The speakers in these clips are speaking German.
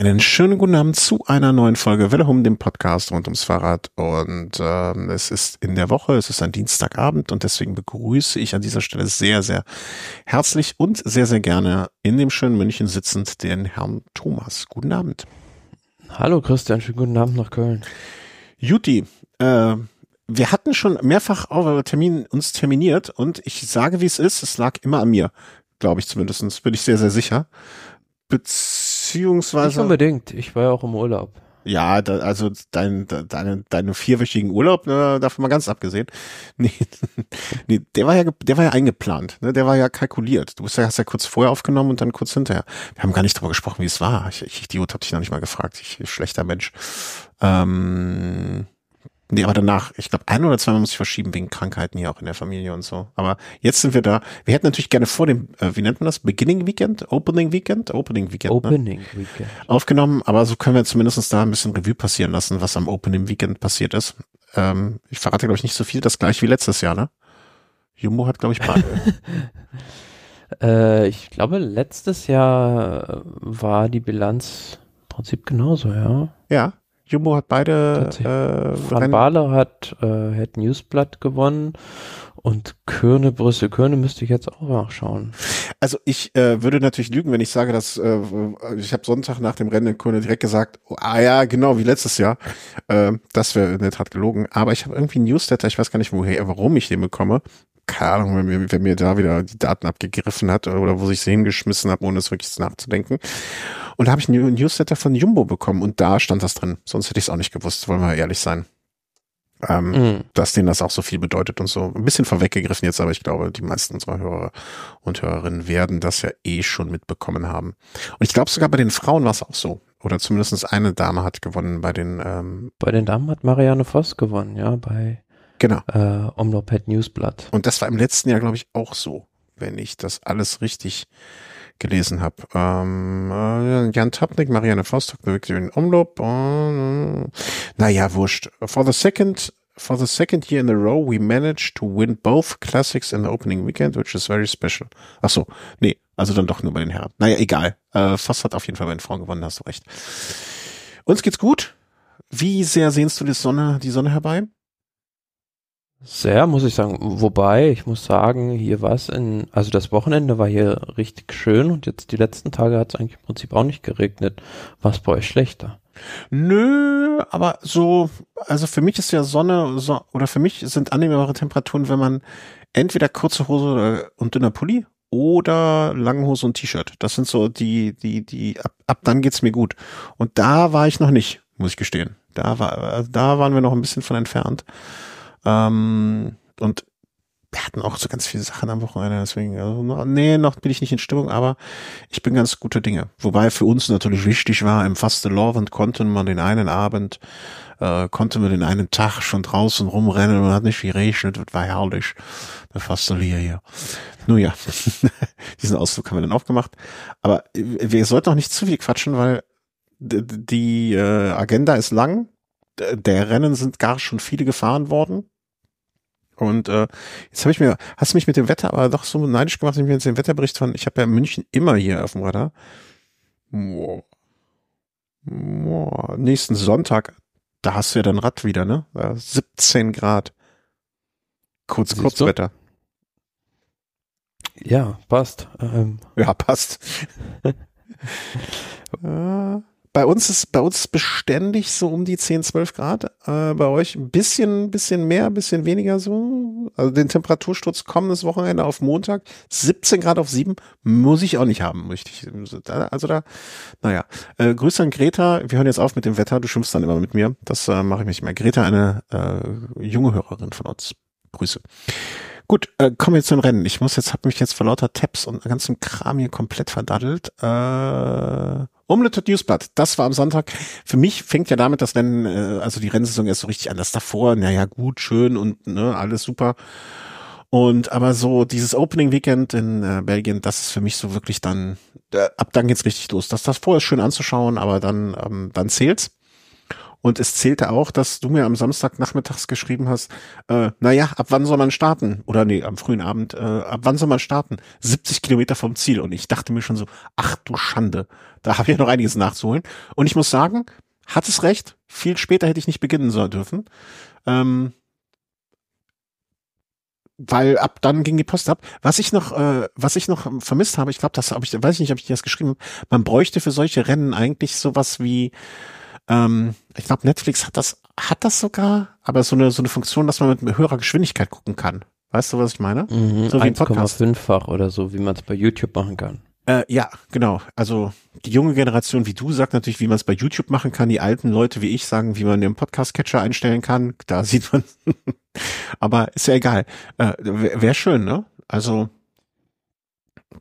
Einen schönen guten Abend zu einer neuen Folge Welle um dem Podcast rund ums Fahrrad. Und ähm, es ist in der Woche, es ist ein Dienstagabend und deswegen begrüße ich an dieser Stelle sehr, sehr herzlich und sehr, sehr gerne in dem schönen München sitzend den Herrn Thomas. Guten Abend. Hallo Christian, schönen guten Abend nach Köln. Juti, äh, wir hatten schon mehrfach auf Termin, uns terminiert und ich sage, wie es ist, es lag immer an mir, glaube ich zumindest, bin ich sehr, sehr sicher. Bez beziehungsweise. Nicht unbedingt. Ich war ja auch im Urlaub. Ja, da, also dein, deine, deine vierwöchigen Urlaub, ne, davon mal ganz abgesehen. Nee, nee, der war ja, der war ja eingeplant, ne, der war ja kalkuliert. Du bist ja, hast ja kurz vorher aufgenommen und dann kurz hinterher. Wir haben gar nicht drüber gesprochen, wie es war. Ich, ich Idiot, hab dich noch nicht mal gefragt. Ich, schlechter Mensch. Ähm, Nee, aber danach, ich glaube, ein oder zweimal muss ich verschieben wegen Krankheiten hier auch in der Familie und so. Aber jetzt sind wir da. Wir hätten natürlich gerne vor dem, äh, wie nennt man das? Beginning Weekend? Opening Weekend? Opening Weekend. Ne? Opening ne? Weekend. Aufgenommen, aber so können wir zumindest da ein bisschen Revue passieren lassen, was am Opening Weekend passiert ist. Ähm, ich verrate, glaube ich, nicht so viel, das gleich wie letztes Jahr, ne? Jumbo hat, glaube ich, beide. äh, ich glaube, letztes Jahr war die Bilanz im Prinzip genauso, ja. Ja. Jumbo hat beide. Äh, Van Baale hat äh, hat Newsblatt gewonnen und Körne, Brüssel, Körne müsste ich jetzt auch nachschauen. Also ich äh, würde natürlich lügen, wenn ich sage, dass äh, ich habe Sonntag nach dem Rennen in Körne direkt gesagt, oh, ah ja, genau wie letztes Jahr. Äh, das wäre in der Tat gelogen. Aber ich habe irgendwie Newsletter, ich weiß gar nicht, woher, warum ich den bekomme. Keine Ahnung, wenn mir, wenn mir da wieder die Daten abgegriffen hat oder wo ich sie hingeschmissen habe, ohne es wirklich nachzudenken. Und da habe ich einen Newsletter von Jumbo bekommen und da stand das drin. Sonst hätte ich es auch nicht gewusst, wollen wir ehrlich sein. Ähm, mhm. Dass denen das auch so viel bedeutet und so. Ein bisschen vorweggegriffen jetzt, aber ich glaube, die meisten unserer Hörer und Hörerinnen werden das ja eh schon mitbekommen haben. Und ich glaube sogar bei den Frauen war es auch so. Oder zumindest eine Dame hat gewonnen bei den ähm, Bei den Damen hat Marianne Voss gewonnen, ja, bei genau. äh, Omlopet Newsblatt. Und das war im letzten Jahr, glaube ich, auch so, wenn ich das alles richtig gelesen habe. Ähm, äh, Jan Tapnik, Marianne Vostok, The Victory in Umlob. Äh, naja, wurscht. For the second For the second year in a row, we managed to win both classics in the opening weekend, which is very special. Ach so, nee, also dann doch nur bei den Herren. Naja, egal. Äh, Voss hat auf jeden Fall bei den Frauen gewonnen, hast du recht. Uns geht's gut. Wie sehr sehnst du die Sonne, die Sonne herbei? Sehr, muss ich sagen. Wobei, ich muss sagen, hier war es in, also das Wochenende war hier richtig schön und jetzt die letzten Tage hat es eigentlich im Prinzip auch nicht geregnet. War es bei euch schlechter? Nö, aber so, also für mich ist ja Sonne, so, oder für mich sind annehmbare Temperaturen, wenn man entweder kurze Hose und dünner Pulli oder lange Hose und T-Shirt. Das sind so die, die, die, ab, ab dann geht's mir gut. Und da war ich noch nicht, muss ich gestehen. Da war, da waren wir noch ein bisschen von entfernt. Ähm, und wir hatten auch so ganz viele Sachen am Wochenende, deswegen, also, nee, noch bin ich nicht in Stimmung, aber ich bin ganz gute Dinge. Wobei für uns natürlich wichtig war, im Faste Lovend konnten wir den einen Abend, äh, konnten wir den einen Tag schon draußen rumrennen und hat nicht geregnet, das war herrlich. Der Faste hier. Nun ja, diesen Ausflug haben wir dann auch gemacht. Aber wir sollten auch nicht zu viel quatschen, weil die äh, Agenda ist lang, der Rennen sind gar schon viele gefahren worden. Und äh, jetzt habe ich mir, hast du mich mit dem Wetter aber doch so neidisch gemacht, dass ich mir jetzt den Wetterbericht von, ich habe ja München immer hier auf dem Radar. Boah. Boah. Nächsten Sonntag, da hast du ja dann Rad wieder, ne? 17 Grad. Kurz, Siehst Kurzwetter. Ja, passt. Ähm. Ja, passt. äh, bei uns ist bei uns beständig so um die 10, 12 Grad. Äh, bei euch ein bisschen, bisschen mehr, ein bisschen weniger so. Also den Temperatursturz kommendes Wochenende auf Montag. 17 Grad auf 7 muss ich auch nicht haben, ich. Also da, naja. Äh, Grüße an Greta. Wir hören jetzt auf mit dem Wetter. Du schimpfst dann immer mit mir. Das äh, mache ich nicht mehr. Greta, eine äh, junge Hörerin von uns. Grüße. Gut, äh, kommen wir zu den Rennen. Ich muss jetzt, habe mich jetzt vor lauter Tabs und ganzem Kram hier komplett verdaddelt. Äh, Umlitted Newsblatt, das war am Sonntag. Für mich fängt ja damit das Rennen, äh, also die Rennsaison erst so richtig an. Das davor, naja, gut, schön und ne, alles super. Und aber so dieses Opening Weekend in äh, Belgien, das ist für mich so wirklich dann, äh, ab dann geht's richtig los. Das das vorher ist schön anzuschauen, aber dann ähm, dann zählt's. Und es zählte auch, dass du mir am Samstag nachmittags geschrieben hast, äh, naja, ab wann soll man starten? Oder nee, am frühen Abend, äh, ab wann soll man starten? 70 Kilometer vom Ziel. Und ich dachte mir schon so, ach du Schande, da habe ich ja noch einiges nachzuholen. Und ich muss sagen, hat es recht, viel später hätte ich nicht beginnen sollen dürfen. Ähm, weil ab dann ging die Post ab. Was ich noch, äh, was ich noch vermisst habe, ich glaube, das habe ich, weiß ich nicht, ob ich das geschrieben habe. Man bräuchte für solche Rennen eigentlich sowas wie, ähm, ich glaube, Netflix hat das, hat das sogar, aber so eine so eine Funktion, dass man mit höherer Geschwindigkeit gucken kann. Weißt du, was ich meine? Mhm, So wie ein 1,5-fach oder so, wie man es bei YouTube machen kann. Äh, ja, genau. Also die junge Generation wie du sagt natürlich, wie man es bei YouTube machen kann. Die alten Leute wie ich sagen, wie man den Podcast-Catcher einstellen kann. Da sieht man. Aber ist ja egal. Äh, Wäre wär schön, ne? Also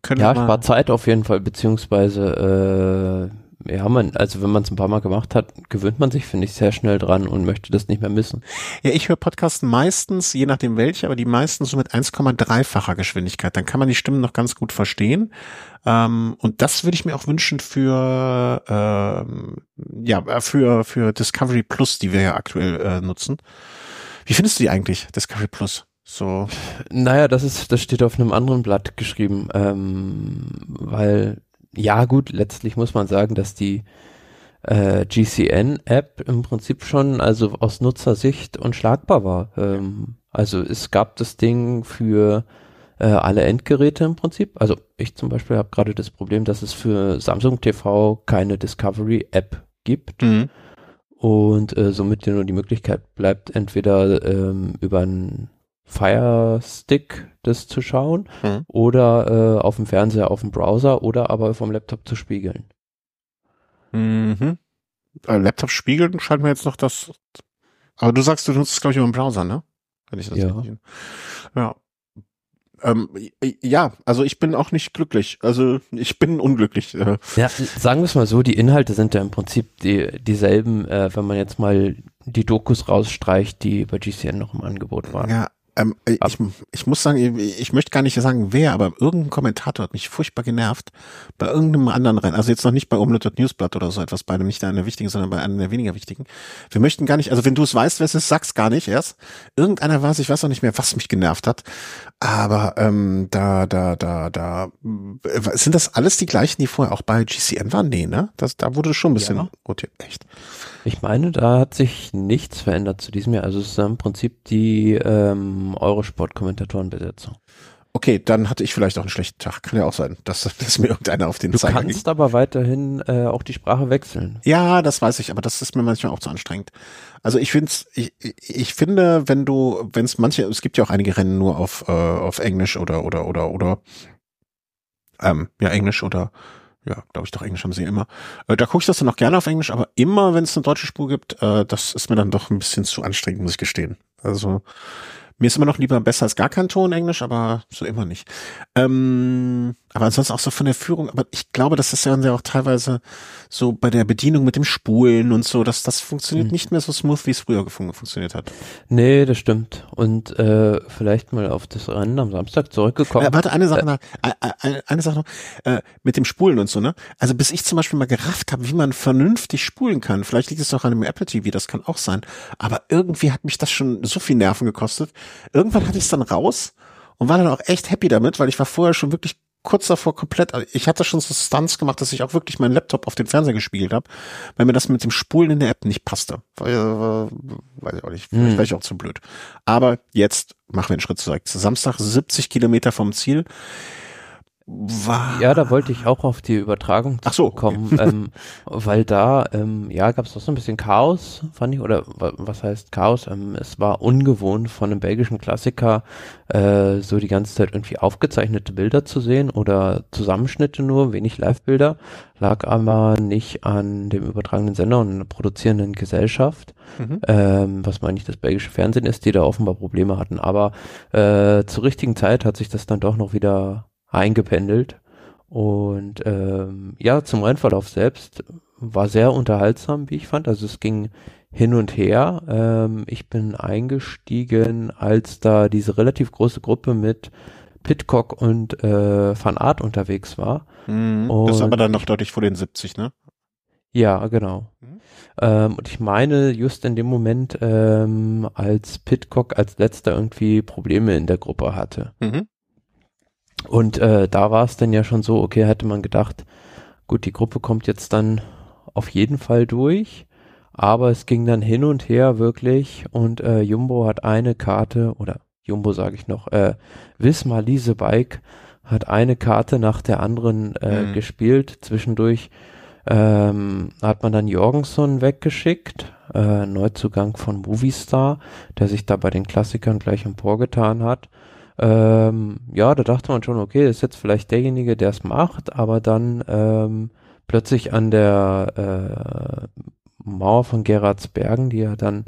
können Ja, wir mal, spart Zeit auf jeden Fall, beziehungsweise, äh, ja, man, also wenn man es ein paar Mal gemacht hat, gewöhnt man sich, finde ich, sehr schnell dran und möchte das nicht mehr missen. Ja, ich höre Podcasts meistens, je nachdem welche, aber die meisten so mit 1,3-facher Geschwindigkeit. Dann kann man die Stimmen noch ganz gut verstehen. Ähm, und das würde ich mir auch wünschen für ähm, ja für für Discovery Plus, die wir ja aktuell äh, nutzen. Wie findest du die eigentlich, Discovery Plus? So, Naja, das ist, das steht auf einem anderen Blatt geschrieben, ähm, weil, ja gut, letztlich muss man sagen, dass die äh, GCN-App im Prinzip schon, also aus Nutzersicht unschlagbar war. Ähm, also es gab das Ding für äh, alle Endgeräte im Prinzip. Also ich zum Beispiel habe gerade das Problem, dass es für Samsung TV keine Discovery-App gibt mhm. und äh, somit dir nur die Möglichkeit bleibt, entweder ähm, über einen Fire Stick das zu schauen Mhm. oder äh, auf dem Fernseher, auf dem Browser oder aber vom Laptop zu spiegeln. Mhm. Äh, Laptop spiegeln scheint mir jetzt noch das. Aber du sagst, du nutzt es, glaube ich, über den Browser, ne? Wenn ich das Ja. richtig. Ja. Ähm, ja, also ich bin auch nicht glücklich. Also ich bin unglücklich. Äh, Ja, sagen wir es mal so, die Inhalte sind ja im Prinzip die, dieselben, äh, wenn man jetzt mal die Dokus rausstreicht, die bei GCN noch im Angebot waren. Ja, ähm, ich, Ab- ich muss sagen, ich, ich möchte gar nicht sagen, wer, aber irgendein Kommentator hat mich furchtbar genervt bei irgendeinem anderen Rennen. Also jetzt noch nicht bei und Newsblatt oder so etwas, bei einem nicht einer wichtigen, sondern bei einem der weniger wichtigen. Wir möchten gar nicht, also wenn du es weißt, wer es ist, sag's gar nicht erst. Irgendeiner war es, ich weiß auch nicht mehr, was mich genervt hat. Aber ähm, da, da, da, da, äh, sind das alles die gleichen, die vorher auch bei GCN waren? Nee, ne? Das, da wurde schon ein bisschen Ja. rotiert. Echt. Ich meine, da hat sich nichts verändert zu diesem Jahr. Also es ist im Prinzip die ähm, Eurosport-Kommentatorenbesetzung. Okay, dann hatte ich vielleicht auch einen schlechten Tag. Kann ja auch sein, dass, dass mir irgendeiner auf den Du Zeiger ging. kannst aber weiterhin äh, auch die Sprache wechseln. Ja, das weiß ich, aber das ist mir manchmal auch zu anstrengend. Also ich find's, ich, ich finde, wenn du, wenn es manche, es gibt ja auch einige Rennen nur auf äh, auf Englisch oder oder oder oder ähm, ja Englisch oder ja, glaube ich doch Englisch haben sie immer. Äh, da gucke ich das dann auch gerne auf Englisch, aber immer, wenn es eine deutsche Spur gibt, äh, das ist mir dann doch ein bisschen zu anstrengend, muss ich gestehen. Also mir ist immer noch lieber besser als gar kein Ton Englisch, aber so immer nicht. Ähm, aber ansonsten auch so von der Führung, aber ich glaube, das ist ja auch teilweise so bei der Bedienung mit dem Spulen und so, dass das funktioniert Mhm. nicht mehr so smooth, wie es früher gefun funktioniert hat. Nee, das stimmt. Und äh, vielleicht mal auf das Rennen am Samstag zurückgekommen. Äh, warte, eine Sache noch, äh, äh, eine Sache noch, äh, mit dem Spulen und so, ne? Also bis ich zum Beispiel mal gerafft habe, wie man vernünftig spulen kann, vielleicht liegt es doch an dem Apple TV, das kann auch sein, aber irgendwie hat mich das schon so viel Nerven gekostet. Irgendwann hatte ich es dann raus und war dann auch echt happy damit, weil ich war vorher schon wirklich kurz davor komplett, ich hatte schon so Stunts gemacht, dass ich auch wirklich meinen Laptop auf den Fernseher gespielt habe, weil mir das mit dem Spulen in der App nicht passte. Weil, äh, weiß ich auch nicht, vielleicht Hm. war ich auch zu blöd. Aber jetzt machen wir einen Schritt zurück. Samstag 70 Kilometer vom Ziel. War, Ja, da wollte ich auch auf die Übertragung Ach so, okay. kommen, ähm, weil da, ähm, ja, gab es doch so ein bisschen Chaos, fand ich, oder wa- was heißt Chaos? Ähm, es war ungewohnt von einem belgischen Klassiker äh, so die ganze Zeit irgendwie aufgezeichnete Bilder zu sehen oder Zusammenschnitte nur, wenig Live-Bilder, lag aber nicht an dem übertragenen Sender und einer produzierenden Gesellschaft, Mhm. ähm, was meine ich das belgische Fernsehen ist, die da offenbar Probleme hatten. Aber äh, zur richtigen Zeit hat sich das dann doch noch wieder eingependelt. Und ähm, ja, zum Rennverlauf selbst war sehr unterhaltsam, wie ich fand. Also es ging hin und her. Ähm, ich bin eingestiegen, als da diese relativ große Gruppe mit Pitcock und äh, Van Art unterwegs war. Mhm. Das ist Und aber dann noch deutlich vor den 70, ne? Ja, genau. Mhm. Ähm, und ich meine, just in dem Moment, ähm, als Pitcock als letzter irgendwie Probleme in der Gruppe hatte. Mhm. Und äh, da war es dann ja schon so, okay, hätte man gedacht, gut, die Gruppe kommt jetzt dann auf jeden Fall durch. Aber es ging dann hin und her wirklich und äh, Jumbo hat eine Karte oder Jumbo sage ich noch, äh, Wismar Lise Bike hat eine Karte nach der anderen äh, Mhm. gespielt. Zwischendurch ähm, hat man dann Jorgensen weggeschickt, äh, Neuzugang von Movistar, der sich da bei den Klassikern gleich emporgetan hat. Ähm, ja, da dachte man schon, okay, das ist jetzt vielleicht derjenige, der es macht, aber dann ähm, plötzlich an der äh, Mauer von Gerardsbergen, die ja dann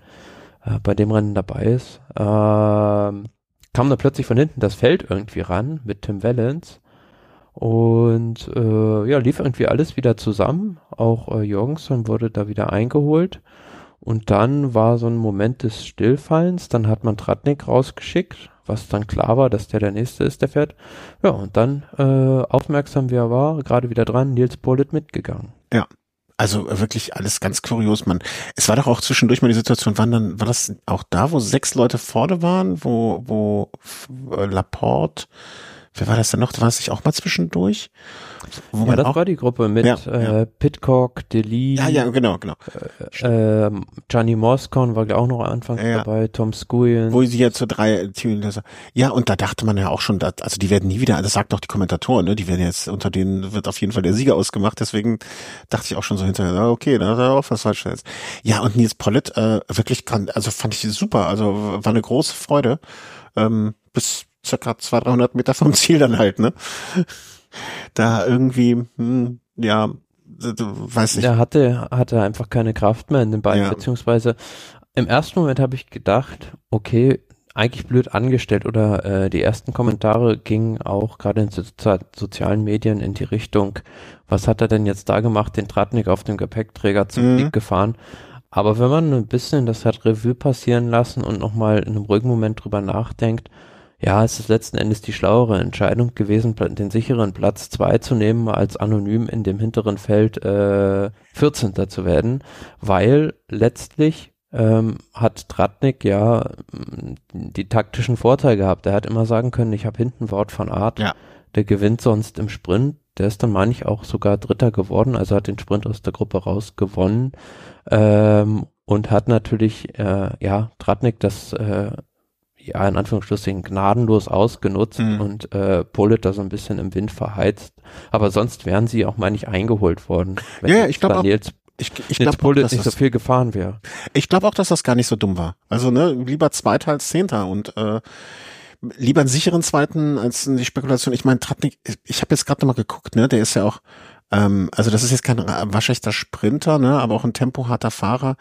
äh, bei dem Rennen dabei ist, ähm, kam da plötzlich von hinten das Feld irgendwie ran mit Tim Wellens und äh, ja, lief irgendwie alles wieder zusammen. Auch äh, Jorgensen wurde da wieder eingeholt. Und dann war so ein Moment des Stillfallens. Dann hat man Tratnik rausgeschickt, was dann klar war, dass der der Nächste ist, der fährt. Ja, und dann, äh, aufmerksam wie er war, gerade wieder dran, Nils Bullitt mitgegangen. Also wirklich alles ganz kurios, man. Es war doch auch zwischendurch mal die Situation, wann dann, war das auch da, wo sechs Leute vorne waren, wo, wo äh, Laporte, wer war das denn noch? War es nicht auch mal zwischendurch? Wo Ja, das auch, war die Gruppe mit Ja, äh, Pitcock, Deli, ja, ja, genau, genau. ähm, Gianni Moscon war auch noch anfangs Ja, ja. dabei, Tom Skuyen. Wo sie jetzt so drei Teamleser. Ja, und da dachte man ja auch schon, dass, also die werden nie wieder, das sagt doch die Kommentatoren, ne? Die werden jetzt, unter denen wird auf jeden Fall der Sieger ausgemacht, deswegen dachte ich auch schon so hinterher, ja, okay, da hat er auch was falsch jetzt. Ja, und Nils Pollitt, äh, wirklich kann, also fand ich super, also war eine große Freude, ähm, bis circa 200, 300 Meter vom Ziel dann halt, ne? Da irgendwie, hm, ja, weiß nicht. Der hatte, hatte einfach keine Kraft mehr in den Beinen, Ja. beziehungsweise im ersten Moment habe ich gedacht, okay, eigentlich blöd angestellt oder äh, die ersten Kommentare gingen auch gerade in so sozialen Medien in die Richtung, was hat er denn jetzt da gemacht, den Tratnik auf dem Gepäckträger zum Mhm. Sieg gefahren. Aber wenn man ein bisschen das hat Revue passieren lassen und nochmal in einem ruhigen Moment drüber nachdenkt, ja, es ist letzten Endes die schlauere Entscheidung gewesen, den sicheren Platz zwei zu nehmen, als anonym in dem hinteren Feld äh, 14. zu werden, weil letztlich ähm, hat Tratnik ja mm, die taktischen Vorteile gehabt. Er hat immer sagen können, ich habe hinten Wort von Art, Ja. der gewinnt sonst im Sprint. Der ist dann, meine ich, auch sogar Dritter geworden, also hat den Sprint aus der Gruppe raus gewonnen ähm, und hat natürlich, äh, ja, Tratnik das äh, ja, in Anführungsstrichen gnadenlos ausgenutzt Mhm. und äh, da so ein bisschen im Wind verheizt. Aber sonst wären sie auch, meine ich, eingeholt worden. Wenn Ja, ich glaub auch- Nils, Ich, ich glaube nicht so viel gefahren wäre. ich glaube auch, dass das gar nicht so dumm war. Also, ne, lieber Zweiter als Zehnter und äh, lieber einen sicheren Zweiten als die Spekulation. Ich meine, Tratnik, ich habe jetzt gerade nochmal geguckt, ne, der ist ja auch, ähm, also das ist jetzt kein waschechter Sprinter, ne, aber auch ein tempoharter Fahrer.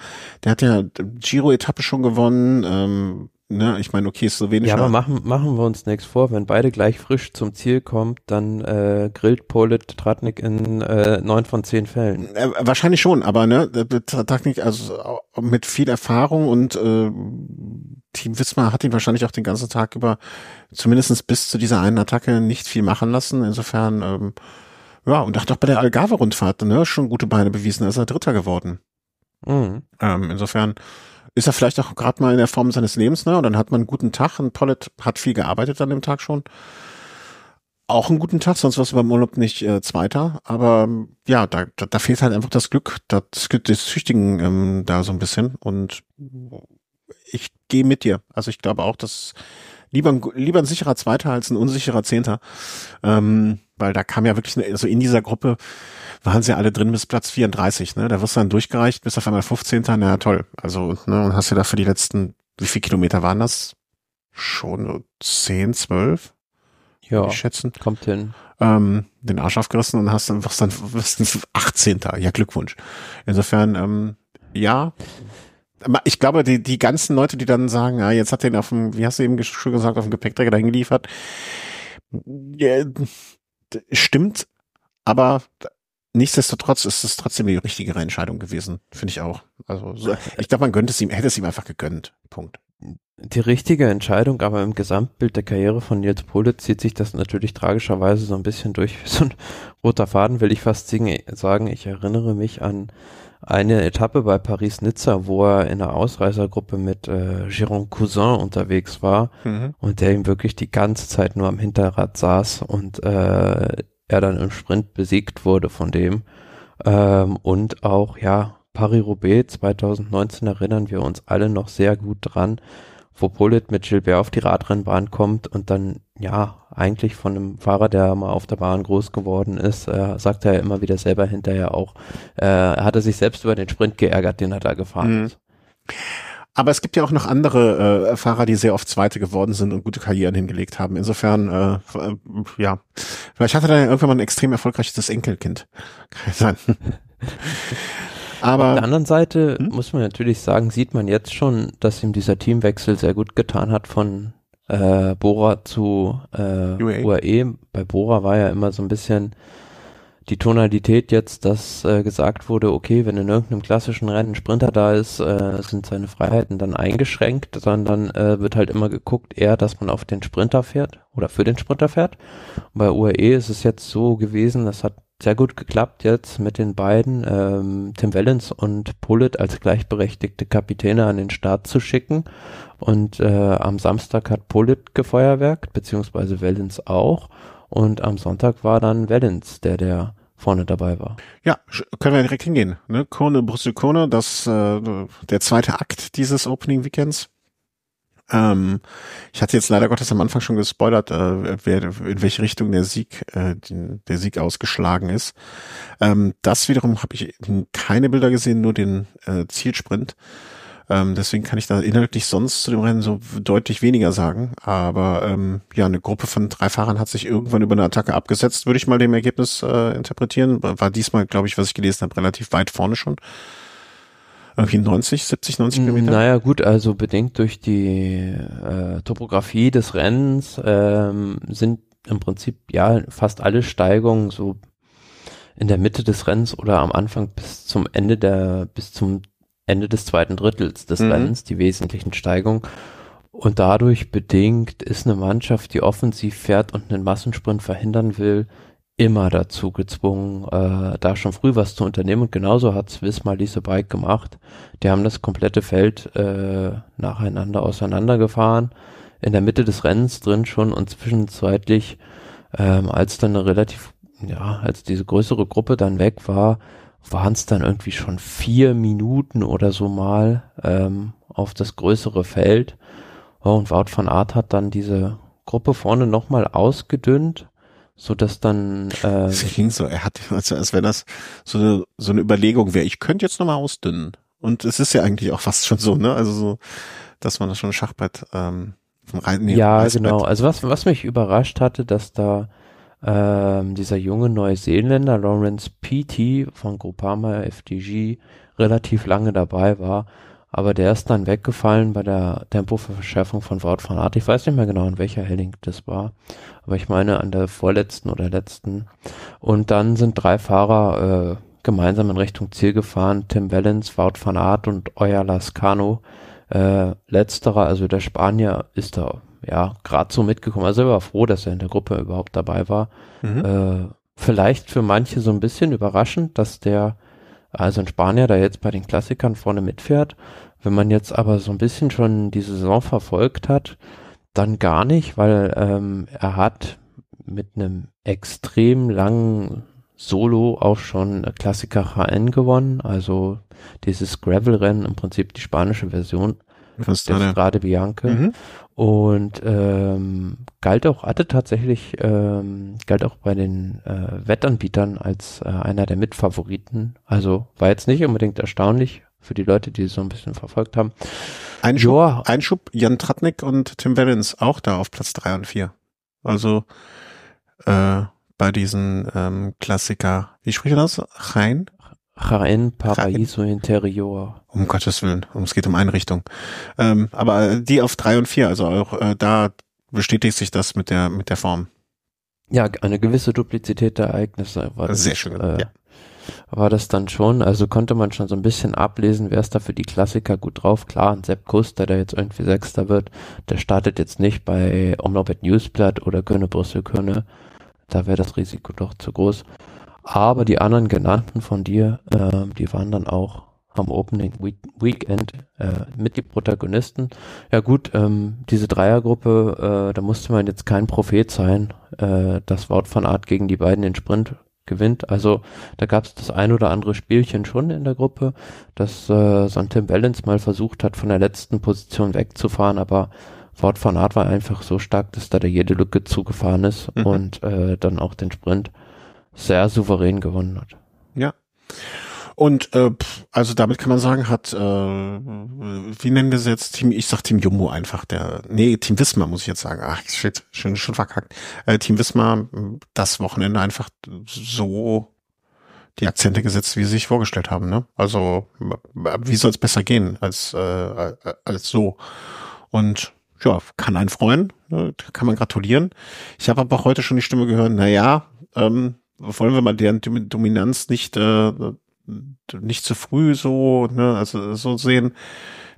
Der hat ja Giro-Etappe schon gewonnen, ähm, ne, ich meine, okay, ist slowenischer. Ja, aber machen, machen wir uns nichts vor, wenn beide gleich frisch zum Ziel kommt, dann äh, grillt Polit Tratnik in äh, neun von zehn Fällen. Äh, wahrscheinlich schon, aber ne, Technik, also mit viel Erfahrung und äh, Team Wismar hat ihn wahrscheinlich auch den ganzen Tag über, zumindestens bis zu dieser einen Attacke, nicht viel machen lassen. Insofern, ähm, ja, und hat auch bei der Algarve-Rundfahrt ne, schon gute Beine bewiesen, da ist er Dritter geworden. Mhm. Ähm, insofern ist er vielleicht auch gerade mal in der Form seines Lebens, ne? Und dann hat man einen guten Tag und Pollitt hat viel gearbeitet an dem Tag schon. Auch einen guten Tag, sonst warst du beim Urlaub nicht äh, Zweiter. Aber ähm, ja, da, da, da fehlt halt einfach das Glück, das Glück des Züchtigen ähm, da so ein bisschen. Und ich gehe mit dir. Also ich glaube auch, dass lieber ein, lieber ein sicherer Zweiter als ein unsicherer Zehnter. Ähm, weil da kam ja wirklich, eine, also in dieser Gruppe waren sie alle drin bis Platz 34, ne? Da wirst du dann durchgereicht, bis auf einmal 15. Na toll. Also, ne, und hast du da für die letzten, wie viele Kilometer waren das? Schon so 10, 12, Ja, ich schätzen. kommt hin. Ähm, den Arsch aufgerissen und hast dann, wirst dann, wirst dann 18. Ja, Glückwunsch. Insofern, ähm, ja. Ich glaube, die, die ganzen Leute, die dann sagen, ja, jetzt hat den auf dem, wie hast du eben schon gesagt, auf dem Gepäckträger dahin geliefert, ja, stimmt, aber nichtsdestotrotz ist es trotzdem die richtigere Entscheidung gewesen, finde ich auch. Also so, ich glaube, man gönnt es ihm, hätte es ihm einfach gegönnt. Punkt. Die richtige Entscheidung, aber im Gesamtbild der Karriere von Nils Polit zieht sich das natürlich tragischerweise so ein bisschen durch. wie So ein roter Faden will ich fast sagen. Ich erinnere mich an eine Etappe bei Paris-Nizza, wo er in einer Ausreißergruppe mit äh, Jérôme Cousin unterwegs war mhm. und der ihm wirklich die ganze Zeit nur am Hinterrad saß und äh, er dann im Sprint besiegt wurde von dem. Ähm, und auch, ja, Paris-Roubaix 2019 erinnern wir uns alle noch sehr gut dran, wo Bullet mit Gilbert auf die Radrennbahn kommt und dann, ja, eigentlich von einem Fahrer, der mal auf der Bahn groß geworden ist, äh, sagt er ja immer wieder selber hinterher auch, äh, hat er sich selbst über den Sprint geärgert, den er da gefahren mhm. ist. Aber es gibt ja auch noch andere äh, Fahrer, die sehr oft Zweite geworden sind und gute Karrieren hingelegt haben. Insofern, äh, äh, ja, vielleicht hatte er ja irgendwann mal ein extrem erfolgreiches Enkelkind. Kann sein. Aber auf der anderen Seite hm? muss man natürlich sagen, sieht man jetzt schon, dass ihm dieser Teamwechsel sehr gut getan hat von äh, Bora zu äh, UAE. UAE. Bei Bora war ja immer so ein bisschen die Tonalität jetzt, dass äh, gesagt wurde, okay, wenn in irgendeinem klassischen Rennen ein Sprinter da ist, äh, sind seine Freiheiten dann eingeschränkt, sondern äh, wird halt immer geguckt, eher, dass man auf den Sprinter fährt oder für den Sprinter fährt. Und bei UAE ist es jetzt so gewesen, das hat sehr gut geklappt jetzt mit den beiden, ähm, Tim Wellens und Pullet als gleichberechtigte Kapitäne an den Start zu schicken. Und äh, am Samstag hat Pullet gefeuerwerkt, beziehungsweise Wellens auch. Und am Sonntag war dann Wellens, der der vorne dabei war. Ja, können wir direkt hingehen. Ne? Kone, Brüssel, Kone, das äh, der zweite Akt dieses Opening Weekends. Ähm, ich hatte jetzt leider Gottes am Anfang schon gespoilert, äh, wer, in welche Richtung der Sieg, äh, der Sieg ausgeschlagen ist. Ähm, das wiederum habe ich keine Bilder gesehen, nur den äh, Zielsprint. Ähm, deswegen kann ich da inhaltlich sonst zu dem Rennen so deutlich weniger sagen. Aber ähm, ja, eine Gruppe von drei Fahrern hat sich irgendwann über eine Attacke abgesetzt, würde ich mal dem Ergebnis äh, interpretieren. War diesmal, glaube ich, was ich gelesen habe, relativ weit vorne schon irgendwie 90, 70, 90 Kilometer? Naja, gut, also bedingt durch die äh, Topografie des Rennens ähm, sind im Prinzip ja fast alle Steigungen so in der Mitte des Rennens oder am Anfang bis zum Ende der, bis zum Ende des zweiten Drittels des mhm. Rennens, die wesentlichen Steigungen. Und dadurch bedingt ist eine Mannschaft, die offensiv fährt und einen Massensprint verhindern will, immer dazu gezwungen, äh, da schon früh was zu unternehmen. Und genauso hat Swiss mal diese Bike gemacht. Die haben das komplette Feld äh, nacheinander auseinandergefahren, in der Mitte des Rennens drin schon und zwischenzeitlich, ähm, als dann eine relativ, ja, als diese größere Gruppe dann weg war, waren es dann irgendwie schon vier Minuten oder so mal ähm, auf das größere Feld. Und Wout van Aert hat dann diese Gruppe vorne nochmal ausgedünnt so dass dann äh, es ging so er hat also als wenn das so eine so eine Überlegung wäre ich könnte jetzt noch mal ausdünnen. Und es ist ja eigentlich auch fast schon so ne? Also so dass man das schon Schachbrett ähm, vom Reiten ja genau. Also was was mich überrascht hatte dass da ähm, dieser junge Neuseeländer Lawrence Peaty von Groupama FDG relativ lange dabei war aber der ist dann weggefallen bei der Tempoverschärfung von Wout van Aert. Ich weiß nicht mehr genau, in welcher Helling das war, aber ich meine an der vorletzten oder letzten. Und dann sind drei Fahrer äh, gemeinsam in Richtung Ziel gefahren, Tim Wellens, Wout van Aert und Euer Lascano. Äh, letzterer, also der Spanier, ist da ja gerade so mitgekommen. Also er war froh, dass er in der Gruppe überhaupt dabei war. Mhm. Äh, vielleicht für manche so ein bisschen überraschend, dass der also ein Spanier, der jetzt bei den Klassikern vorne mitfährt. Wenn man jetzt aber so ein bisschen schon die Saison verfolgt hat, dann gar nicht, weil ähm, er hat mit einem extrem langen Solo auch schon Klassiker HN gewonnen, also dieses Gravel-Rennen, im Prinzip die spanische Version der Strade Bianca. Mhm. Und ähm, galt auch, hatte tatsächlich, ähm, galt auch bei den äh, Wettanbietern als äh, einer der Mitfavoriten. Also war jetzt nicht unbedingt erstaunlich für die Leute, die es so ein bisschen verfolgt haben. Einschub, Joa. Einschub Jan Tratnik und Tim Wellens auch da auf Platz drei und vier. Also äh, bei diesen ähm, Klassiker, wie spricht man das? Rein? Jaén Paraíso Interior. Um Gottes Willen, es geht um Einrichtung. Ähm, aber die auf drei und vier, also auch äh, da bestätigt sich das mit der mit der Form. Ja, eine gewisse Duplizität der Ereignisse war das. Sehr schön. Äh, ja. War das dann schon, also konnte man schon so ein bisschen ablesen, wer ist da für die Klassiker gut drauf. Klar, ein Sepp Kuster, der jetzt irgendwie Sechster wird, der startet jetzt nicht bei Omlopet Newsblatt oder Könne Brüssel Könne. Da wäre das Risiko doch zu groß. Aber die anderen genannten von dir, äh, die waren dann auch am Opening Week Weekend äh, mit die Protagonisten. Ja gut, ähm, diese Dreiergruppe, äh, da musste man jetzt kein Prophet sein, äh, dass Wout van Art gegen die beiden den Sprint gewinnt. Also da gab es das ein oder andere Spielchen schon in der Gruppe, dass äh, so ein Tim Balance mal versucht hat, von der letzten Position wegzufahren, aber Wout van Art war einfach so stark, dass da der jede Lücke zugefahren ist mhm. und äh, dann auch den Sprint sehr souverän gewonnen hat. Ja. Und äh, also damit kann man sagen, hat, äh, wie nennen wir es jetzt, Team, ich sag Team Jumbo einfach, der, nee, Team Wismar muss ich jetzt sagen, ach shit, schon, schon verkackt. Äh, Team Wismar das Wochenende einfach so die Akzente gesetzt, wie sie sich vorgestellt haben. Ne? Also wie soll es besser gehen als, äh, als so? Und ja, kann einen freuen, ne? kann man gratulieren. Ich habe aber auch heute schon die Stimme gehört, na ja, ähm, wollen wir mal deren Dominanz nicht äh, nicht zu früh so, ne, also so sehen.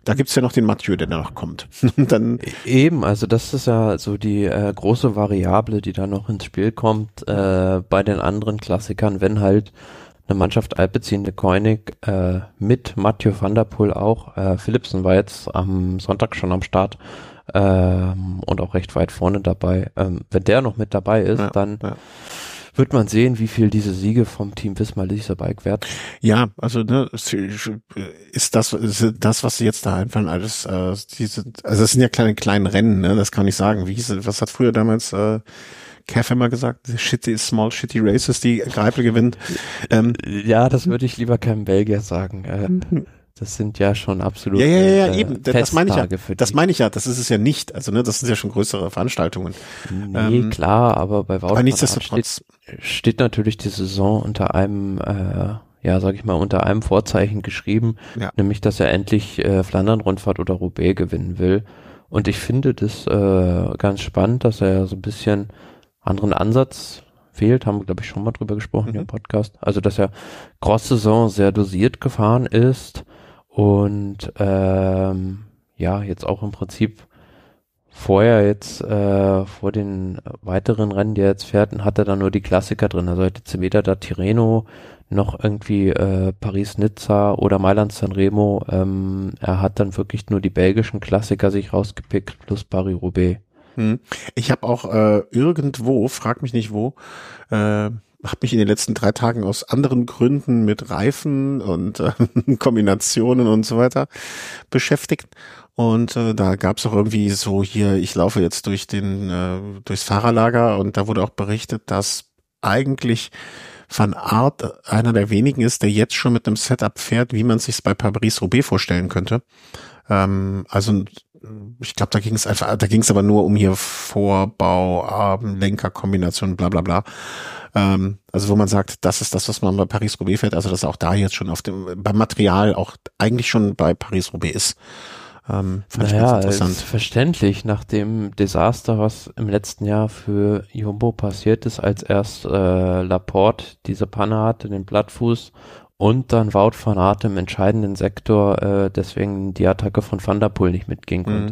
Da gibt's ja noch den Mathieu, der da noch kommt. dann e-, Eben, also das ist ja so die äh, große Variable, die da noch ins Spiel kommt äh, bei den anderen Klassikern, wenn halt eine Mannschaft altbeziehende Koenig äh, mit Mathieu van der Poel auch. Äh, Philipsen war jetzt am Sonntag schon am Start ähm, und auch recht weit vorne dabei. Ähm, wenn der noch mit dabei ist, ja, dann ja wird man sehen, wie viel diese Siege vom Team Wismar Bike wert. Ja, also ne, ist das ist das, was sie jetzt da einfallen, alles äh, diese, also es sind ja kleine kleinen Rennen, ne, das kann ich sagen. Wie hieß es, was hat früher damals äh, Kev immer gesagt, shitty, small shitty races, die Greipel gewinnt. Ähm, ja, das würde ich lieber keinem Belgier sagen. Äh, das sind ja schon absolut. Ja, ja, ja, äh, eben. Das meine ich ja. Das meine ich ja. Das ist es ja nicht. Also, ne, das sind ja schon größere Veranstaltungen. Nee, ähm, klar, aber bei Wout steht, steht natürlich die Saison unter einem, äh, ja, sag ich mal, unter einem Vorzeichen geschrieben, ja. nämlich, dass er endlich äh, Flandern-Rundfahrt oder Roubaix gewinnen will. Und ich finde das äh, ganz spannend, dass er so ein bisschen anderen Ansatz fehlt, haben wir, glaube ich, schon mal drüber gesprochen mhm. im Podcast. Also, dass er Cross-Saison sehr dosiert gefahren ist und ähm, ja, jetzt auch im Prinzip vorher jetzt äh, vor den weiteren Rennen, die er jetzt fährt, hat er dann nur die Klassiker drin. Also heute weder da Tirreno noch irgendwie äh, Paris-Nizza oder Mailand-San Remo. Ähm, er hat dann wirklich nur die belgischen Klassiker sich rausgepickt plus Paris-Roubaix. Hm. Ich habe auch äh, irgendwo, frag mich nicht wo, äh, habe mich in den letzten drei Tagen aus anderen Gründen mit Reifen und äh, Kombinationen und so weiter beschäftigt. Und äh, da gab es auch irgendwie so hier, ich laufe jetzt durch den äh, durchs Fahrerlager und da wurde auch berichtet, dass eigentlich Van Art einer der wenigen ist, der jetzt schon mit einem Setup fährt, wie man sich bei Paris-Roubaix vorstellen könnte. Ähm, also ich glaube, da ging es einfach, da ging es aber nur um hier Vorbau, ähm, Lenkerkombination, bla bla bla. Ähm, also wo man sagt, das ist das, was man bei Paris-Roubaix fährt, also dass auch da jetzt schon auf dem, beim Material auch eigentlich schon bei Paris-Roubaix ist. Ähm, fand naja, ich ganz interessant. Ist verständlich, nach dem Desaster, was im letzten Jahr für Jumbo passiert ist, als erst äh, Laporte diese Panne hatte, den Blattfuß und dann Wout van Aert im entscheidenden Sektor, äh, deswegen die Attacke von Van der Poel nicht mitgehen mhm.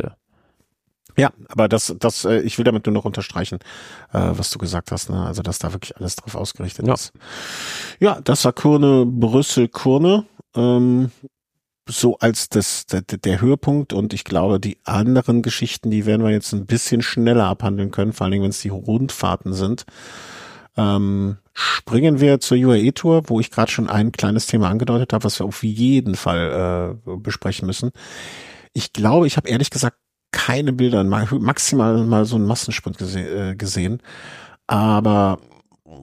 Ja, aber das, das, äh, ich will damit nur noch unterstreichen, äh, was du gesagt hast, ne? Also, dass da wirklich alles drauf ausgerichtet ja. ist. Ja, das war Kurne, Brüssel, Kurne. Ähm, so als das, der, der Höhepunkt und ich glaube, die anderen Geschichten, die werden wir jetzt ein bisschen schneller abhandeln können, vor allen Dingen, wenn es die Rundfahrten sind. Ähm, springen wir zur UAE Tour, wo ich gerade schon ein kleines Thema angedeutet habe, was wir auf jeden Fall äh, besprechen müssen. Ich glaube, ich habe ehrlich gesagt keine Bilder, maximal mal so einen Massensprint gese äh, gesehen. Aber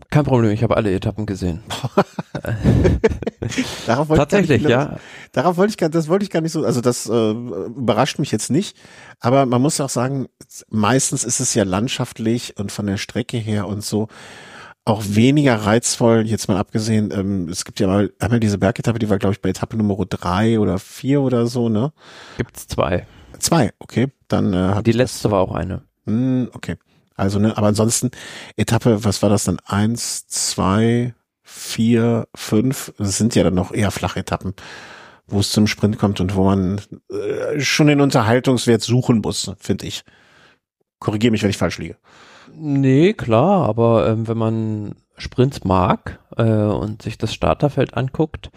kein Problem, ich habe alle Etappen gesehen. darauf Tatsächlich, nicht, ja. Darauf wollte ich gar, das wollte ich gar nicht so, also das äh, überrascht mich jetzt nicht. Aber man muss auch sagen, meistens ist es ja landschaftlich und von der Strecke her und so auch weniger reizvoll, jetzt mal abgesehen, ähm, es gibt ja mal einmal diese Bergetappe, die war, glaube ich, bei Etappe Nummer drei oder vier oder so, ne? Gibt's zwei. Zwei, okay. Dann äh, Die letzte war auch eine. Mh, hm, okay. Also, ne, aber ansonsten, Etappe, was war das dann? Eins, zwei, vier, fünf, das sind ja dann noch eher Flachetappen, wo es zum Sprint kommt und wo man äh, schon den Unterhaltungswert suchen muss, finde ich. Korrigiere mich, wenn ich falsch liege. Nee, klar, aber ähm, wenn man Sprints mag äh, und sich das Starterfeld anguckt,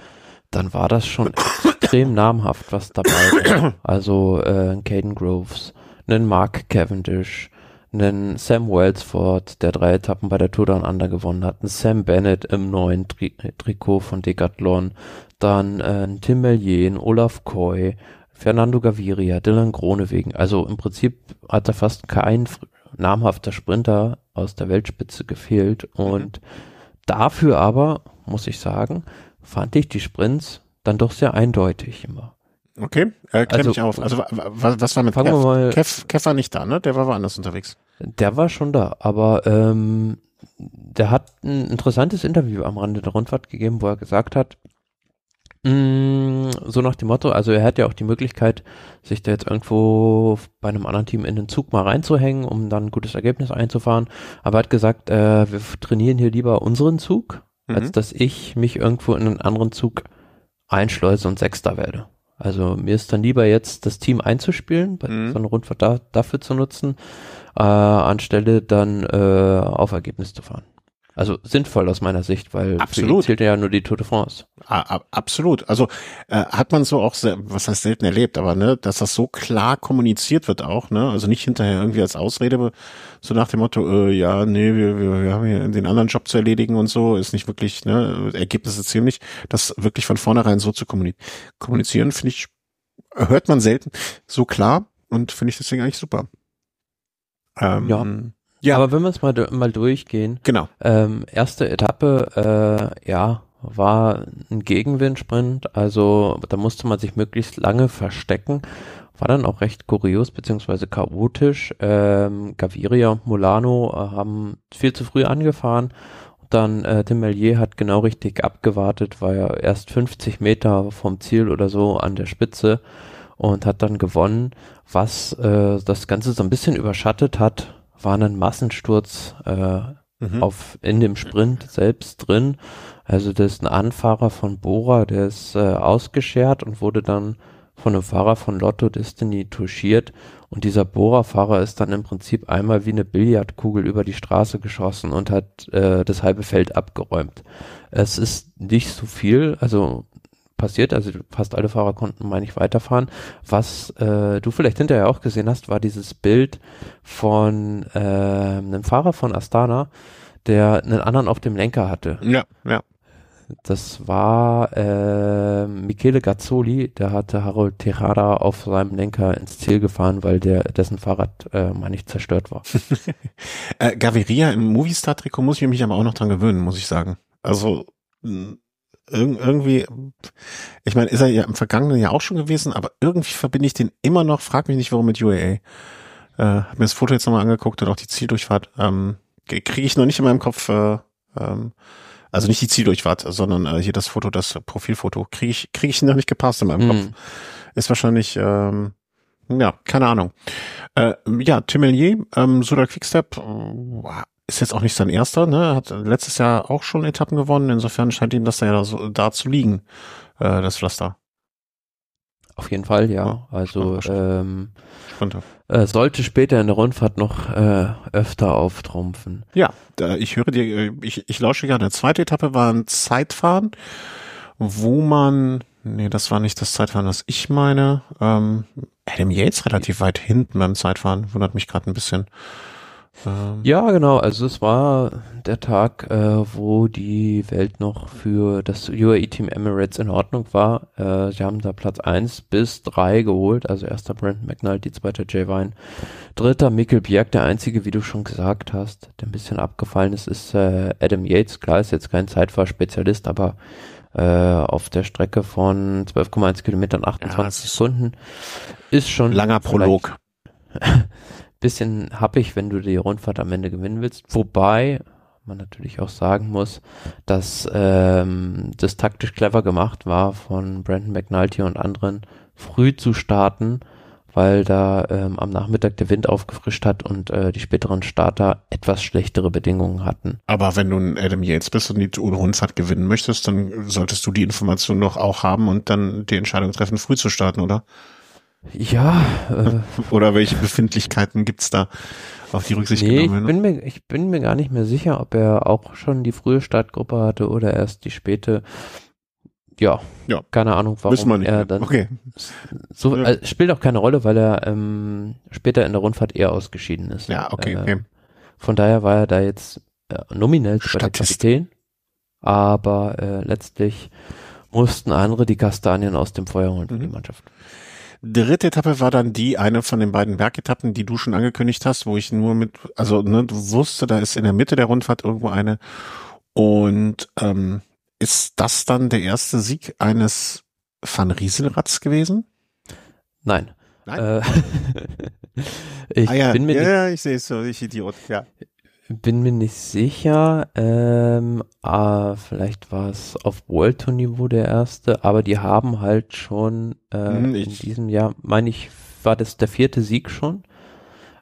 dann war das schon extrem namhaft, was dabei war. Also äh, Caden Groves, einen Mark Cavendish, einen Sam Wellsford, der drei Etappen bei der Tour Down Under gewonnen hat, einen Sam Bennett im neuen Tri Trikot von Decathlon, dann äh, Tim Mellier, Olaf Koy, Fernando Gaviria, Dylan Gronewegen. Also im Prinzip hat da fast kein namhafter Sprinter aus der Weltspitze gefehlt Mhm. und dafür aber, muss ich sagen, fand ich die Sprints dann doch sehr eindeutig immer. Okay, äh, klär Also- mich auf. Also wa- wa- was war mit Kev? mal, Kev? Kev war nicht da, ne? Der war woanders unterwegs. der war schon da, aber ähm, der hat ein interessantes Interview am Rande der Rundfahrt gegeben, wo er gesagt hat, mh, so nach dem Motto, also er hat ja auch die Möglichkeit, sich da jetzt irgendwo bei einem anderen Team in den Zug mal reinzuhängen, um dann ein gutes Ergebnis einzufahren, aber er hat gesagt, äh, wir trainieren hier lieber unseren Zug, als Mhm. dass ich mich irgendwo in einen anderen Zug einschleuse und Sechster werde. Also mir ist dann lieber jetzt das Team einzuspielen, bei Mhm. so einer Rundfahrt da, dafür zu nutzen, äh, anstelle dann äh, auf Ergebnis zu fahren. Also sinnvoll aus meiner Sicht, weil Absolut. zählt ja nur die Tour de France. A- a- Absolut. Also äh, hat man so auch, sehr, was heißt selten erlebt, aber ne, dass das so klar kommuniziert wird auch, ne, also nicht hinterher irgendwie als Ausrede, so nach dem Motto, äh, ja, nee, wir, wir, wir haben hier den anderen Job zu erledigen und so, ist nicht wirklich, ne, Ergebnisse nicht, das wirklich von vornherein so zu kommuni kommunizieren, finde ich, hört man selten so klar und finde ich deswegen eigentlich super. Ähm, Ja. Ja. Aber wenn wir es mal, mal durchgehen, Genau. ähm, erste Etappe, äh, ja, war ein Gegenwindsprint, also da musste man sich möglichst lange verstecken. War dann auch recht kurios beziehungsweise chaotisch. Ähm, Gaviria und Molano äh, haben viel zu früh angefahren. Und dann äh, Tim Mellier hat genau richtig abgewartet, war ja erst 50 Meter vom Ziel oder so an der Spitze und hat dann gewonnen. Was äh, das Ganze so ein bisschen überschattet hat, war ein Massensturz äh, Mhm. auf in dem Sprint selbst drin. Also das ist ein Anfahrer von Bora, der ist äh, ausgeschert und wurde dann von einem Fahrer von Lotto Destiny touchiert. Und dieser Bora-Fahrer ist dann im Prinzip einmal wie eine Billardkugel über die Straße geschossen und hat äh, das halbe Feld abgeräumt. Es ist nicht so viel, also passiert, also fast alle Fahrer konnten, meine ich, weiterfahren. Was äh, du vielleicht hinterher auch gesehen hast, war dieses Bild von äh, einem Fahrer von Astana, der einen anderen auf dem Lenker hatte. Ja, ja. Das war äh, Michele Gazzoli, der hatte Harold Tejada auf seinem Lenker ins Ziel gefahren, weil der dessen Fahrrad, äh, meine ich, zerstört war. Äh, Gaviria im Movistar-Trikot muss ich mich aber auch noch dran gewöhnen, muss ich sagen. Also irg irgendwie, ich meine, ist er ja im vergangenen Jahr auch schon gewesen, aber irgendwie verbinde ich den immer noch, frag mich nicht, warum mit UAA. Äh, hab mir das Foto jetzt nochmal angeguckt und auch die Zieldurchfahrt. Ähm, Kriege ich noch nicht in meinem Kopf, äh, ähm, also nicht die Zieldurchfahrt, sondern äh, hier das Foto, das Profilfoto, kriege ich, kriege ich noch nicht gepasst in meinem Kopf. Hm. Ist wahrscheinlich, ähm, ja, keine Ahnung. Äh, ja, Tim Mellier, ähm, Suda Quickstep, äh, ist jetzt auch nicht sein erster, ne? Hat letztes Jahr auch schon Etappen gewonnen, insofern scheint ihm das da ja so, da zu liegen, äh, das Pflaster. Auf jeden Fall, ja. Ja, Also ähm, äh, sollte später in der Rundfahrt noch äh, öfter auftrumpfen. Ja, ich höre dir, äh, ich, ich lausche gerne. Zweite Etappe war ein Zeitfahren, wo man, nee, das war nicht das Zeitfahren, was ich meine. Ähm, Adam Yates relativ weit hinten beim Zeitfahren, wundert mich gerade ein bisschen. Ähm, Ja, genau. Also es war der Tag, äh, wo die Welt noch für das UAE-Team Emirates in Ordnung war. Äh, sie haben da Platz 1 bis 3 geholt. Also erster Brandon McNulty, zweiter Jay Vine, dritter Mikkel Bjerg, der einzige, wie du schon gesagt hast, der ein bisschen abgefallen ist, ist äh, Adam Yates. Klar, ist jetzt kein Zeitfahrspezialist, aber äh, auf der Strecke von 12,1 Kilometern 28 Ja, Sekunden ist schon Langer Prolog. bisschen happig, wenn du die Rundfahrt am Ende gewinnen willst. Wobei man natürlich auch sagen muss, dass ähm, das taktisch clever gemacht war von Brandon McNulty und anderen, früh zu starten, weil da ähm, am Nachmittag der Wind aufgefrischt hat und äh, die späteren Starter etwas schlechtere Bedingungen hatten. Aber wenn du ein Adam Yates bist und die Rundfahrt gewinnen möchtest, dann solltest du die Information doch auch haben und dann die Entscheidung treffen, früh zu starten, oder? Ja, äh, Oder welche Befindlichkeiten gibt's da? auf die Rücksicht nee, genommen. ich bin, mir, ich bin mir gar nicht mehr sicher, ob er auch schon die frühe Startgruppe hatte oder erst die späte. Ja, Ja. keine Ahnung, Wissen wir warum nicht. er dann okay. so Ja. äh, spielt auch keine Rolle, weil er ähm, später in der Rundfahrt eher ausgeschieden ist. Ja, okay, Äh, okay. Von daher war er da jetzt äh, nominell Statist. Kapitän, aber äh, letztlich mussten andere die Kastanien aus dem Feuer holen für Mhm. die Mannschaft. Dritte Etappe war dann die, eine von den beiden Bergetappen, die du schon angekündigt hast, wo ich nur mit, also ne, du wusste, da ist in der Mitte der Rundfahrt irgendwo eine. Und ähm, ist das dann der erste Sieg eines Van Rieselrads gewesen? Nein. Nein? Äh, ich ah ja, bin mir ja, ja, ich sehe es so, ich Idiot, ja. Bin mir nicht sicher. Ähm, ah, vielleicht war es auf World Tour Niveau der erste, aber die haben halt schon äh, in diesem Jahr, meine ich, war das der vierte Sieg schon.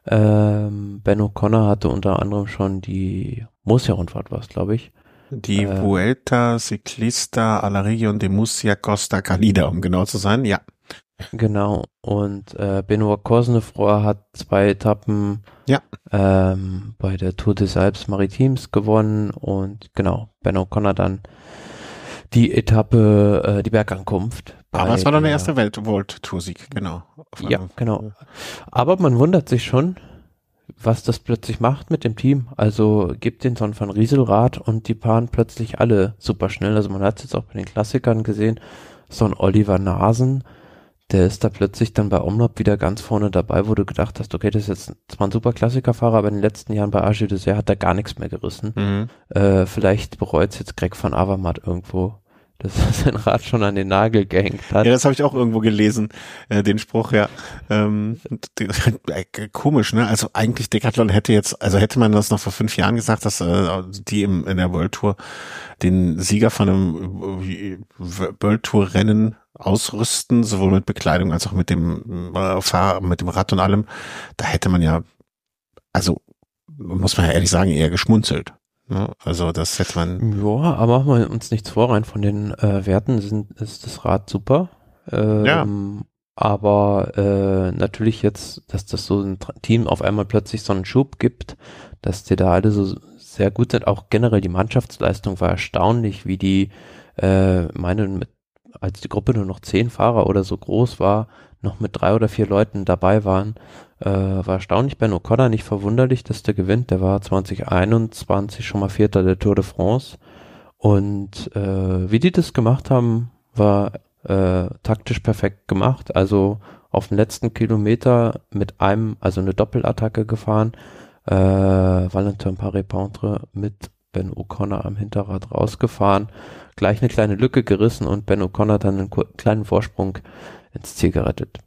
Ähm, Ben O'Connor hatte unter anderem schon die Murcia-Rundfahrt, war es, glaube ich. Die Äh. Vuelta Ciclista a la Region de Murcia Costa Calida, um genau zu sein, ja. Genau. Und äh, Benoit Cosnefroy hat zwei Etappen Ja. ähm, bei der Tour des Alpes Maritimes gewonnen und genau, Ben O'Connor dann die Etappe, äh, die Bergankunft. Aber bei es war dann der erste Welt-World-Tour-Sieg, genau. Auf Ja, einem- genau. Aber man wundert sich schon, was das plötzlich macht mit dem Team. Also gibt den so einen Van Rieselrad und die fahren plötzlich alle super schnell. Also man hat es jetzt auch bei den Klassikern gesehen, so ein Oliver Nasen, der ist da plötzlich dann bei Omlop wieder ganz vorne dabei, wo du gedacht hast, okay, das ist jetzt zwar ein super Klassikerfahrer, aber in den letzten Jahren bei Argy Dessert hat er gar nichts mehr gerissen. Mhm. Äh, vielleicht bereut jetzt Greg van Avermaet irgendwo, dass er sein Rad schon an den Nagel gehängt hat. Ja, das habe ich auch irgendwo gelesen, äh, den Spruch, ja. Ähm, äh, komisch, ne? Also eigentlich Decathlon hätte jetzt, also hätte man das noch vor fünf Jahren gesagt, dass äh, die im, in der World Tour den Sieger von einem äh, World Tour Rennen ausrüsten, sowohl mit Bekleidung als auch mit dem äh, Fahr mit dem Rad und allem. Da hätte man ja, also muss man ja ehrlich sagen, eher geschmunzelt. Ne? Also das hätte man. Ja, aber machen wir uns nichts vor, rein von den äh, Werten sind, ist das Rad super. Ähm, Aber äh, natürlich jetzt, dass das so ein Team auf einmal plötzlich so einen Schub gibt, dass die da alle so sehr gut sind. Auch generell die Mannschaftsleistung war erstaunlich, wie die, äh, meine, mit, als die Gruppe nur noch zehn Fahrer oder so groß war, noch mit drei oder vier Leuten dabei waren, äh, war erstaunlich. Ben O'Connor nicht verwunderlich, dass der gewinnt. Der war 2021 schon mal Vierter der Tour de France. Und äh, wie die das gemacht haben, war äh, taktisch perfekt gemacht. Also auf dem letzten Kilometer mit einem, also eine Doppelattacke gefahren. Äh, Valentin Paré-Pentre mit Ben O'Connor am Hinterrad rausgefahren. Gleich eine kleine Lücke gerissen und Ben O'Connor dann einen kleinen Vorsprung ins Ziel gerettet.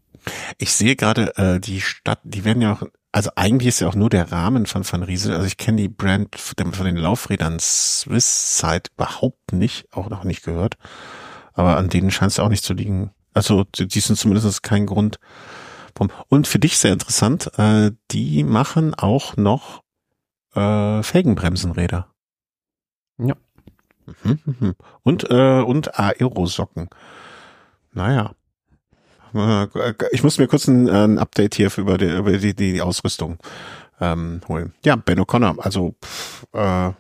Ich sehe gerade, äh, die Stadt, die werden ja auch, also eigentlich ist ja auch nur der Rahmen von Van Riesel, also ich kenne die Brand von den Laufrädern Swiss Side überhaupt nicht, auch noch nicht gehört, aber an denen scheint es auch nicht zu liegen. Also die die sind zumindest kein Grund. Und für dich sehr interessant, äh, die machen auch noch äh, Felgenbremsenräder. Ja. Mhm, mhm. Und, äh, und Aerosocken. Naja. Äh, Ich muss mir kurz ein, ein Update hier für über die, über die, die Ausrüstung ähm, holen. Ja, Ben O'Connor, also pff, äh,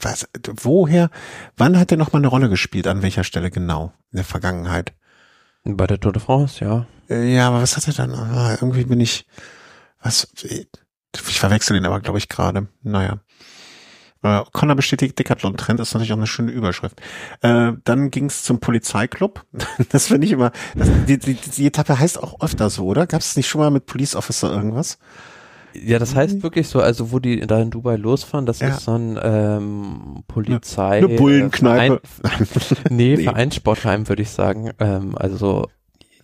was, woher, wann hat er noch mal eine Rolle gespielt? An welcher Stelle genau in der Vergangenheit? Bei der Tour de France, ja. Äh, Ja, aber was hat er dann? Ah, irgendwie bin ich, was, ich verwechsel ihn aber, glaube ich, gerade. Naja. Äh, Connor bestätigt Decathlon-Trend, ist natürlich auch eine schöne Überschrift. Äh, dann ging es zum Polizeiklub. Das finde ich immer, das, die, die, die Etappe heißt auch öfter so, oder? Gab es nicht schon mal mit Police Officer irgendwas? Ja, das heißt wirklich so, also wo die da in Dubai losfahren, das Ja. ist so ein ähm, Polizei. Eine Bullenkneipe. Verein, nee, Nee. Vereinssportheim würde ich sagen. Ähm, also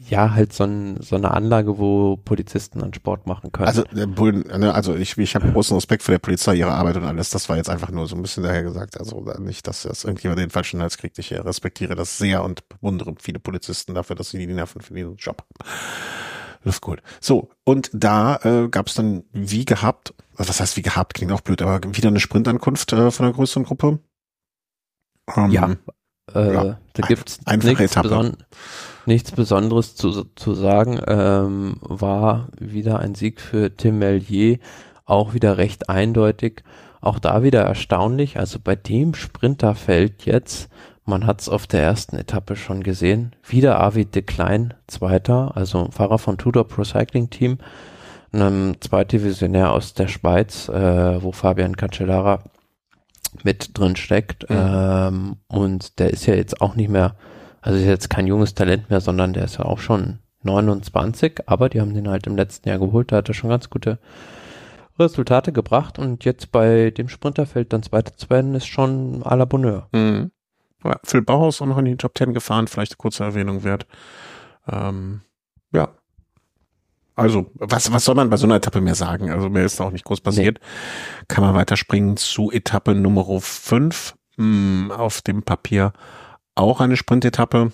ja, halt so, ein, so eine Anlage, wo Polizisten dann Sport machen können. Also ne, also ich, ich habe großen Respekt vor der Polizei, ihre Arbeit und alles. Das war jetzt einfach nur so ein bisschen daher gesagt. Also nicht, dass das irgendjemand den falschen Hals kriegt. Ich äh, respektiere das sehr und bewundere viele Polizisten dafür, dass sie die Nerven für diesen Job haben. Luft gut. So, und da äh, gab es dann wie gehabt, also was heißt wie gehabt, klingt auch blöd, aber wieder eine Sprintankunft äh, von einer größeren Gruppe. Ähm, Ja. äh, ja, da gibt's einfache nichts, Etappe. Nichts Besonderes zu, zu sagen. Ähm, war wieder ein Sieg für Tim Mellier. auch wieder recht eindeutig. Auch da wieder erstaunlich, also bei dem Sprinterfeld jetzt, man hat es auf der ersten Etappe schon gesehen, wieder Arvid de Klein, Zweiter, also Fahrer von Tudor Pro Cycling Team, einem Zweitdivisionär aus der Schweiz, äh, wo Fabian Cancellara mit drin steckt. Mhm. Ähm, und der ist ja jetzt auch nicht mehr, also ist jetzt kein junges Talent mehr, sondern der ist ja auch schon 29, aber die haben den halt im letzten Jahr geholt, da hat er schon ganz gute Resultate gebracht und jetzt bei dem Sprinterfeld dann Zweiter zu werden, ist schon à la Bonheur. Mhm. Ja, Phil Bauhaus auch noch in die Top 10 gefahren, vielleicht eine kurze Erwähnung wert. Ähm, ja. Also, was, was soll man bei so einer Etappe mehr sagen? Also, mehr ist auch nicht groß passiert. Nee. Kann man weiterspringen zu Etappe Nummer 5. Hm, auf dem Papier auch eine Sprintetappe.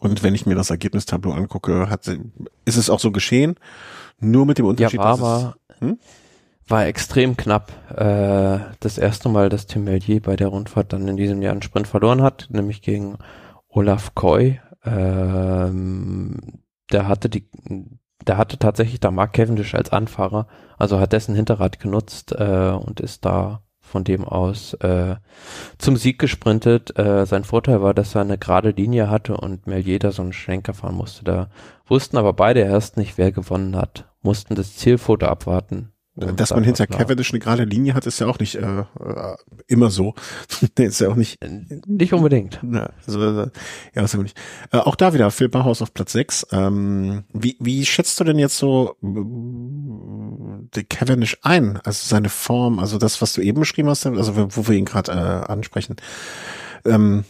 Und wenn ich mir das Ergebnistableau angucke, hat, ist es auch so geschehen. Nur mit dem Unterschied, ja, war, dass es, hm? war extrem knapp. Äh, das erste Mal, dass Tim Mellier bei der Rundfahrt dann in diesem Jahr einen Sprint verloren hat, nämlich gegen Olaf Koy. Ähm, der hatte die, der hatte tatsächlich da Mark Cavendish als Anfahrer, also hat dessen Hinterrad genutzt äh, und ist da von dem aus äh, zum Sieg gesprintet. Äh, sein Vorteil war, dass er eine gerade Linie hatte und Melier da so einen Schlenker fahren musste. Da wussten aber beide erst nicht, wer gewonnen hat, mussten das Zielfoto abwarten dass man hinter Cavendish eine gerade Linie hat, ist ja auch nicht äh, äh immer so. nee, ist ja auch nicht. Äh, nicht unbedingt. Ja, also, äh, ja, ist ja nicht. Äh, auch da wieder Phil Bauhaus auf Platz 6. Ähm, wie, wie schätzt du denn jetzt so Cavendish ein? Also seine Form, also das, was du eben beschrieben hast, also wo wir ihn gerade äh, ansprechen. Ähm,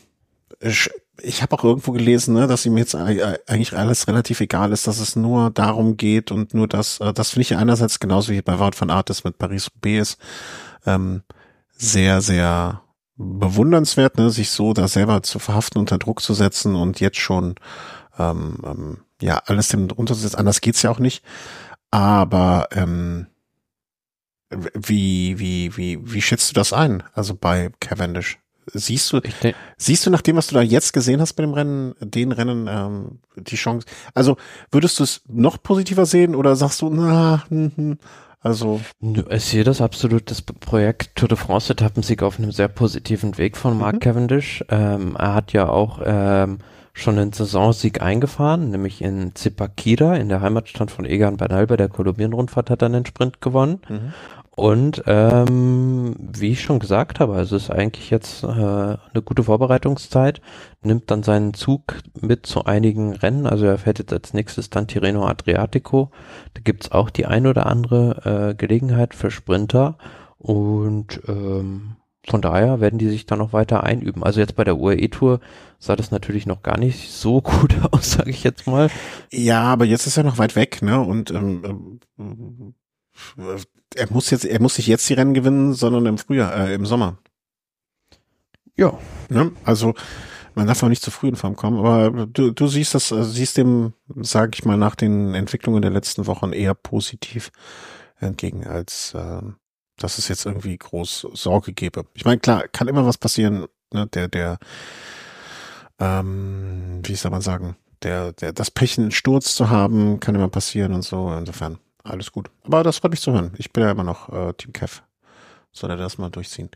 ich habe auch irgendwo gelesen, ne, dass ihm jetzt eigentlich alles relativ egal ist, dass es nur darum geht und nur das, äh, das finde ich einerseits genauso wie bei Wout van Artes mit Paris-Roubaix ähm, sehr, sehr bewundernswert, ne, sich so da selber zu verhaften, unter Druck zu setzen und jetzt schon ähm, ähm, ja alles dem runterzusetzen. Anders geht's ja auch nicht. Aber ähm, wie, wie, wie, wie schätzt du das ein? Also bei Cavendish? Siehst du, siehst du nach dem, was du da jetzt gesehen hast bei dem Rennen, den Rennen, ähm, die Chance? Also würdest du es noch positiver sehen oder sagst du, na, hm, hm, also. Ich sehe das absolut, das Projekt Tour de France Etappensieg auf einem sehr positiven Weg von Mark mhm. Cavendish. Ähm, er hat ja auch ähm, schon einen Saisonsieg eingefahren, nämlich in Zipaquira, in der Heimatstadt von Egan Bernal bei der Kolumbien-Rundfahrt hat er einen Sprint gewonnen. Mhm. Und ähm, wie ich schon gesagt habe, also es ist eigentlich jetzt äh, eine gute Vorbereitungszeit, nimmt dann seinen Zug mit zu einigen Rennen, also er fährt jetzt als nächstes dann Tirreno Adriatico, da gibt's auch die ein oder andere äh, Gelegenheit für Sprinter und ähm, von daher werden die sich dann noch weiter einüben. Also jetzt bei der UAE-Tour sah das natürlich noch gar nicht so gut aus, sage ich jetzt mal. Ja, aber jetzt ist er noch weit weg, ne? Und ähm, ähm er muss jetzt, er muss nicht jetzt die Rennen gewinnen, sondern im Frühjahr, äh, im Sommer. Ja. Ne? Also man darf auch nicht zu früh in Form kommen, aber du, du siehst das, also siehst dem, sage ich mal, nach den Entwicklungen der letzten Wochen eher positiv entgegen, als äh, dass es jetzt irgendwie groß Sorge gäbe. Ich meine, klar, kann immer was passieren, ne? der, der, ähm, wie soll man sagen, der, der, das Pech, einen Sturz zu haben, kann immer passieren und so, insofern alles gut. Aber das freut mich zu hören. Ich bin ja immer noch äh, Team Kev. Soll er das mal durchziehen.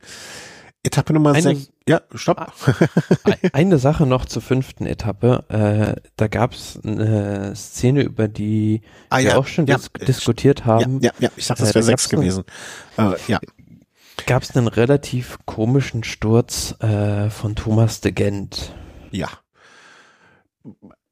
Etappe Nummer 6. Ja, stopp. Ah, eine Sache noch zur fünften Etappe. Äh, da gab es eine Szene, über die ah, wir ja, auch schon ja, dis diskutiert haben. Ja, ja, ja. ich dachte, das wäre äh, sechs gewesen. Äh, ja. Gab es einen relativ komischen Sturz äh, von Thomas de Gent. Ja.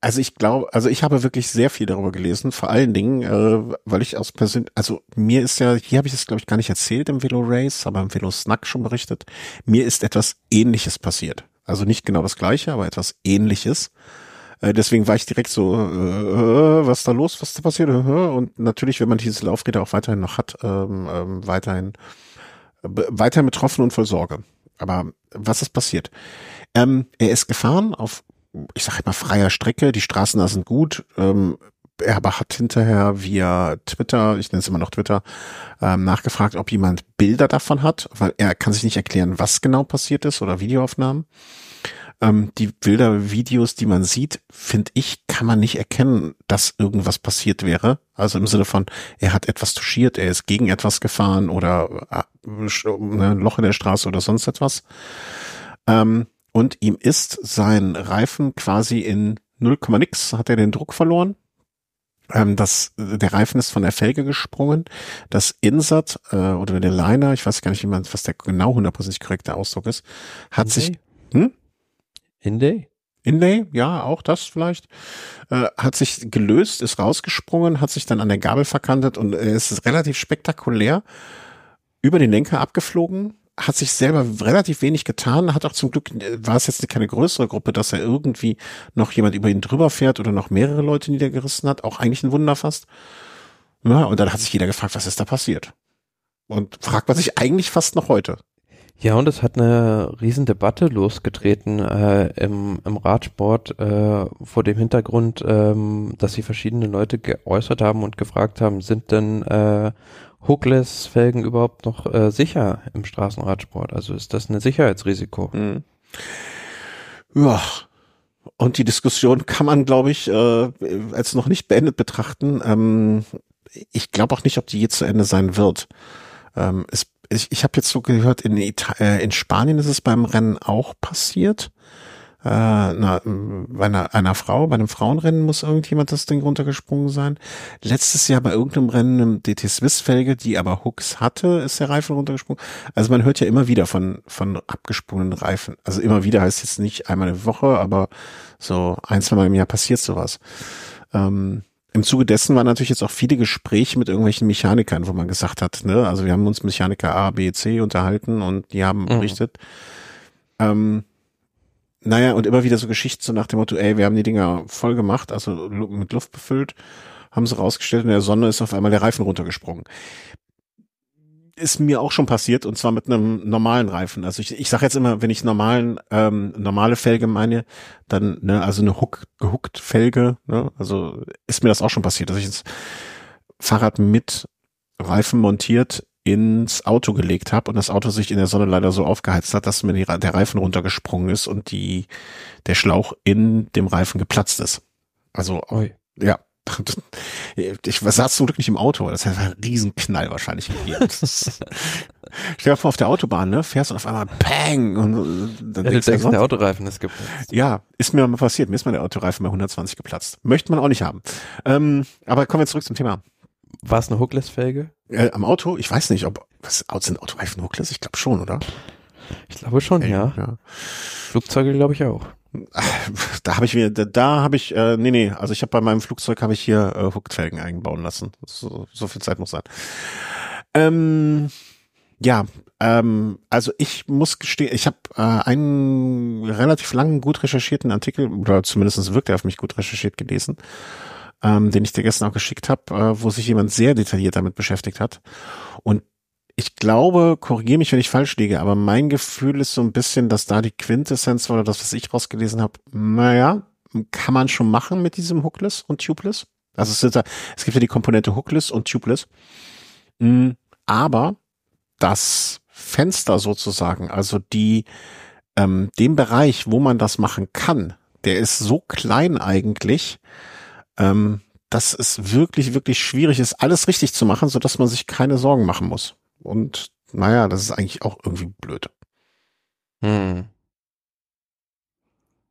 Also ich glaube, also ich habe wirklich sehr viel darüber gelesen, vor allen Dingen, äh, weil ich aus persönlich, also mir ist ja, hier habe ich es glaube ich gar nicht erzählt im Velo Race, aber im Velo Snack schon berichtet, mir ist etwas ähnliches passiert. Also nicht genau das gleiche, aber etwas ähnliches. Äh, deswegen war ich direkt so, äh, äh was da los, was da passiert? Und natürlich, wenn man diese Laufräder auch weiterhin noch hat, ähm, ähm, weiterhin, äh, weiterhin betroffen und voll Sorge. Aber was ist passiert? Ähm, er ist gefahren auf ich sage immer freier Strecke, die Straßen da sind gut. Ähm, er aber hat hinterher via Twitter, ich nenne es immer noch Twitter, ähm, nachgefragt, ob jemand Bilder davon hat, weil er kann sich nicht erklären, was genau passiert ist oder Videoaufnahmen. Ähm, die Bilder-Videos, die man sieht, finde ich, kann man nicht erkennen, dass irgendwas passiert wäre. Also im Sinne von, er hat etwas touchiert, er ist gegen etwas gefahren oder äh, ein Loch in der Straße oder sonst etwas. Ähm, und ihm ist sein Reifen quasi in 0, nix, hat er den Druck verloren. Ähm, das, der Reifen ist von der Felge gesprungen. Das Insert äh, oder der Liner, ich weiß gar nicht, wie man, was der genau hundertprozentig korrekte Ausdruck ist, hat Inlay? sich hm? Inday? Inlay, ja, auch das vielleicht, äh, hat sich gelöst, ist rausgesprungen, hat sich dann an der Gabel verkantet und äh, es ist relativ spektakulär über den Lenker abgeflogen, hat sich selber relativ wenig getan, hat auch zum Glück, äh, war es jetzt keine größere Gruppe, dass er irgendwie noch jemand über ihn drüber fährt oder noch mehrere Leute niedergerissen hat, auch eigentlich ein Wunder fast. Ja, und dann hat sich jeder gefragt, was ist da passiert? Und fragt man sich eigentlich fast noch heute. Ja, und es hat eine riesen Debatte losgetreten äh, im, im Radsport äh, vor dem Hintergrund, ähm, dass sich verschiedene Leute geäußert haben und gefragt haben, sind denn äh, Hookless-Felgen überhaupt noch äh, sicher im Straßenradsport? Also ist das ein Sicherheitsrisiko? Mhm. Ja. Und die Diskussion kann man, glaube ich, äh, als noch nicht beendet betrachten. Ähm, ich glaube auch nicht, ob die je zu Ende sein wird. Ähm, es ich, ich habe jetzt so gehört, in, Ita äh, in Spanien ist es beim Rennen auch passiert. Äh, na, bei einer, einer Frau, bei einem Frauenrennen muss irgendjemand das Ding runtergesprungen sein. Letztes Jahr bei irgendeinem Rennen im DT Swiss Felge, die aber Hooks hatte, ist der Reifen runtergesprungen. Also man hört ja immer wieder von, von abgesprungenen Reifen. Also immer wieder heißt jetzt nicht einmal eine Woche, aber so ein, zwei Mal im Jahr passiert sowas. Ähm, im Zuge dessen waren natürlich jetzt auch viele Gespräche mit irgendwelchen Mechanikern, wo man gesagt hat, ne, also wir haben uns Mechaniker A, B, C unterhalten und die haben mhm. berichtet. Ähm, naja, und immer wieder so Geschichten so nach dem Motto, ey, wir haben die Dinger voll gemacht, also mit Luft befüllt, haben sie rausgestellt, in der Sonne ist auf einmal der Reifen runtergesprungen ist mir auch schon passiert und zwar mit einem normalen Reifen. Also ich, ich sage jetzt immer, wenn ich normalen ähm, normale Felge meine, dann ne, also eine Hook gehuckt Felge, ne, also ist mir das auch schon passiert, dass ich das Fahrrad mit Reifen montiert ins Auto gelegt habe und das Auto sich in der Sonne leider so aufgeheizt hat, dass mir die, der Reifen runtergesprungen ist und die der Schlauch in dem Reifen geplatzt ist. Also Oi. ja, ich saß zum Glück nicht im Auto, das hätte einen Riesenknall wahrscheinlich gegeben. Stell dir vor, auf der Autobahn, ne, fährst und auf einmal Pang und dann ja, denkst du, denkst, der Autoreifen ist geplatzt. Ja, ist mir mal passiert. Mir ist mal der Autoreifen bei 120 geplatzt. Möchte man auch nicht haben. Ähm, aber kommen wir zurück zum Thema. War es eine Hookless-Felge? Äh, am Auto? Ich weiß nicht, ob was sind Autoreifen Hookless? Ich glaube schon, oder? Ich glaube schon, Ey, ja. ja. Flugzeuge glaube ich auch. Da habe ich mir, da, da habe ich, äh, nee, nee, also ich habe bei meinem Flugzeug habe ich hier äh, Hookfelgen einbauen lassen. So, so viel Zeit muss sein. Ähm, ja, ähm, also ich muss gestehen, ich habe äh, einen relativ langen, gut recherchierten Artikel, oder zumindest wirkt er auf mich gut recherchiert gelesen, ähm, den ich dir gestern auch geschickt habe, äh, wo sich jemand sehr detailliert damit beschäftigt hat. Und ich glaube, korrigiere mich, wenn ich falsch liege, aber mein Gefühl ist so ein bisschen, dass da die Quintessenz oder das, was ich rausgelesen habe, naja, kann man schon machen mit diesem Hookless und Tubeless. Also es, da, es gibt ja die Komponente Hookless und Tubeless. Mm, aber das Fenster sozusagen, also die, ähm, dem Bereich, wo man das machen kann, der ist so klein eigentlich, ähm, dass es wirklich, wirklich schwierig ist, alles richtig zu machen, so dass man sich keine Sorgen machen muss. Und naja, das ist eigentlich auch irgendwie blöd. Hm.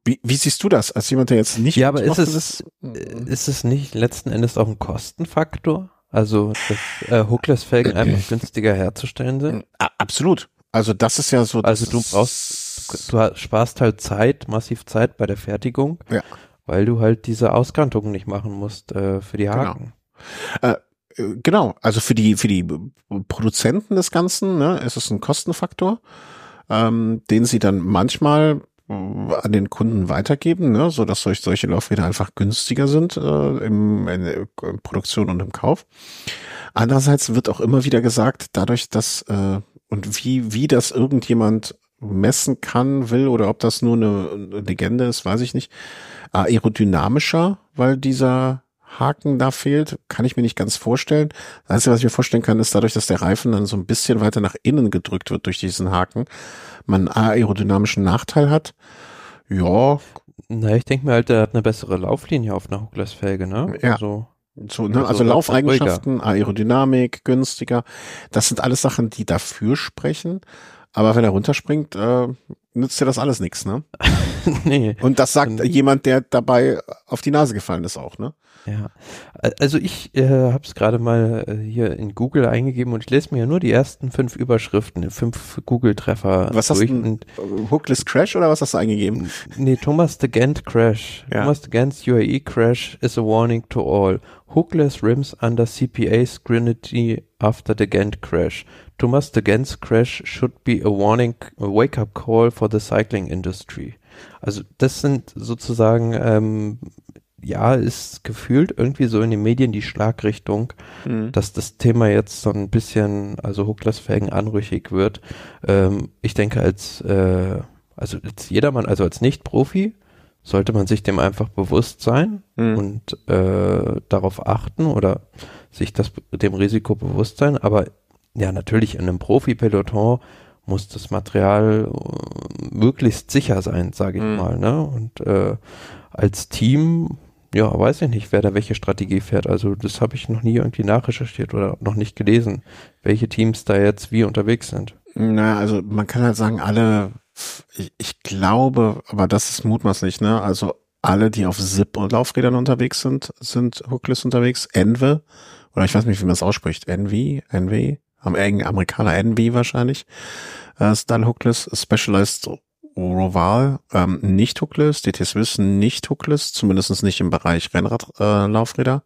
Wie, wie siehst du das als jemand, der jetzt nicht. Ja, aber ist es, ist, ist es nicht letzten Endes auch ein Kostenfaktor? Also, dass äh, Hookless-Felgen einfach günstiger herzustellen sind? Absolut. Also, das ist ja so. Also, du brauchst, du sparst halt Zeit, massiv Zeit bei der Fertigung, ja. Weil du halt diese Auskantung nicht machen musst äh, für die genau. Haken. Genau. Äh, genau, also für die, für die Produzenten des Ganzen ne, ist es ein Kostenfaktor, ähm, den sie dann manchmal äh, an den Kunden weitergeben, ne, so dass solche, solche Laufräder einfach günstiger sind äh, im, in der Produktion und im Kauf. Andererseits wird auch immer wieder gesagt, dadurch, dass äh, und wie wie das irgendjemand messen kann, will oder ob das nur eine Legende ist, weiß ich nicht, aerodynamischer, weil dieser Haken da fehlt, kann ich mir nicht ganz vorstellen. Das Einzige, was ich mir vorstellen kann, ist dadurch, dass der Reifen dann so ein bisschen weiter nach innen gedrückt wird durch diesen Haken, man einen aerodynamischen Nachteil hat. Ja. Na, ich denke mir halt, der hat eine bessere Lauflinie auf einer Hookless-Felge, ne? Ja. Also, So, ne? Also, Also Laufeigenschaften, Aerodynamik, günstiger. Das sind alles Sachen, die dafür sprechen. Aber wenn er runterspringt, äh, nützt dir das alles nichts, ne? nee. Und das sagt jemand, der dabei auf die Nase gefallen ist auch, ne? Ja, also ich äh, habe es gerade mal äh, hier in Google eingegeben und ich lese mir ja nur die ersten fünf Überschriften, fünf Google-Treffer Was hast du Und, Hookless Crash oder was hast du eingegeben? nee, Thomas de Gent Crash. Ja. Thomas de Gent's UAE Crash is a warning to all. Hookless rims under CPA scrutiny after the Gent Crash. Thomas de Gent's Crash should be a warning, a wake-up call for the cycling industry. Also das sind sozusagen, ähm, ja, ist gefühlt irgendwie so in den Medien die Schlagrichtung, Hm. dass das Thema jetzt so ein bisschen, also Hookless-Felgen anrüchig wird. Ähm, ich denke, als, äh, also als jedermann, also als Nicht-Profi, sollte man sich dem einfach bewusst sein Hm. und äh, darauf achten oder sich das dem Risiko bewusst sein. Aber ja, natürlich in einem Profi-Peloton muss das Material äh, möglichst sicher sein, sage ich Mhm. mal. Ne? Und äh, als Team, ja, weiß ich nicht, wer da welche Strategie fährt. Also das habe ich noch nie irgendwie nachrecherchiert oder noch nicht gelesen, welche Teams da jetzt wie unterwegs sind. Naja, also man kann halt sagen, alle, ich, ich glaube, aber das ist mutmaßlich, ne? Also alle, die auf SIP und Laufrädern unterwegs sind, sind hookless unterwegs. Enve, oder ich weiß nicht, wie man es ausspricht. Envy, NV, am Amerikaner Envy wahrscheinlich. Äh, ist dann hookless, Specialized Roval, ähm, nicht hookless, DT Swiss nicht hookless, zumindest nicht im Bereich Rennradlaufräder.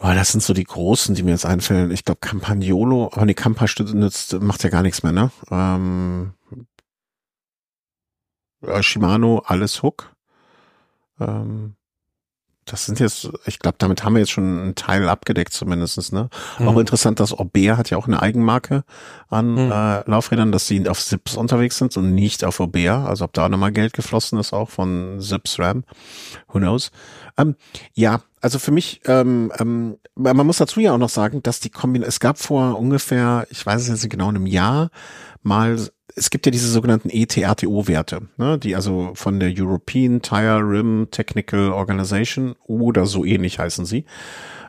Äh, das sind so die großen, die mir jetzt einfallen. Ich glaube Campagnolo, aber nee, Campa nützt, macht ja gar nichts mehr, ne? Ähm, äh, Shimano, alles Hook. Ähm, das sind jetzt, ich glaube, damit haben wir jetzt schon einen Teil abgedeckt zumindestens, ne? Auch Mhm. interessant, dass Aubert hat ja auch eine Eigenmarke an Mhm. äh, Laufrädern, dass sie auf Sips unterwegs sind und nicht auf Aubert. Also ob da auch nochmal Geld geflossen ist, auch von Sips Ram. Who knows? Ähm, ja, also für mich, ähm, ähm, man muss dazu ja auch noch sagen, dass die Kombination, es gab vor ungefähr, ich weiß es jetzt nicht genau, einem Jahr mal, es gibt ja diese sogenannten ETRTO-Werte, ne, die also von der European Tire Rim Technical Organization oder so ähnlich heißen sie,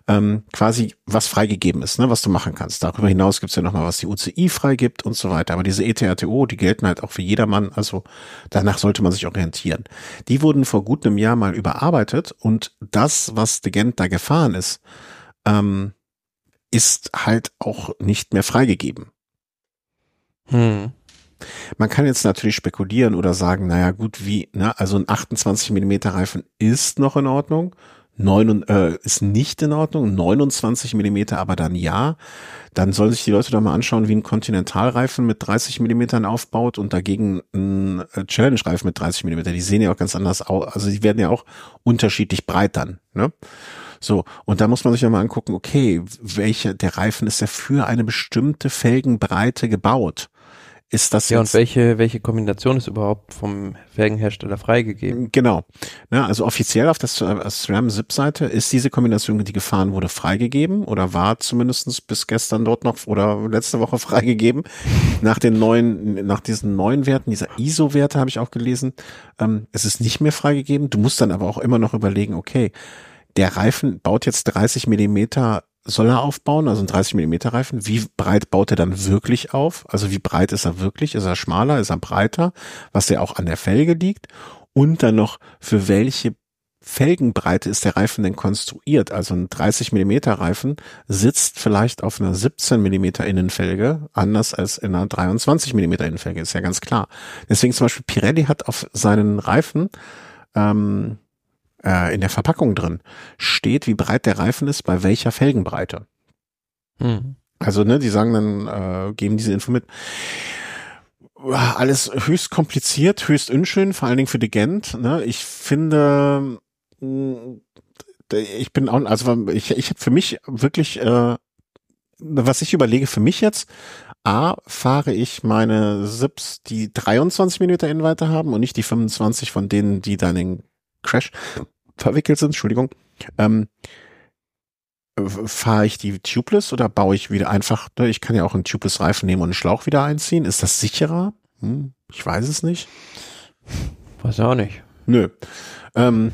ähm, quasi was freigegeben ist, ne, was du machen kannst. Darüber hinaus gibt's ja nochmal, was die UCI freigibt und so weiter. Aber diese ETRTO, die gelten halt auch für jedermann, also danach sollte man sich orientieren. Die wurden vor gut einem Jahr mal überarbeitet und das, was de Gent da gefahren ist, ähm, ist halt auch nicht mehr freigegeben. Hm. Man kann jetzt natürlich spekulieren oder sagen, naja gut, wie, ne, also ein 28 Millimeter Reifen ist noch in Ordnung, neun, äh, ist nicht in Ordnung, 29 Millimeter aber dann ja. Dann sollen sich die Leute doch mal anschauen, wie ein Kontinentalreifen mit 30 Millimetern aufbaut und dagegen ein äh, Challenge-Reifen mit 30 Millimeter. Die sehen ja auch ganz anders aus, also die werden ja auch unterschiedlich breit dann, ne? So, und da muss man sich ja mal angucken, okay, welche, der Reifen ist ja für eine bestimmte Felgenbreite gebaut. Ist das Ja, jetzt und welche, welche Kombination ist überhaupt vom Felgenhersteller freigegeben? Genau. Ja, also offiziell auf der SRAM-SIP-Seite ist diese Kombination, die gefahren wurde, freigegeben oder war zumindestens bis gestern dort noch oder letzte Woche freigegeben. Nach den neuen, nach diesen neuen Werten, dieser ISO-Werte habe ich auch gelesen. Ähm, es ist nicht mehr freigegeben. Du musst dann aber auch immer noch überlegen, okay, der Reifen baut jetzt 30 Millimeter soll er aufbauen, also ein 30 Millimeter Reifen. Wie breit baut er dann wirklich auf? Also wie breit ist er wirklich? Ist er schmaler? Ist er breiter? Was ja auch an der Felge liegt. Und dann noch, für welche Felgenbreite ist der Reifen denn konstruiert? Also ein 30 Millimeter Reifen sitzt vielleicht auf einer 17 Millimeter Innenfelge, anders als in einer 23 Millimeter Innenfelge, ist ja ganz klar. Deswegen zum Beispiel Pirelli hat auf seinen Reifen ähm, äh, in der Verpackung drin steht, wie breit der Reifen ist, bei welcher Felgenbreite. Hm. Also, ne, die sagen dann, äh, geben diese Info mit. Alles höchst kompliziert, höchst unschön, vor allen Dingen für die Gent. Ne? Ich finde, mh, ich bin auch, also ich, ich habe für mich wirklich, äh, was ich überlege für mich jetzt, A, fahre ich meine Sips, die 23 Minuten Innenweite haben und nicht die 25 von denen, die dann in Crash verwickelt sind, Entschuldigung. Ähm, fahre ich die Tubeless oder baue ich wieder einfach, ne, ich kann ja auch einen Tubeless Reifen nehmen und einen Schlauch wieder einziehen. Ist das sicherer? Hm, ich weiß es nicht. Weiß auch nicht. Nö. Ähm,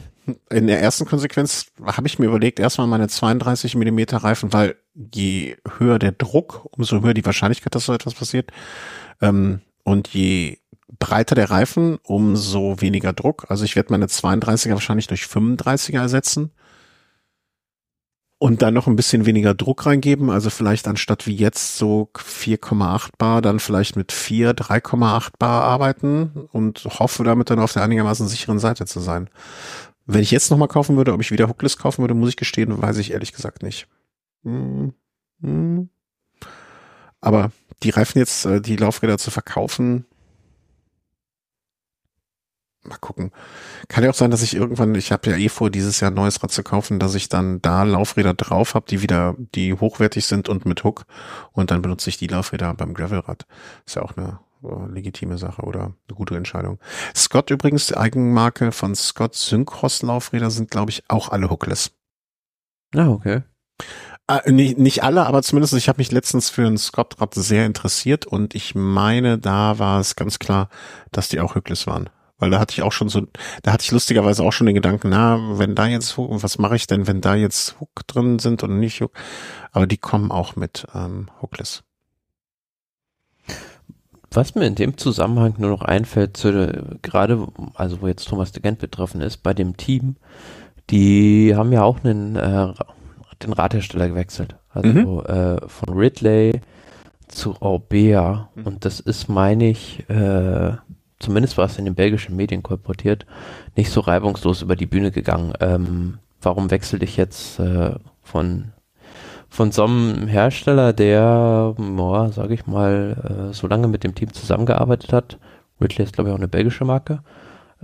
in der ersten Konsequenz habe ich mir überlegt, erstmal meine 32 Millimeter Reifen, weil je höher der Druck, umso höher die Wahrscheinlichkeit, dass so etwas passiert. Ähm, und je breiter der Reifen, umso weniger Druck. Also ich werde meine 32er wahrscheinlich durch 35er ersetzen und dann noch ein bisschen weniger Druck reingeben. Also vielleicht anstatt wie jetzt so 4,8 Bar, dann vielleicht mit 4, 3,8 Bar arbeiten und hoffe damit dann auf der einigermaßen sicheren Seite zu sein. Wenn ich jetzt nochmal kaufen würde, ob ich wieder Hookless kaufen würde, muss ich gestehen, weiß ich ehrlich gesagt nicht. Hm, hm. Aber die Reifen jetzt, äh, die Laufräder zu verkaufen, mal gucken. Kann ja auch sein, dass ich irgendwann, ich habe ja eh vor, dieses Jahr ein neues Rad zu kaufen, dass ich dann da Laufräder drauf habe, die wieder, die hochwertig sind und mit Hook. Und dann benutze ich die Laufräder beim Gravelrad. Ist ja auch eine äh, legitime Sache oder eine gute Entscheidung. Scott übrigens, die Eigenmarke von Scott Synchros Laufräder sind, glaube ich, auch alle hookless. Ah, okay. Äh, nicht, nicht alle, aber zumindest ich habe mich letztens für ein Scott-Rad sehr interessiert und ich meine, da war es ganz klar, dass die auch hookless waren. Weil da hatte ich auch schon so, da hatte ich lustigerweise auch schon den Gedanken, na, wenn da jetzt Hook, was mache ich denn, wenn da jetzt Hook drin sind und nicht Hook? Aber die kommen auch mit ähm, Hookless. Was mir in dem Zusammenhang nur noch einfällt, zu, gerade, also wo jetzt Thomas de Gent betroffen ist, bei dem Team, die haben ja auch einen, äh, den Radhersteller gewechselt. Also mhm. äh, von Ridley zu Orbea. Mhm. Und das ist, meine ich, äh, zumindest war es in den belgischen Medien kolportiert, nicht so reibungslos über die Bühne gegangen. Ähm, warum wechsel ich jetzt äh, von von so einem Hersteller, der, ja, sage ich mal, äh, so lange mit dem Team zusammengearbeitet hat, Ridley ist glaube ich auch eine belgische Marke,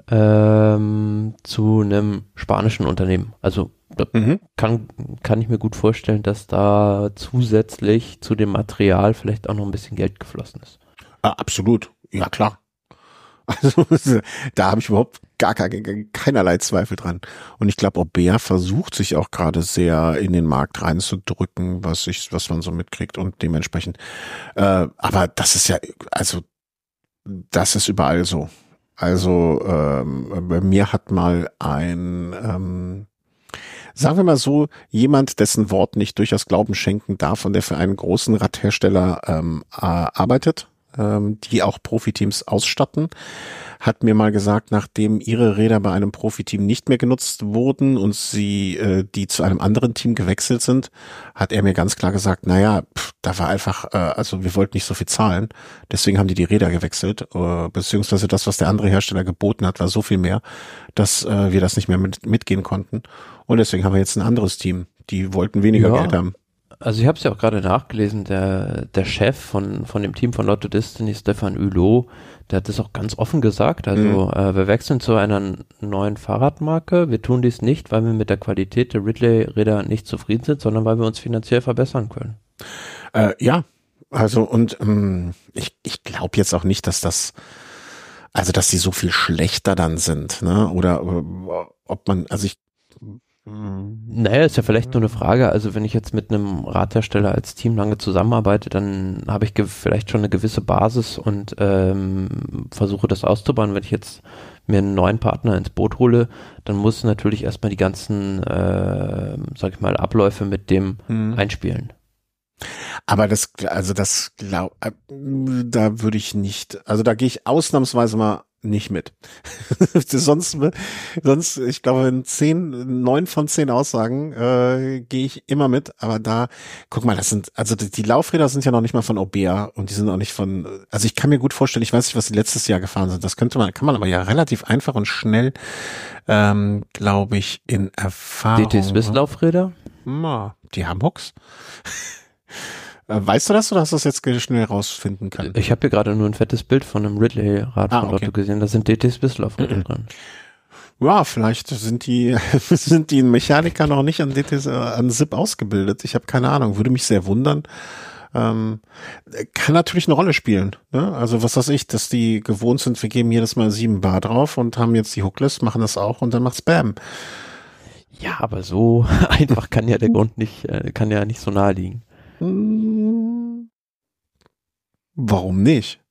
ähm, zu einem spanischen Unternehmen. Also mhm. kann, kann ich mir gut vorstellen, dass da zusätzlich zu dem Material vielleicht auch noch ein bisschen Geld geflossen ist. Ah, absolut, ja klar. Also da habe ich überhaupt gar, keinerlei Zweifel dran. Und ich glaube, Bär versucht sich auch gerade sehr in den Markt reinzudrücken, was ich, was man so mitkriegt und dementsprechend. Äh, aber das ist ja, also das ist überall so. Also ähm, bei mir hat mal ein ähm, sagen wir mal so, jemand, dessen Wort nicht durchaus Glauben schenken darf und der für einen großen Radhersteller ähm, arbeitet, ähm, die auch Profiteams ausstatten, hat mir mal gesagt, nachdem ihre Räder bei einem Profiteam nicht mehr genutzt wurden und sie äh, die zu einem anderen Team gewechselt sind, hat er mir ganz klar gesagt, naja, pff, da war einfach, äh, also wir wollten nicht so viel zahlen, deswegen haben die die Räder gewechselt, äh, beziehungsweise das, was der andere Hersteller geboten hat, war so viel mehr, dass äh, wir das nicht mehr mit, mitgehen konnten und deswegen haben wir jetzt ein anderes Team, die wollten weniger ja. Geld haben. Also ich habe es ja auch gerade nachgelesen, der, der Chef von, von dem Team von Lotto Destiny, Stefan Hulot, der hat das auch ganz offen gesagt. Also mhm. äh, wir wechseln zu einer neuen Fahrradmarke. Wir tun dies nicht, weil wir mit der Qualität der Ridley-Räder nicht zufrieden sind, sondern weil wir uns finanziell verbessern können. Äh, ja, also und ähm, ich, ich glaube jetzt auch nicht, dass das also dass sie so viel schlechter dann sind, ne? Oder äh, ob man, also ich. Naja, ist ja vielleicht nur eine Frage. Also wenn ich jetzt mit einem Radhersteller als Team lange zusammenarbeite, dann habe ich vielleicht schon eine gewisse Basis und ähm, versuche das auszubauen. Wenn ich jetzt mir einen neuen Partner ins Boot hole, dann muss natürlich erstmal die ganzen, äh, sag ich mal, Abläufe mit dem mhm. einspielen. Aber das, also das glaub, äh, da würde ich nicht, also da gehe ich ausnahmsweise mal nicht mit. sonst, sonst, ich glaube, in zehn, neun von zehn Aussagen äh, gehe ich immer mit. Aber da, guck mal, das sind, also die, die Laufräder sind ja noch nicht mal von Obea und die sind auch nicht von, also ich kann mir gut vorstellen, ich weiß nicht, was die letztes Jahr gefahren sind. Das könnte man, kann man aber ja relativ einfach und schnell, ähm, glaube ich, in Erfahrung. DT Swiss Laufräder? Ma, die haben Hooks. Äh, weißt du das oder hast du das jetzt schnell rausfinden können? Ich habe hier gerade nur ein fettes Bild von einem Ridley-Rad ah, okay. Gesehen. Da sind DTs Bisslauf mhm. drin. Ja, vielleicht sind die sind die Mechaniker noch nicht an DTs äh, an SIP ausgebildet. Ich habe keine Ahnung. Würde mich sehr wundern. Ähm, kann natürlich eine Rolle spielen. Ne? Also was weiß ich, dass die gewohnt sind, wir geben jedes Mal sieben Bar drauf und haben jetzt die Hookless, machen das auch und dann macht's Bam. Ja, aber so einfach kann ja der Grund nicht, äh, kann ja nicht so nahe liegen. Warum nicht?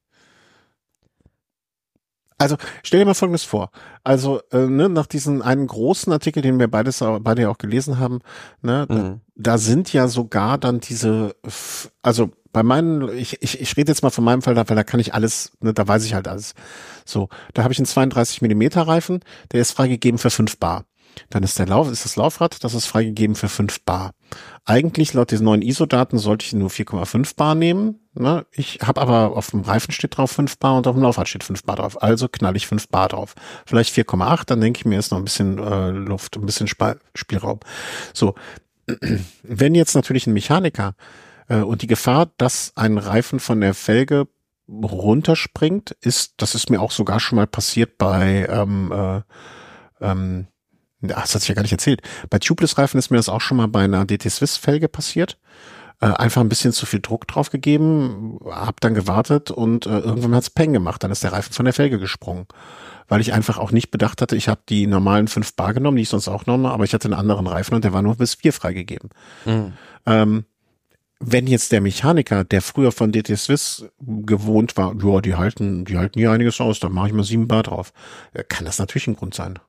Also stell dir mal Folgendes vor. Also äh, ne, nach diesem einen großen Artikel, den wir beides beide ja auch gelesen haben, ne, mhm. da, da sind ja sogar dann diese, also bei meinen, ich, ich, ich rede jetzt mal von meinem Fall, weil da kann ich alles, ne, da weiß ich halt alles. So, da habe ich einen 32 Millimeter Reifen, der ist freigegeben für 5 Bar. Dann ist der Lauf, ist das Laufrad, das ist freigegeben für 5 Bar. Eigentlich laut diesen neuen ISO-Daten sollte ich nur 4,5 Bar nehmen. Ne? Ich habe aber auf dem Reifen steht drauf 5 Bar und auf dem Laufrad steht 5 Bar drauf. Also knall ich 5 Bar drauf. Vielleicht 4,8, dann denke ich mir, ist noch ein bisschen äh, Luft, ein bisschen Sp Spielraum. So, wenn jetzt natürlich ein Mechaniker äh, und die Gefahr, dass ein Reifen von der Felge runterspringt, ist, das ist mir auch sogar schon mal passiert bei ähm, äh, ähm, das hat sich ja gar nicht erzählt. Bei Tubeless-Reifen ist mir das auch schon mal bei einer DT Swiss-Felge passiert. Äh, einfach ein bisschen zu viel Druck drauf gegeben, hab dann gewartet und äh, irgendwann hat's Peng gemacht. Dann ist der Reifen von der Felge gesprungen. Weil ich einfach auch nicht bedacht hatte, ich habe die normalen 5 Bar genommen, die ich sonst auch nehme, aber ich hatte einen anderen Reifen und der war nur bis 4 freigegeben. Mhm. Ähm, wenn jetzt der Mechaniker, der früher von DT Swiss gewohnt war, ja, die halten, die halten hier einiges aus, dann mache ich mal 7 Bar drauf, äh, kann das natürlich ein Grund sein.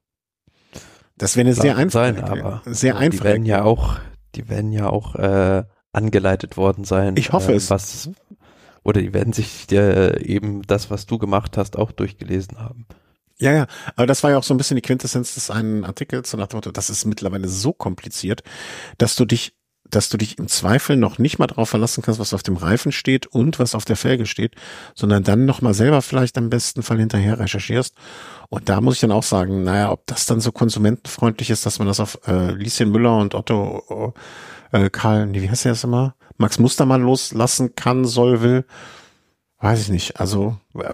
Das wäre eine sehr einfache, sein, aber sehr also einfache. Die werden ja auch, die werden ja auch äh, angeleitet worden sein. Ich hoffe äh, es. Was, oder die werden sich äh, eben das, was du gemacht hast, auch durchgelesen haben. Ja, ja, aber das war ja auch so ein bisschen die Quintessenz des einen Artikels, so nach dem Motto, das ist mittlerweile so kompliziert, dass du dich dass du dich im Zweifel noch nicht mal darauf verlassen kannst, was auf dem Reifen steht und was auf der Felge steht, sondern dann nochmal selber vielleicht am besten Fall hinterher recherchierst. Und da muss ich dann auch sagen, naja, ob das dann so konsumentenfreundlich ist, dass man das auf äh, Lieschen Müller und Otto äh, Karl, wie heißt der das immer? Max Mustermann loslassen kann, soll, will, weiß ich nicht. Also äh,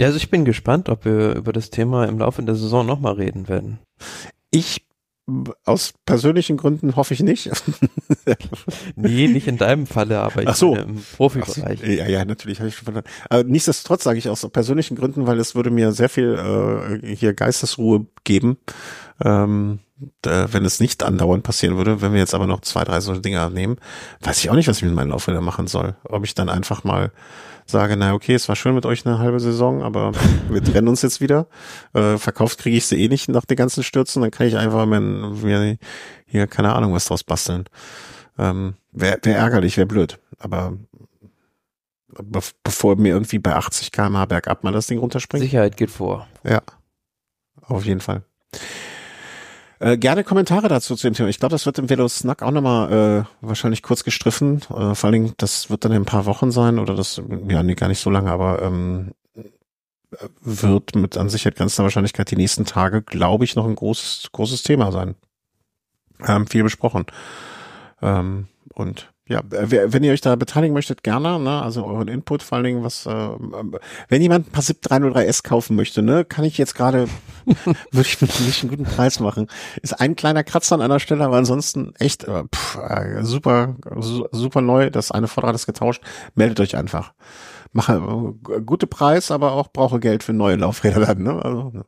ja, also ich bin gespannt, ob wir über das Thema im Laufe der Saison nochmal reden werden. Ich aus persönlichen Gründen hoffe ich nicht. nee, nicht in deinem Falle, aber ich Ach so. im Profibereich. So, ja, ja, natürlich habe ich schon verstanden. Aber nichtsdestotrotz sage ich aus persönlichen Gründen, weil es würde mir sehr viel äh, hier Geistesruhe geben, ähm, da, wenn es nicht andauernd passieren würde. Wenn wir jetzt aber noch zwei, drei solche Dinge nehmen, weiß ich auch nicht, was ich mit meinen Laufrädern machen soll. Ob ich dann einfach mal sage, na okay, es war schön mit euch eine halbe Saison, aber wir trennen uns jetzt wieder. Äh, verkauft kriege ich sie eh nicht nach den ganzen Stürzen, dann kann ich einfach mir, mir hier keine Ahnung was draus basteln. Ähm, Wäre wär ärgerlich, wäre blöd. Aber be bevor mir irgendwie bei 80 km/h bergab mal das Ding runterspringt. Sicherheit geht vor. Ja, auf jeden Fall. Äh, gerne Kommentare dazu zu dem Thema. Ich glaube, das wird im Velo Snack auch nochmal äh, wahrscheinlich kurz gestriffen. Äh, vor allen Dingen, das wird dann in ein paar Wochen sein oder das, ja, nee, gar nicht so lange, aber ähm, wird mit an Sicherheit grenzender Wahrscheinlichkeit die nächsten Tage, glaube ich, noch ein großes, großes Thema sein. Ähm, viel besprochen. Ähm, und ja, wenn ihr euch da beteiligen möchtet, gerne, ne? Also euren Input, vor allen Dingen, was, äh, wenn jemand ein paar SIP 303S kaufen möchte, ne, kann ich jetzt gerade, würde ich mit nicht einen guten Preis machen. Ist ein kleiner Kratzer an einer Stelle, aber ansonsten echt äh, pff, äh, super, super neu. Das eine Vorderrad ist getauscht. Meldet euch einfach. Mache äh, gute Preis, aber auch brauche Geld für neue Laufräder dann, ne? Also, ne.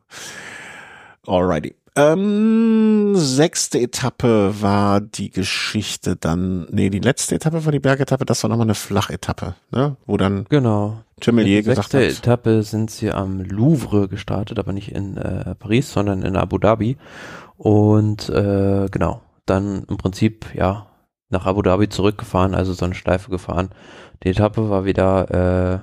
Alrighty. Ähm, sechste Etappe war die Geschichte dann, nee, die letzte Etappe war die Bergetappe, das war nochmal eine Flachetappe, ne, wo dann genau. Chemelier gesagt hat. Sechste Etappe sind sie am Louvre gestartet, aber nicht in äh, Paris, sondern in Abu Dhabi und äh, genau, dann im Prinzip, ja, nach Abu Dhabi zurückgefahren, also so eine Schleife gefahren. Die Etappe war wieder äh,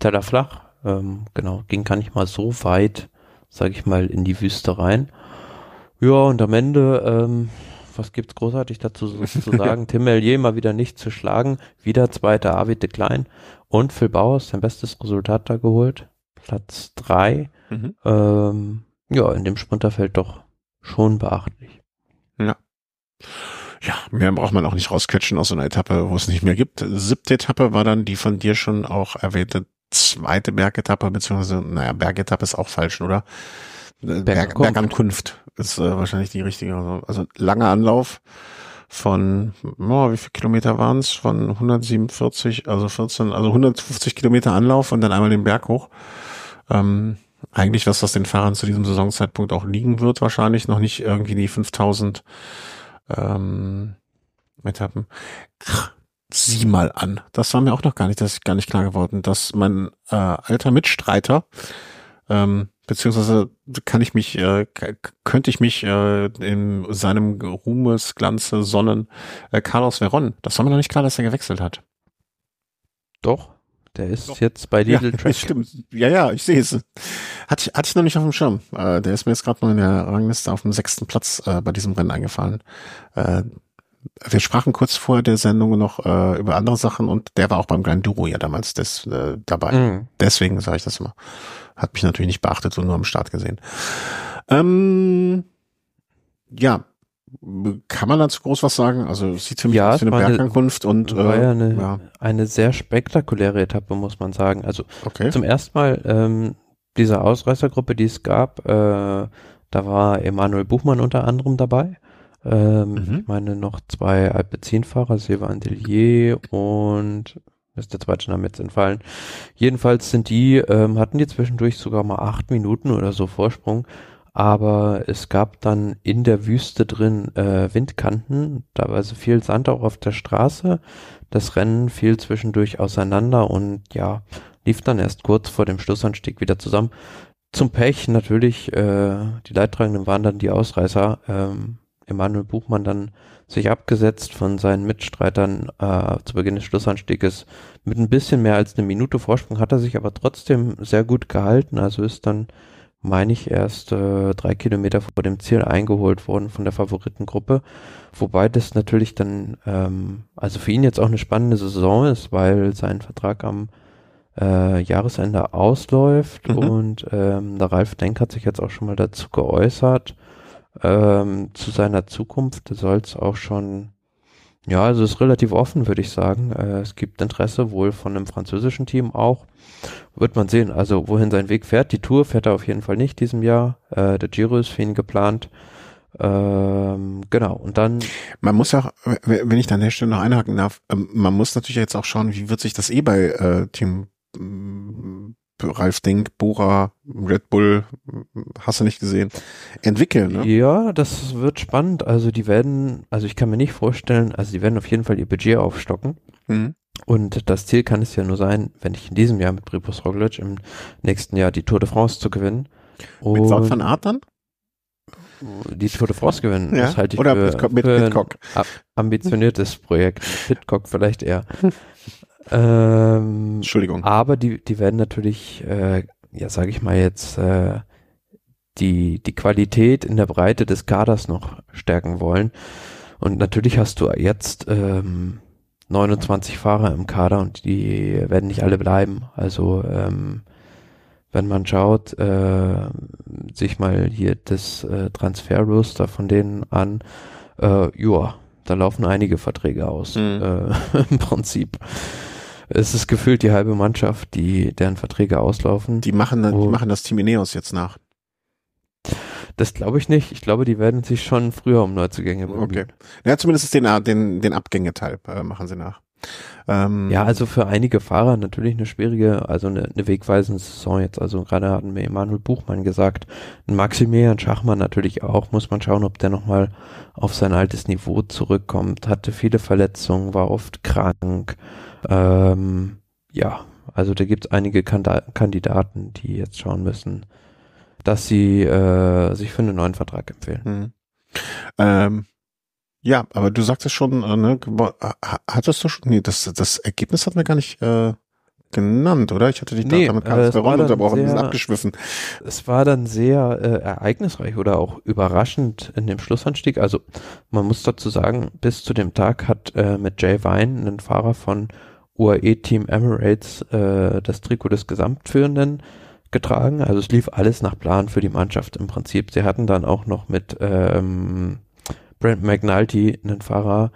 tellerflach, ähm, genau, ging gar nicht mal so weit, sag ich mal, in die Wüste rein. Ja, und am Ende, ähm, was gibt's großartig dazu zu sagen? Tim Mellier mal wieder nicht zu schlagen, wieder zweiter Arvid de Klein und Phil Bauers sein bestes Resultat da geholt, Platz drei. Mhm. Ähm, ja, in dem Sprinterfeld doch schon beachtlich. Ja. Ja, mehr braucht man auch nicht rausquetschen aus so einer Etappe, wo es nicht mehr gibt. Siebte Etappe war dann die von dir schon auch erwähnte zweite Bergetappe, beziehungsweise, naja, Bergetappe ist auch falsch, oder? Berg, Bergankunft ist äh, wahrscheinlich die richtige. Also, also langer Anlauf von, oh, wie viele Kilometer waren es? Von 147, also 14, also 150 Kilometer Anlauf und dann einmal den Berg hoch. Ähm, eigentlich was, was den Fahrern zu diesem Saisonzeitpunkt auch liegen wird, wahrscheinlich noch nicht irgendwie die 5000 ähm, Etappen. Sieh mal an. Das war mir auch noch gar nicht, das ist gar nicht klar geworden, dass mein äh, alter Mitstreiter Ähm, beziehungsweise kann ich mich, äh, könnte ich mich äh, in seinem Ruhmesglanze sonnen. Äh, Carlos Veron, das war mir noch nicht klar, dass er gewechselt hat. Doch, der ist Doch. jetzt bei Lidl ja, Track. Stimmt. Ja, ja, ich sehe es. Hatte ich, hatte ich noch nicht auf dem Schirm. Äh, der ist mir jetzt gerade mal in der Rangliste auf dem sechsten Platz äh, bei diesem Rennen eingefallen. Äh, wir sprachen kurz vor der Sendung noch äh, über andere Sachen und der war auch beim Grand Duro ja damals des, äh, dabei. Mhm. Deswegen sage ich das immer. Hat mich natürlich nicht beachtet und nur am Start gesehen. Ähm, ja, kann man dazu groß was sagen? Also sieht für mich ja, aus wie eine Bergankunft und war äh, ja eine, ja. eine sehr spektakuläre Etappe, muss man sagen. Also okay. zum ersten Mal ähm, diese Ausreißergruppe, die es gab, äh, da war Emanuel Buchmann unter anderem dabei. Ähm, mhm. Ich meine noch zwei Alpecin-Fahrer, Silvan Delier und ist der zweite Name jetzt entfallen. Jedenfalls sind die, ähm, hatten die zwischendurch sogar mal acht Minuten oder so Vorsprung, aber es gab dann in der Wüste drin äh, Windkanten, da war so viel Sand auch auf der Straße. Das Rennen fiel zwischendurch auseinander und ja, lief dann erst kurz vor dem Schlussanstieg wieder zusammen. Zum Pech natürlich, äh, die Leidtragenden waren dann die Ausreißer. Ähm, Emanuel Buchmann dann sich abgesetzt von seinen Mitstreitern äh, zu Beginn des Schlussanstieges. Mit ein bisschen mehr als eine Minute Vorsprung hat er sich aber trotzdem sehr gut gehalten. Also ist dann, meine ich, erst äh, drei Kilometer vor dem Ziel eingeholt worden von der Favoritengruppe. Wobei das natürlich dann, ähm, also für ihn jetzt auch eine spannende Saison ist, weil sein Vertrag am äh, Jahresende ausläuft mhm. und ähm, der Ralf Denk hat sich jetzt auch schon mal dazu geäußert ähm, zu seiner Zukunft soll es auch schon, ja, also es ist relativ offen, würde ich sagen. Äh, es gibt Interesse wohl von einem französischen Team auch. Wird man sehen, also wohin sein Weg fährt. Die Tour fährt er auf jeden Fall nicht diesem Jahr. Äh, der Giro ist für ihn geplant. Ähm, genau, und dann. Man muss auch, wenn ich da an der Stelle noch einhaken darf, ähm, man muss natürlich jetzt auch schauen, wie wird sich das E-Bike-Team Ralf Denk, Bora, Red Bull, hast du nicht gesehen, entwickeln. Ne? Ja, das wird spannend. Also die werden, also ich kann mir nicht vorstellen, also die werden auf jeden Fall ihr Budget aufstocken. Mhm. Und das Ziel kann es ja nur sein, wenn ich in diesem Jahr mit Pripos Roglic im nächsten Jahr die Tour de France zu gewinnen. Und mit Saut van Art dann? Die Tour de France gewinnen. Ja? Das halte ich Oder für, mit, mit, für ein ambitioniertes Projekt. Pitcock vielleicht eher. Ähm, Entschuldigung. Aber die, die werden natürlich, äh, ja, sage ich mal jetzt, äh, die, die Qualität in der Breite des Kaders noch stärken wollen. Und natürlich hast du jetzt ähm, 29 Fahrer im Kader und die werden nicht alle bleiben. Also ähm, wenn man schaut, äh, sich mal hier das äh, Transfer-Roster von denen an, äh, ja, da laufen einige Verträge aus, mhm. äh, im Prinzip es ist gefühlt die halbe Mannschaft, die deren Verträge auslaufen. Die machen, die machen das Team Ineos jetzt nach. Das glaube ich nicht. Ich glaube, die werden sich schon früher um Neuzugänge bemühen. Okay. Ja, zumindest den, den, den Abgängeteil äh, machen sie nach. Ähm, ja, also für einige Fahrer natürlich eine schwierige, also eine, eine wegweisende Saison jetzt. Also gerade hatten wir Emanuel Buchmann gesagt, Maximilian Schachmann natürlich auch. Muss man schauen, ob der nochmal auf sein altes Niveau zurückkommt. Hatte viele Verletzungen, war oft krank. Ähm, ja, also da gibt es einige Kandidaten, die jetzt schauen müssen, dass sie äh, sich für einen neuen Vertrag empfehlen. Mhm. Ähm, ja, aber du sagtest schon, äh, ne, hattest du schon, nee, das, das Ergebnis hat mir gar nicht äh, genannt, oder? Ich hatte dich nee, damit ganz äh, unterbrochen, ein bisschen abgeschwiffen. Es war dann sehr äh, ereignisreich oder auch überraschend in dem Schlussanstieg. Also man muss dazu sagen, bis zu dem Tag hat äh, mit Jay Vine, ein Fahrer von UAE Team Emirates äh, das Trikot des Gesamtführenden getragen. Also es lief alles nach Plan für die Mannschaft im Prinzip. Sie hatten dann auch noch mit ähm, Brent McNulty einen Fahrer,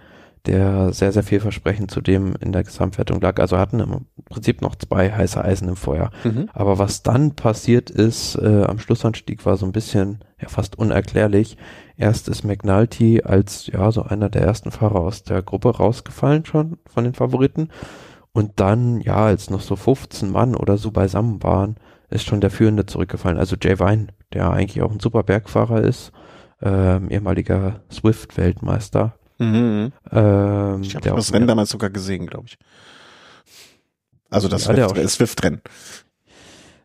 der sehr, sehr vielversprechend zu dem in der Gesamtwertung lag. Also hatten im Prinzip noch zwei heiße Eisen im Feuer. Mhm. Aber was dann passiert ist, äh, am Schlussanstieg war so ein bisschen, ja, fast unerklärlich. Erst ist McNulty als, ja, so einer der ersten Fahrer aus der Gruppe rausgefallen schon von den Favoriten. Und dann, ja, als noch so 15 Mann oder so beisammen waren, ist schon der Führende zurückgefallen. Also Jay Vine, der eigentlich auch ein super Bergfahrer ist, ähm, ehemaliger Swift-Weltmeister. Mhm. Ähm, ich habe das Rennen damals sogar gesehen, glaube ich. Also das ja, Swift-Rennen.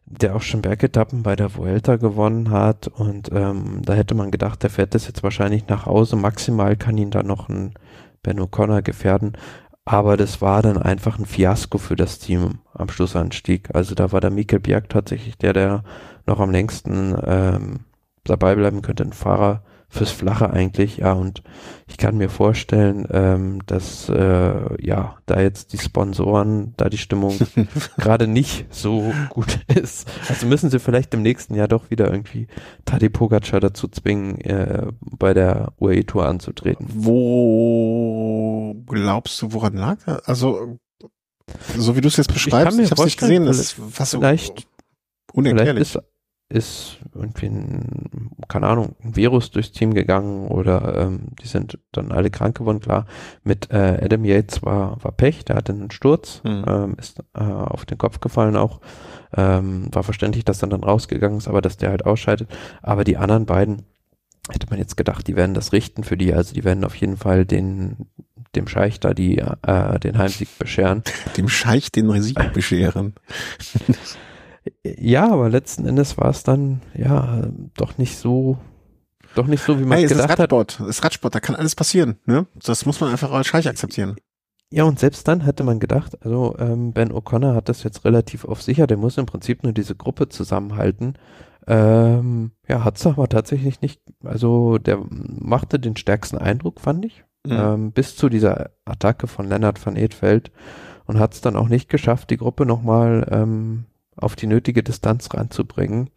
der auch schon Bergetappen bei der Vuelta gewonnen hat und ähm, da hätte man gedacht, der fährt das jetzt wahrscheinlich nach Hause. Maximal kann ihn da noch ein Ben O'Connor gefährden. Aber das war dann einfach ein Fiasko für das Team am Schlussanstieg. Also da war der Mikkel Bjerg tatsächlich der, der noch am längsten ähm, dabei bleiben könnte, ein Fahrer fürs Flache eigentlich, ja, und ich kann mir vorstellen, ähm, dass äh, ja, da jetzt die Sponsoren, da die Stimmung gerade nicht so gut ist. Also müssen sie vielleicht im nächsten Jahr doch wieder irgendwie Tadej Pogacar dazu zwingen, äh, bei der UAE Tour anzutreten. Wo glaubst du, woran lag das? Also, so wie du es jetzt beschreibst, ich, ich habe es nicht gesehen, das ist was vielleicht, unerklärlich. Vielleicht ist, ist irgendwie ein, keine Ahnung, ein Virus durchs Team gegangen oder ähm, die sind dann alle krank geworden, klar. Mit äh, Adam Yates war, war Pech, der hatte einen Sturz, Mhm. ähm, ist äh, auf den Kopf gefallen auch. Ähm, war verständlich, dass er dann rausgegangen ist, aber dass der halt ausscheidet. Aber die anderen beiden, hätte man jetzt gedacht, die werden das richten für die, also die werden auf jeden Fall den dem Scheich da die äh, den Heimsieg bescheren. Dem Scheich den Sieg bescheren. Ja, aber letzten Endes war es dann ja doch nicht so, doch nicht so, wie man Hey, es ist gedacht hat. Radsport, es ist Radsport, da kann alles passieren, ne? Das muss man einfach als Scheich akzeptieren. Ja, und selbst dann hätte man gedacht, also ähm, Ben O'Connor hat das jetzt relativ auf sicher, der muss im Prinzip nur diese Gruppe zusammenhalten. Ähm, ja, hat's aber tatsächlich nicht, also der machte den stärksten Eindruck, fand ich, Mhm. ähm, bis zu dieser Attacke von Lennart van Edveld und hat es dann auch nicht geschafft, die Gruppe nochmal ähm, auf die nötige Distanz ranzubringen,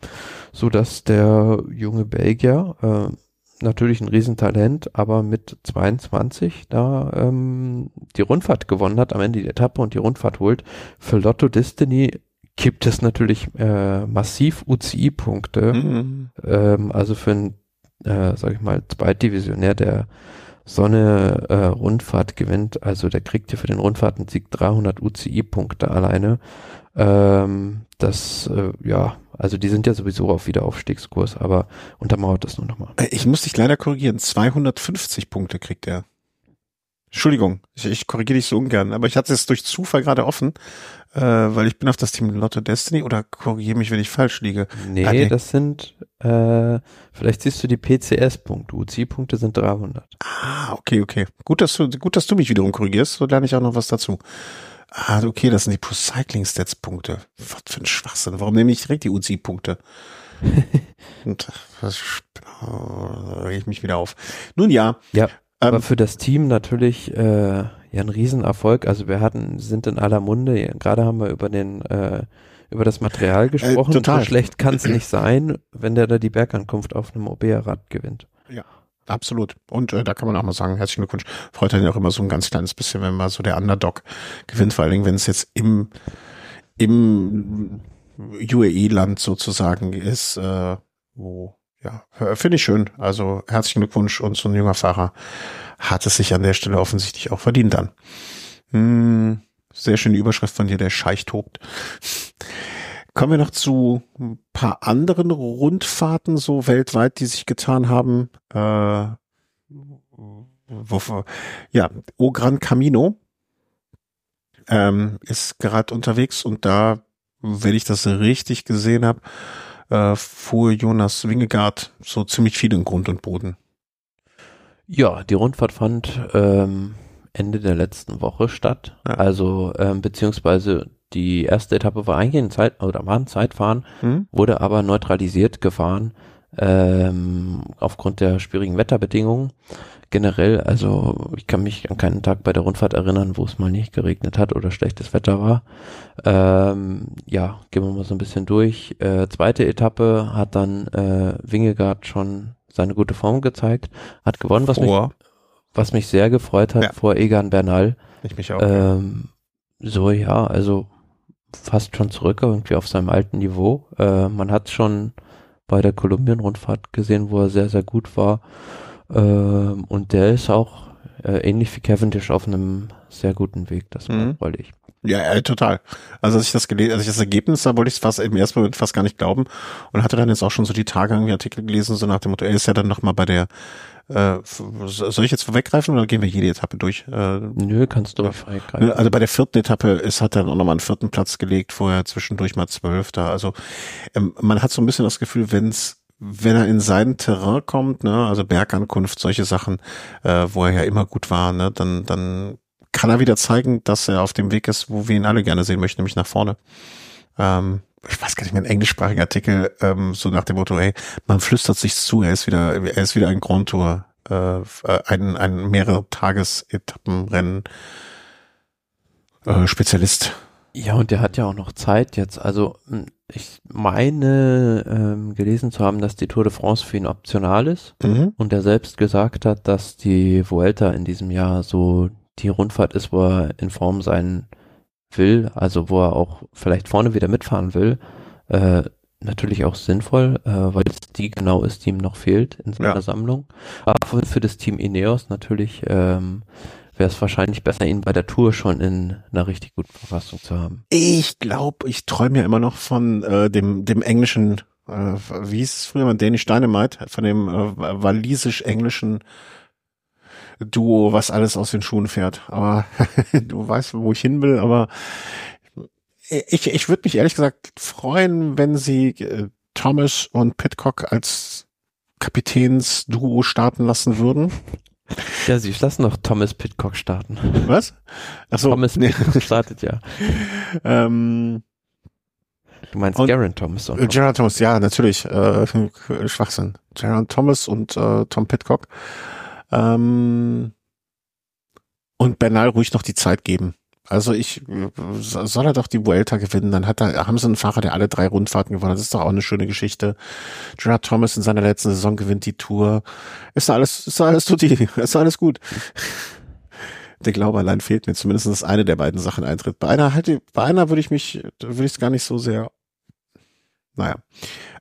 so dass der junge Belgier äh, natürlich ein Riesentalent, aber mit 22 da ähm, die Rundfahrt gewonnen hat, am Ende die Etappe und die Rundfahrt holt. Für Lotto Destiny gibt es natürlich äh, massiv UCI-Punkte, Mhm. ähm, also für einen, äh, sag ich mal, Zweitdivisionär, der so eine äh, Rundfahrt gewinnt, also der kriegt ja für den Rundfahrtensieg 300 UCI-Punkte alleine. Ähm, das, äh, ja, also die sind ja sowieso auf Wiederaufstiegskurs, aber untermauert das nur nochmal. Äh, Ich muss dich leider korrigieren. 250 Punkte kriegt er. Entschuldigung, ich, ich korrigiere dich so ungern, aber ich hatte es durch Zufall gerade offen, äh, weil ich bin auf das Team Lotto Destiny oder korrigiere mich, wenn ich falsch liege. Nee, Ah, nee. das sind, äh, vielleicht siehst du die PCS-Punkte. UCI-Punkte sind 300. Ah, okay, okay. Gut, dass du, gut, dass du mich wiederum korrigierst, so lerne ich auch noch was dazu. Ah, okay, das sind die Pro Cycling Stats Punkte. Was für ein Schwachsinn. Warum nehme ich direkt die UCI Punkte? Und was oh, reg ich mich wieder auf. Nun ja, Ja, aber ähm, für das Team natürlich äh, ja ein Riesenerfolg. Also wir hatten, sind in aller Munde, ja, gerade haben wir über den äh, über das Material gesprochen. total. So schlecht kann es nicht sein, wenn der da die Bergankunft auf einem OB-Rad gewinnt. Absolut. Und äh, da kann man auch mal sagen, herzlichen Glückwunsch. Freut einen auch immer so ein ganz kleines bisschen, wenn mal so der Underdog gewinnt, vor allen Dingen, wenn es jetzt im, im UAE-Land sozusagen ist, äh, wo, ja, äh, finde ich schön. Also herzlichen Glückwunsch und so ein junger Fahrer hat es sich an der Stelle offensichtlich auch verdient dann. Hm, sehr schöne Überschrift von dir, der Scheich tobt. Kommen wir noch zu ein paar anderen Rundfahrten so weltweit, die sich getan haben. Äh, wovor, ja, O Gran Camino ähm, ist gerade unterwegs und da, wenn ich das richtig gesehen habe, äh, fuhr Jonas Wingegaard so ziemlich viel in Grund und Boden. Ja, die Rundfahrt fand ähm, Ende der letzten Woche statt. Ja. Also ähm, beziehungsweise die erste Etappe war eigentlich ein Zeit oder war ein Zeitfahren, Hm? wurde aber neutralisiert gefahren ähm, aufgrund der schwierigen Wetterbedingungen. Generell, also ich kann mich an keinen Tag bei der Rundfahrt erinnern, wo es mal nicht geregnet hat oder schlechtes Wetter war. Ähm, ja, gehen wir mal so ein bisschen durch. Äh, zweite Etappe hat dann äh, Wingegaard schon seine gute Form gezeigt, hat gewonnen, was mich, was mich sehr gefreut hat Ja. vor Egan Bernal. ich mich auch. Ähm, so ja, also fast schon zurück irgendwie auf seinem alten Niveau. Äh, man hat schon bei der Kolumbien-Rundfahrt gesehen, wo er sehr, sehr gut war. Ähm, und der ist auch äh, ähnlich wie Cavendish auf einem sehr guten Weg. Das Mhm. freulich. Ja, ja, total. Also als ich das gelesen, als ich das Ergebnis sah, wollte ich es fast im ersten Moment fast gar nicht glauben und hatte dann jetzt auch schon so die Tage irgendwie Artikel gelesen, so nach dem Motto, er ist ja dann nochmal bei der äh, soll ich jetzt vorweggreifen oder gehen wir jede Etappe durch? Äh, Nö, kannst du vorweggreifen. Also bei der vierten Etappe ist, hat er auch nochmal einen vierten Platz gelegt, vorher zwischendurch mal zwölfter. Also ähm, man hat so ein bisschen das Gefühl, wenn's wenn er in sein Terrain kommt, ne, also Bergankunft, solche Sachen, äh, wo er ja immer gut war, ne, dann, dann kann er wieder zeigen, dass er auf dem Weg ist, wo wir ihn alle gerne sehen möchten, nämlich nach vorne. Ähm, ich weiß gar nicht mehr, ein englischsprachiger Artikel, ähm, so nach dem Motto, ey, man flüstert sich zu, er ist wieder, er ist wieder ein Grand Tour, äh, ein, ein mehrere Tagesetappenrennen äh, Spezialist. Ja, und der hat ja auch noch Zeit jetzt. Also ich meine ähm, gelesen zu haben, dass die Tour de France für ihn optional ist mhm. und er selbst gesagt hat, dass die Vuelta in diesem Jahr so die Rundfahrt ist, wo er in Form sein will, also wo er auch vielleicht vorne wieder mitfahren will, äh, natürlich auch sinnvoll, äh, weil es die genau ist, die ihm noch fehlt in seiner ja. Sammlung. Aber für, für, das Team Ineos natürlich ähm, wäre es wahrscheinlich besser, ihn bei der Tour schon in einer richtig guten Verfassung zu haben. Ich glaube, ich träume ja immer noch von äh, dem, dem englischen, äh, wie hieß es früher mal, Danish Dynamite, von dem äh, walisisch-englischen Duo, was alles aus den Schuhen fährt. Aber du weißt, wo ich hin will, aber ich, ich würde mich ehrlich gesagt freuen, wenn sie äh, Thomas und Pitcock als Kapitänsduo starten lassen würden. Ja, sie lassen doch Thomas Pitcock starten. Was? Achso, Thomas nee. Pitcock startet ja. ähm, du meinst Geraint Thomas? Und Geraint Thomas, ja, natürlich. Äh, Schwachsinn. Geraint Thomas und äh, Tom Pitcock. Ähm, und Bernal ruhig noch die Zeit geben. Also ich soll er doch die Vuelta gewinnen, dann hat er, haben sie einen Fahrer, der alle drei Rundfahrten gewonnen hat. Das ist doch auch eine schöne Geschichte. Gerard Thomas in seiner letzten Saison gewinnt die Tour. Ist alles, ist alles tutti, ist alles gut. Der Glaube allein fehlt mir zumindest, dass eine der beiden Sachen eintritt. Bei einer halt, bei einer würde ich mich, würde ich es gar nicht so sehr. Naja.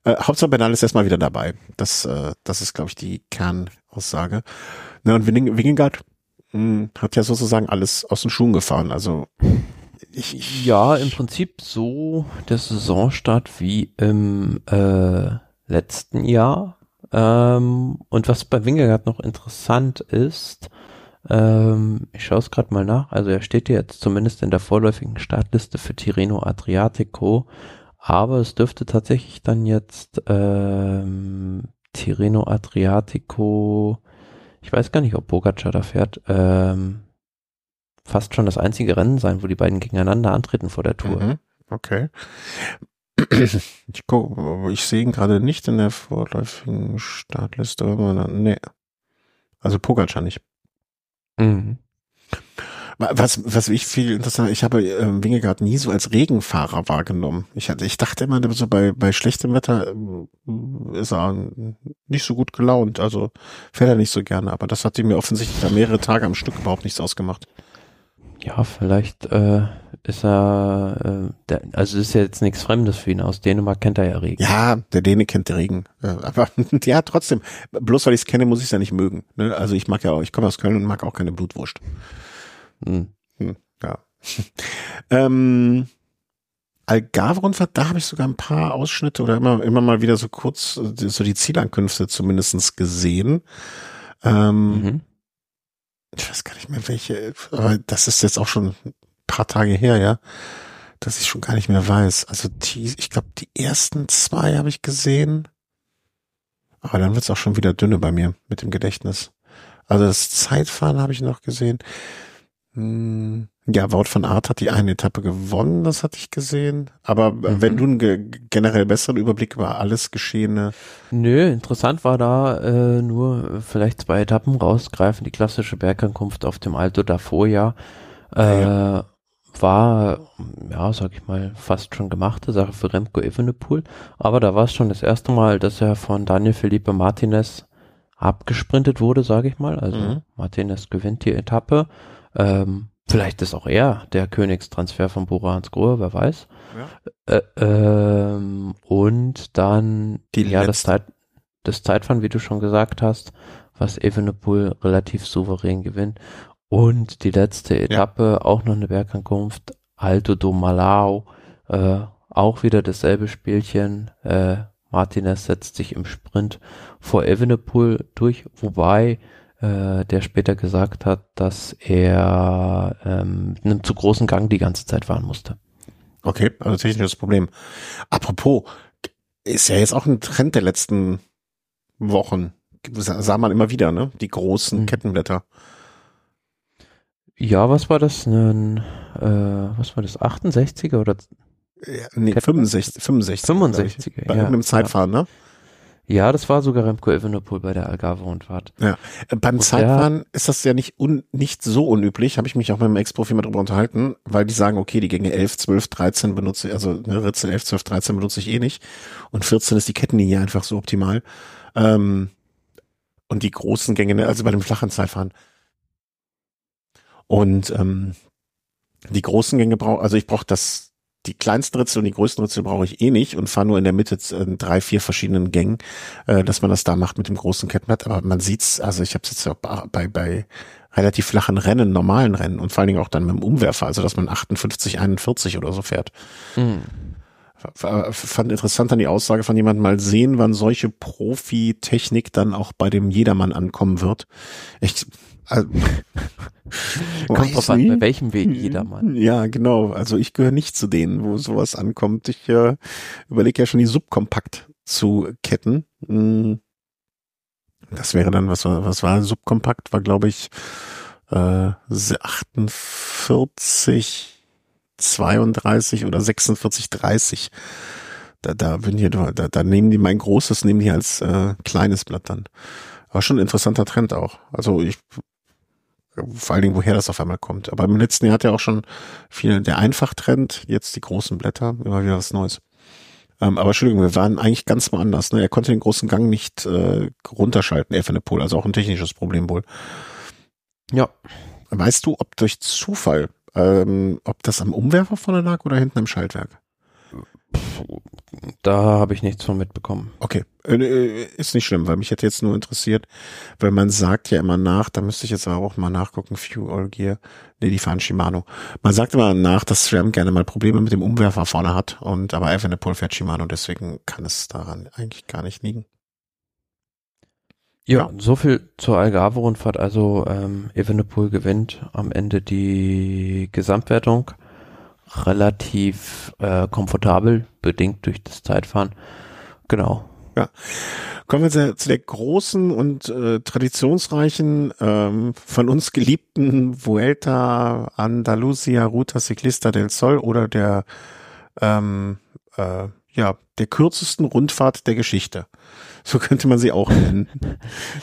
Äh, Hauptsache Bernal ist erstmal wieder dabei. Das, äh, das ist, glaube ich, die Kernaussage. Na, und Wingengard hm, hat ja sozusagen alles aus den Schuhen gefahren. Also ich, ich ja, im Prinzip so der Saisonstart wie im äh, letzten Jahr. Ähm, und was bei Wingegaard noch interessant ist, ähm, ich schaue es gerade mal nach, also er steht jetzt zumindest in der vorläufigen Startliste für Tirreno Adriatico, aber es dürfte tatsächlich dann jetzt ähm, Tirreno Adriatico ich weiß gar nicht, ob Pogacar da fährt, ähm, fast schon das einzige Rennen sein, wo die beiden gegeneinander antreten vor der Tour. Mhm, okay. Ich, guck, ich sehe ihn gerade nicht in der vorläufigen Startliste. Nee. Also Pogacar nicht. Mhm. Was, was ich viel interessanter, ich habe äh, Wingegaard nie so als Regenfahrer wahrgenommen. Ich hatte, ich dachte immer so bei, bei schlechtem Wetter äh, ist er nicht so gut gelaunt, also fährt er nicht so gerne, aber das hat ihm mir offensichtlich da mehrere Tage am Stück überhaupt nichts ausgemacht. Ja, vielleicht äh, ist er, äh, der, also ist ja jetzt nichts Fremdes für ihn. Aus Dänemark kennt er ja Regen. Ja, der Däne kennt den Regen. Aber ja, trotzdem, bloß weil ich es kenne, muss ich es ja nicht mögen. Ne? Also ich mag ja auch, ich komme aus Köln und mag auch keine Blutwurst. Hm. Hm, ja. ähm, Algarve-Rundfahrt, da habe ich sogar ein paar Ausschnitte oder immer, immer mal wieder so kurz so die Zielankünfte zumindestens gesehen. Ähm, mhm. Ich weiß gar nicht mehr welche, aber das ist jetzt auch schon ein paar Tage her, ja, dass ich schon gar nicht mehr weiß. Also die, ich glaube, die ersten zwei habe ich gesehen. Aber dann wird es auch schon wieder dünne bei mir mit dem Gedächtnis. Also das Zeitfahren habe ich noch gesehen. Hm, ja, Wout von Art hat die eine Etappe gewonnen, das hatte ich gesehen. Aber mhm. wenn du einen ge generell besseren Überblick über alles Geschehene. Nö, interessant war da äh, nur vielleicht zwei Etappen rausgreifen. Die klassische Bergankunft auf dem Alto davor ja. Äh, ja. War, ja, sag ich mal, fast schon gemachte Sache für Remco Evenepoel. Aber da war es schon das erste Mal, dass er von Daniel Felipe Martinez abgesprintet wurde, sage ich mal. Also mhm. Martinez gewinnt die Etappe ähm, vielleicht ist auch er der Königstransfer von Bora Hans Grohe, wer weiß. Ja. Äh, ähm, und dann Die ja, das, Zeit, das Zeitfahren, wie du schon gesagt hast, was Evenepoel relativ souverän gewinnt. Und die letzte Etappe, ja. auch noch eine Bergankunft, Alto do Malau, äh, auch wieder dasselbe Spielchen. Äh, Martinez setzt sich im Sprint vor Evenepoel durch, wobei äh, der später gesagt hat, dass er ähm, mit einem zu großen Gang die ganze Zeit fahren musste. Okay, also technisches Problem. Apropos, ist ja jetzt auch ein Trend der letzten Wochen. Sah man immer wieder, ne? Die großen mhm. Kettenblätter. Ja, was war das? Ein, äh, was war das? 68er oder? Ja, nee, 65, 65. 65er, Bei ja, irgendeinem Zeitfahren, ja. ne? Ja, das war sogar Remco Evenepoel bei der Algarve-Rundfahrt. Ja, äh, beim Und Zeitfahren der, ist das ja nicht un, nicht so unüblich, habe ich mich auch mit dem Ex-Profi mal drüber unterhalten, weil die sagen, okay, die Gänge 11, 12, 13 benutze ich, also ne, Ritzel 11, 12, 13 benutze ich eh nicht und 14 ist die Kettenlinie einfach so optimal. Ähm, und die großen Gänge, ne, also bei dem flachen Zeitfahren. Und ähm, die großen Gänge brauche, also ich brauche das die kleinsten Ritzel und die größten Ritzel brauche ich eh nicht und fahre nur in der Mitte in drei, vier verschiedenen Gängen, äh, dass man das da macht mit dem großen Kettenblatt. Aber man sieht's, also ich habe es jetzt auch bei, bei relativ flachen Rennen, normalen Rennen und vor allen Dingen auch dann mit dem Umwerfer, also dass man 58, 41 oder so fährt. Mhm. Fand interessant an die Aussage von jemandem mal sehen, wann solche Profi-Technik dann auch bei dem Jedermann ankommen wird. Ich, also, Kommt drauf an, bei welchem Weg jedermann. Ja, genau. Also ich gehöre nicht zu denen, wo sowas ankommt. Ich äh, überlege ja schon, die Subkompakt zu ketten. Hm. Das wäre dann, was war, was war Subkompakt? War, glaube ich, äh, 48, 32 oder 46, 30. Da, da, bin hier, da, da nehmen die mein großes, nehmen die als äh, kleines Blatt dann. War schon ein interessanter Trend auch. Also ich vor allen Dingen, woher das auf einmal kommt. Aber im letzten Jahr hat ja auch schon viel der Einfachtrend, jetzt die großen Blätter, immer wieder was Neues. Ähm, aber Entschuldigung, wir waren eigentlich ganz woanders. Ne? Er konnte den großen Gang nicht äh, runterschalten, Evenepoel, also auch ein technisches Problem wohl. Ja. Weißt du, ob durch Zufall, ähm, ob das am Umwerfer vorne lag oder hinten am Schaltwerk? Da habe ich nichts von mitbekommen. Okay, äh, äh, ist nicht schlimm, weil mich hätte jetzt nur interessiert, weil man sagt ja immer nach, da müsste ich jetzt aber auch mal nachgucken, Fuel Gear, nee, die fahren Shimano. Man sagt immer nach, dass SRAM gerne mal Probleme mit dem Umwerfer vorne hat und aber Evenepoel fährt Shimano, deswegen kann es daran eigentlich gar nicht liegen. Ja, ja. so viel zur Algarve-Rundfahrt. Also ähm, Evenepoel gewinnt am Ende die Gesamtwertung relativ äh, komfortabel, bedingt durch das Zeitfahren. Genau. Ja. Kommen wir zu, zu der großen und äh, traditionsreichen, ähm, von uns geliebten Vuelta Andalusia Ruta Ciclista del Sol oder der ähm, äh, ja, der kürzesten Rundfahrt der Geschichte. So könnte man sie auch nennen.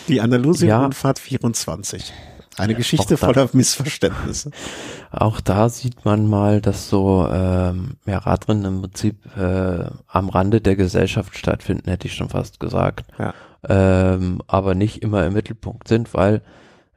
Die Andalusien-Rundfahrt ja. 24. Eine Geschichte da, voller Missverständnisse. Auch da sieht man mal, dass so ähm, ja, Radrennen im Prinzip äh, am Rande der Gesellschaft stattfinden, hätte ich schon fast gesagt. Ja. Ähm, aber nicht immer im Mittelpunkt sind, weil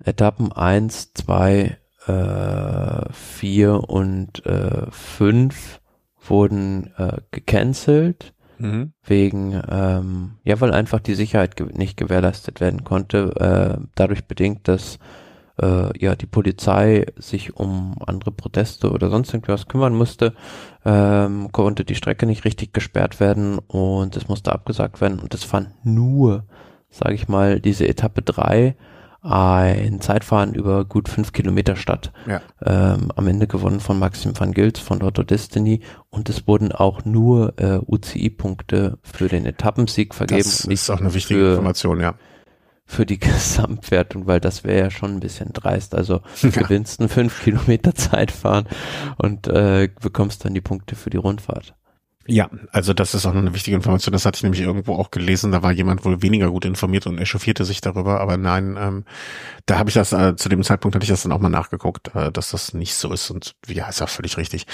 Etappen eins, zwei, äh, vier und äh, fünf wurden äh, gecancelt. Mhm. Wegen, ähm, ja, weil einfach die Sicherheit ge nicht gewährleistet werden konnte, äh, dadurch bedingt, dass äh, ja die Polizei sich um andere Proteste oder sonst irgendwas kümmern musste, ähm, konnte die Strecke nicht richtig gesperrt werden und es musste abgesagt werden und es fand nur, sage ich mal, diese Etappe drei ein Zeitfahren über gut fünf Kilometer statt. Ja. Ähm, am Ende gewonnen von Maxim van Gils von Lotto Destiny und es wurden auch nur äh, UCI-Punkte für den Etappensieg vergeben. Das ist auch eine wichtige Information, ja für die Gesamtwertung, weil das wäre ja schon ein bisschen dreist. Also ja. gewinnst einen fünf Kilometer Zeitfahren und äh, bekommst dann die Punkte für die Rundfahrt. Ja, also das ist auch eine wichtige Information. Das hatte ich nämlich irgendwo auch gelesen. Da war jemand wohl weniger gut informiert und echauffierte sich darüber. Aber nein, ähm, da habe ich das, äh, zu dem Zeitpunkt hatte ich das dann auch mal nachgeguckt, äh, dass das nicht so ist. Und ja, ist auch völlig richtig.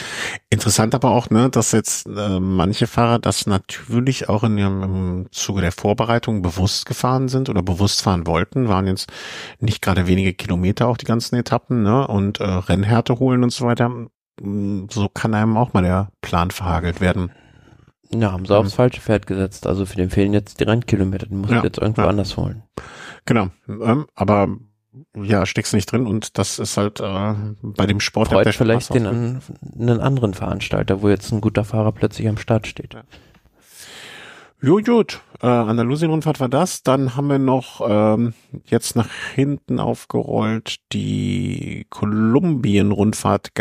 Interessant aber auch, ne, dass jetzt äh, manche Fahrer das natürlich auch in ihrem im Zuge der Vorbereitung bewusst gefahren sind oder bewusst fahren wollten. Waren jetzt nicht gerade wenige Kilometer auch die ganzen Etappen, ne? Und äh, Rennhärte holen und so weiter so kann einem auch mal der Plan verhagelt werden. Ja, haben sie mhm. aufs falsche Pferd gesetzt. Also für den fehlen jetzt die Rennkilometer. Den muss ja, jetzt irgendwo ja. anders holen. Genau. Ähm, aber ja, steckst nicht drin und das ist halt äh, bei dem Sport Freut vielleicht den an, einen anderen Veranstalter, wo jetzt ein guter Fahrer plötzlich am Start steht. Ja. Gut, gut. Äh, Andalusien-Rundfahrt war das. Dann haben wir noch ähm, jetzt nach hinten aufgerollt die Kolumbien-Rundfahrt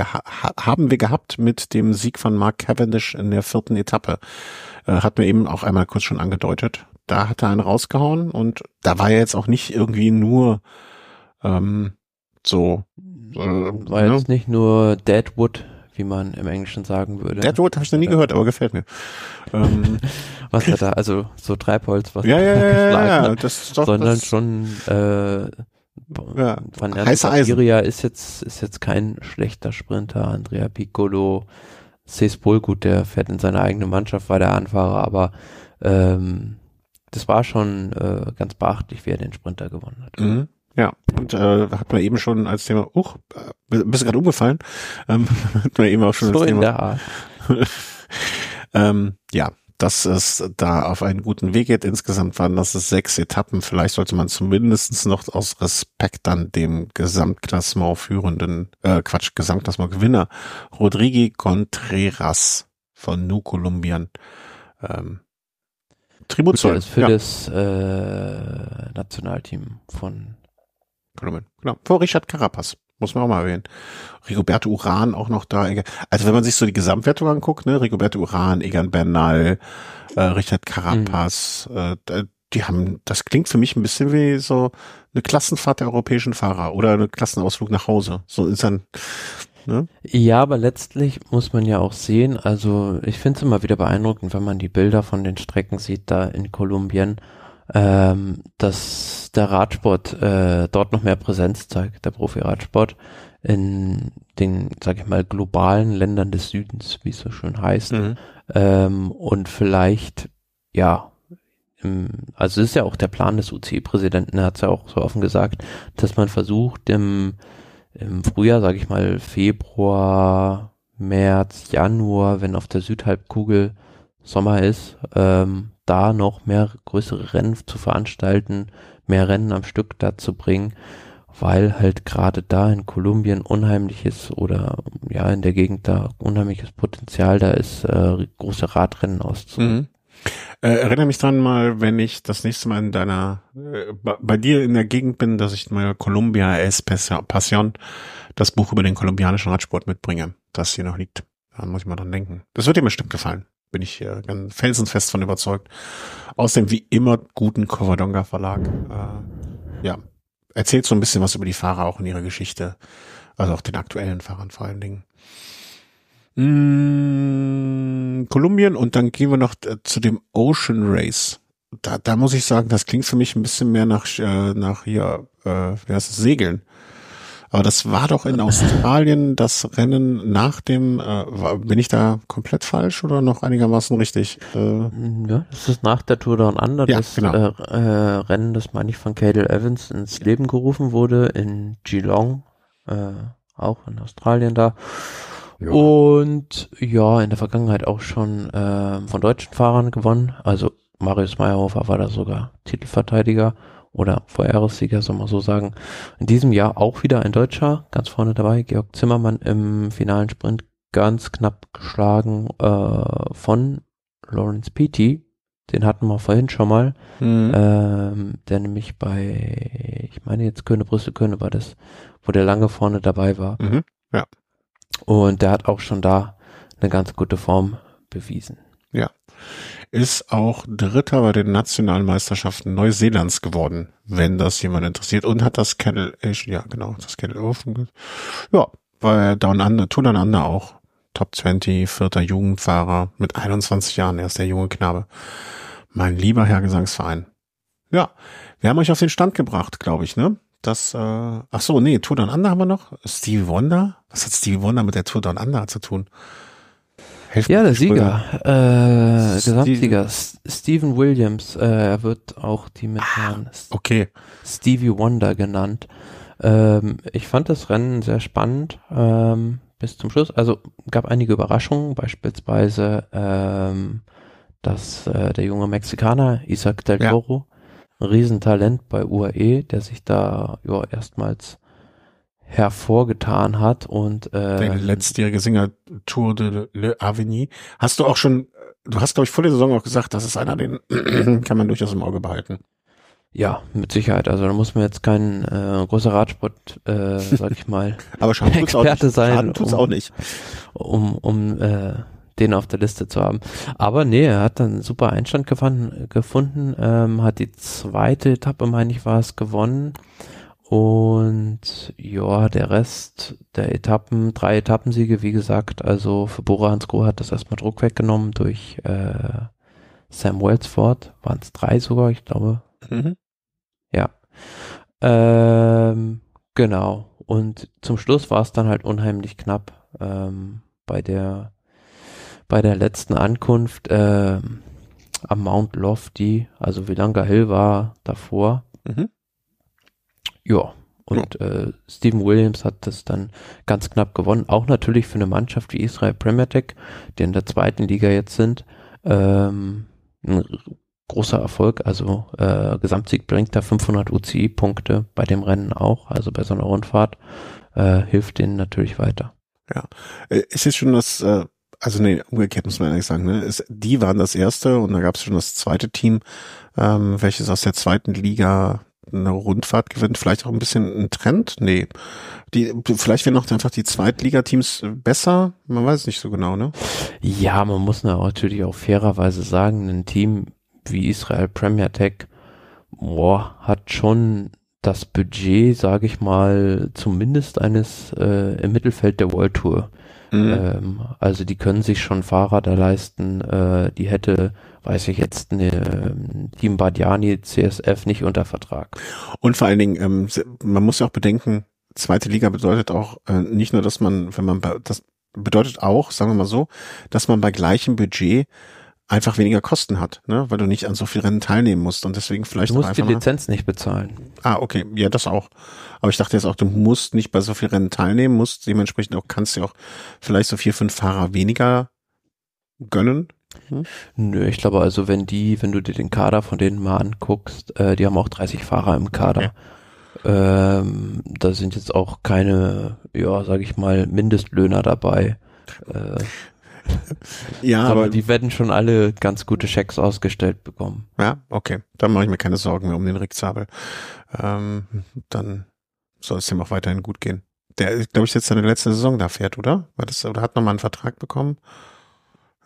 haben wir gehabt mit dem Sieg von Mark Cavendish in der vierten Etappe. Äh, hat mir eben auch einmal kurz schon angedeutet. Da hat er einen rausgehauen und da war er jetzt auch nicht irgendwie nur ähm, so. Äh, war ne? jetzt nicht nur Deadwood wie man im Englischen sagen würde. Deadwood habe ich noch nie gehört, aber gefällt mir. Ähm, was er da, also so Treibholz, was ja, ja, ja, ja, ja, hat, das ist doch, sondern das schon äh, ja, Van Gaviria ist jetzt ist jetzt kein schlechter Sprinter. Andrea Piccolo, Cespol, gut, der fährt in seiner eigenen Mannschaft, war der Anfahrer, aber ähm, das war schon äh, ganz beachtlich, wie er den Sprinter gewonnen hat. Mhm. Ja, und äh, hat man eben schon als Thema, uch, äh, bist gerade umgefallen, ähm, hat man eben auch schon so als Thema. In der Art. ähm, ja, dass es da auf einen guten Weg geht. Insgesamt waren das sechs Etappen. Vielleicht sollte man zumindestens noch aus Respekt an dem Gesamtklassement führenden, äh, Quatsch, Gesamtklassement Gewinner Rodrigo Contreras von Nu Kolumbien ähm, Tribut zollen. Für ja. das äh, Nationalteam von Kolumbien. Genau. Vor Richard Carapaz. Muss man auch mal erwähnen. Rigoberto Uran auch noch da. Also wenn man sich so die Gesamtwertung anguckt, ne, Rigoberto Uran, Egan Bernal, äh, Richard Carapaz, mhm. äh, die haben, das klingt für mich ein bisschen wie so eine Klassenfahrt der europäischen Fahrer oder eine Klassenausflug nach Hause. So ist dann, ne? Ja, aber letztlich muss man ja auch sehen, also ich finde es immer wieder beeindruckend, wenn man die Bilder von den Strecken sieht da in Kolumbien ähm, dass der Radsport äh, dort noch mehr Präsenz zeigt, der Profi-Radsport in den, sag ich mal, globalen Ländern des Südens, wie es so schön heißt. Mhm. Ähm, und vielleicht, ja, im, also es ist ja auch der Plan des UCI-Präsidenten, er hat es ja auch so offen gesagt, dass man versucht, im, im Frühjahr, sage ich mal, Februar, März, Januar, wenn auf der Südhalbkugel Sommer ist, ähm, da noch mehr größere Rennen zu veranstalten, mehr Rennen am Stück da zu bringen, weil halt gerade da in Kolumbien unheimliches oder ja in der Gegend da unheimliches Potenzial da ist, äh, große Radrennen auszuführen. Mhm. Äh, erinnere mich dran mal, wenn ich das nächste Mal in deiner, äh, bei dir in der Gegend bin, dass ich mal Columbia es Passion, das Buch über den kolumbianischen Radsport mitbringe, das hier noch liegt. Da muss ich mal dran denken. Das wird dir bestimmt gefallen. Bin ich äh, ganz felsenfest von überzeugt. Aus dem wie immer guten Covadonga Verlag. Äh, ja, erzählt so ein bisschen was über die Fahrer auch in ihrer Geschichte. Also auch den aktuellen Fahrern vor allen Dingen. Mm, Kolumbien und dann gehen wir noch äh, zu dem Ocean Race. Da, da muss ich sagen, das klingt für mich ein bisschen mehr nach, äh, nach hier, äh, wie heißt es, Segeln. Aber das war doch in Australien das Rennen nach dem, äh, bin ich da komplett falsch oder noch einigermaßen richtig? Äh, ja, das ist nach der Tour Down Under, ja, das genau. äh, äh, Rennen, das meine ich von Cadel Evans ins Leben gerufen wurde in Geelong, äh, auch in Australien da. Ja. Und ja, in der Vergangenheit auch schon äh, von deutschen Fahrern gewonnen. Also Marius Meyerhofer war da sogar Titelverteidiger oder Vorjahressieger, soll man so sagen. In diesem Jahr auch wieder ein Deutscher, ganz vorne dabei, Georg Zimmermann im finalen Sprint ganz knapp geschlagen äh, von Lawrence Peaty. Den hatten wir vorhin schon mal, mhm. ähm, der nämlich bei, ich meine jetzt Köne, Brüssel, Köne war das, wo der lange vorne dabei war. Mhm. Ja. Und der hat auch schon da eine ganz gute Form bewiesen. Ist auch Dritter bei den nationalen Meisterschaften Neuseelands geworden, wenn das jemand interessiert. Und hat das Kettle, ja genau, das Kettle Open. Ja, bei Down Under, Tour Down Under auch. Top 20, vierter Jugendfahrer mit 21 Jahren, er ist der junge Knabe. Mein lieber Herr Gesangsverein. Ja, wir haben euch auf den Stand gebracht, glaube ich, ne? Das, äh, ach so, nee, Tour Down Under haben wir noch. Stevie Wonder? Was hat Stevie Wonder mit der Tour Down Under zu tun? Helft ja, der Sieger, äh, Gesamtsieger, Stephen Williams, äh, er wird auch die mit ah, okay. Stevie Wonder genannt. Ähm, ich fand das Rennen sehr spannend ähm, bis zum Schluss. Also gab einige Überraschungen, beispielsweise, ähm, dass äh, der junge Mexikaner Isaac Del Toro Riesentalent bei UAE, der sich da ja erstmals hervorgetan hat und äh, Der letztjährige Singer Tour de l'Avenir. Hast du auch schon, du hast glaube ich vor der Saison auch gesagt, das ist einer, den kann man durchaus im Auge behalten. ja, mit Sicherheit. Also da muss man jetzt kein äh, großer Radsport, äh, sag ich mal, Aber Experte sein, tut's um- auch nicht. um, um äh, den auf der Liste zu haben. Aber nee, er hat dann einen super Einstand gefunden, gefunden ähm, hat die zweite Etappe, meine ich, war es, gewonnen. Und ja, der Rest der Etappen, drei Etappensiege, wie gesagt, also für Bora Hansgrohe hat das erstmal Druck weggenommen durch äh, Sam Wellsford, waren es drei sogar, ich glaube, Mhm. ja. Ähm, genau. Und zum Schluss war es dann halt unheimlich knapp ähm, bei der bei der letzten Ankunft ähm, am Mount Lofty, also Vilanga Hill war davor. Mhm. Ja. Und äh, Stephen Williams hat das dann ganz knapp gewonnen. Auch natürlich für eine Mannschaft wie Israel Premier Tech, die in der zweiten Liga jetzt sind. Ähm, ein großer Erfolg. Also äh, Gesamtsieg bringt da 500 UCI-Punkte bei dem Rennen auch. Also bei so einer Rundfahrt äh, hilft denen natürlich weiter. Äh, Ist jetzt schon das, äh, also nee, umgekehrt muss man ehrlich sagen, ne? Ist, die waren das erste und da gab es schon das zweite Team, ähm, welches aus der zweiten Liga eine Rundfahrt gewinnt. Vielleicht auch ein bisschen ein Trend? Nee. Die, vielleicht werden auch einfach die Zweitligateams besser. Man weiß nicht so genau, ne? Ja, man muss natürlich auch fairerweise sagen, ein Team wie Israel Premier Tech boah, hat schon das Budget, sage ich mal, zumindest eines äh, im Mittelfeld der World Tour. Mhm. Ähm, also die können sich schon Fahrräder leisten. Äh, die hätte, weiß ich jetzt, eine ähm, Team Badiani CSF nicht unter Vertrag. Und vor allen Dingen, ähm, man muss ja auch bedenken, zweite Liga bedeutet auch äh, nicht nur, dass man, wenn man bei, das bedeutet auch, sagen wir mal so, dass man bei gleichem Budget einfach weniger Kosten hat, ne? weil du nicht an so viel Rennen teilnehmen musst und deswegen vielleicht Du musst die Lizenz nicht bezahlen. Ah, okay, ja, das auch. Aber ich dachte jetzt auch, du musst nicht bei so viel Rennen teilnehmen, musst dementsprechend auch kannst du auch vielleicht so vier, fünf Fahrer weniger gönnen. Nö, ich glaube also, wenn die, wenn du dir den Kader von denen mal anguckst, äh, die haben auch 30 Fahrer im Kader. Ähm, da sind jetzt auch keine, ja, sag ich mal, Mindestlöhner dabei. Äh, Ja, aber aber die werden schon alle ganz gute Schecks ausgestellt bekommen. Ja, okay. Dann mache ich mir keine Sorgen mehr um den Rick Zabel. Ähm, dann soll es ihm auch weiterhin gut gehen. Der, glaube ich, jetzt seine letzte Saison da fährt, oder? War das, oder hat nochmal einen Vertrag bekommen?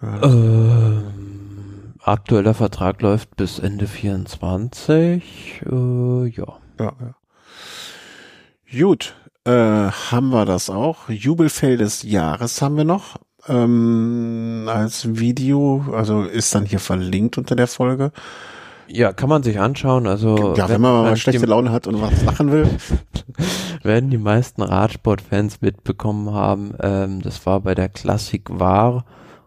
Ähm, aktueller Vertrag läuft bis Ende 24. Äh, ja. ja, ja. Gut, äh, haben wir das auch. Jubelfell des Jahres haben wir noch. Ähm, als Video, also ist dann hier verlinkt unter der Folge. Ja, kann man sich anschauen. Also ja, wenn man mal schlechte Laune hat und was lachen will. werden die meisten Radsportfans mitbekommen haben. Ähm, das war bei der Klassik War,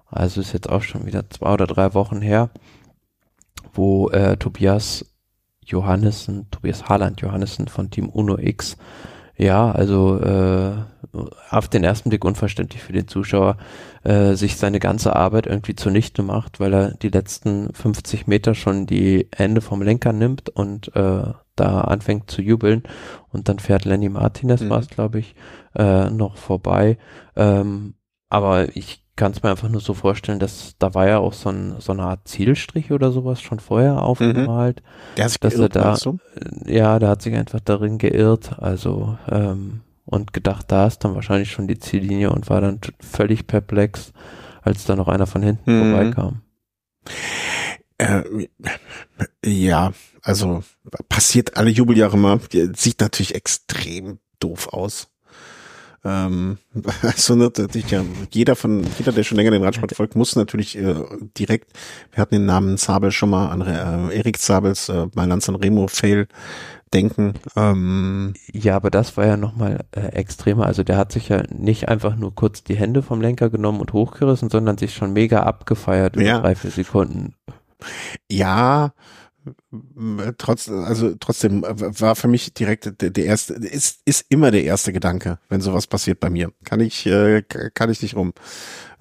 also ist jetzt auch schon wieder zwei oder drei Wochen her, wo äh, Tobias Johannessen, Tobias Haaland Johannessen von Team Uno X, ja, also äh, auf den ersten Blick unverständlich für den Zuschauer, äh, sich seine ganze Arbeit irgendwie zunichte macht, weil er die letzten 50 Meter schon die Hände vom Lenker nimmt und äh, da anfängt zu jubeln und dann fährt Lenny Martinez, Mhm. war es glaube ich, äh, noch vorbei. Ähm, aber ich kann es mir einfach nur so vorstellen, dass da war ja auch so, ein, so eine Art Zielstrich oder sowas schon vorher aufgemalt. Der hat sich Dass er geirrt, da- meinst du? Ja, der hat sich einfach darin geirrt, also ähm, und gedacht, da ist dann wahrscheinlich schon die Ziellinie und war dann völlig perplex, als da noch einer von hinten Mhm. vorbeikam. Äh, ja, also passiert alle Jubeljahre mal. Sieht natürlich extrem doof aus. Ähm, also natürlich ja, jeder von jeder, der schon länger den Radsport folgt, muss natürlich äh, direkt. Wir hatten den Namen Zabel schon mal an äh, Erik Zabels äh, bei Lanz Remo Fail denken. Ähm, Ja, aber das war ja nochmal äh, extremer. Also der hat sich ja nicht einfach nur kurz die Hände vom Lenker genommen und hochgerissen, sondern sich schon mega abgefeiert über Ja. drei, vier Sekunden. ja, trotz, also trotzdem äh, war für mich direkt der, der erste, ist, ist immer der erste Gedanke, wenn sowas passiert bei mir. Kann ich, äh, kann ich nicht rum.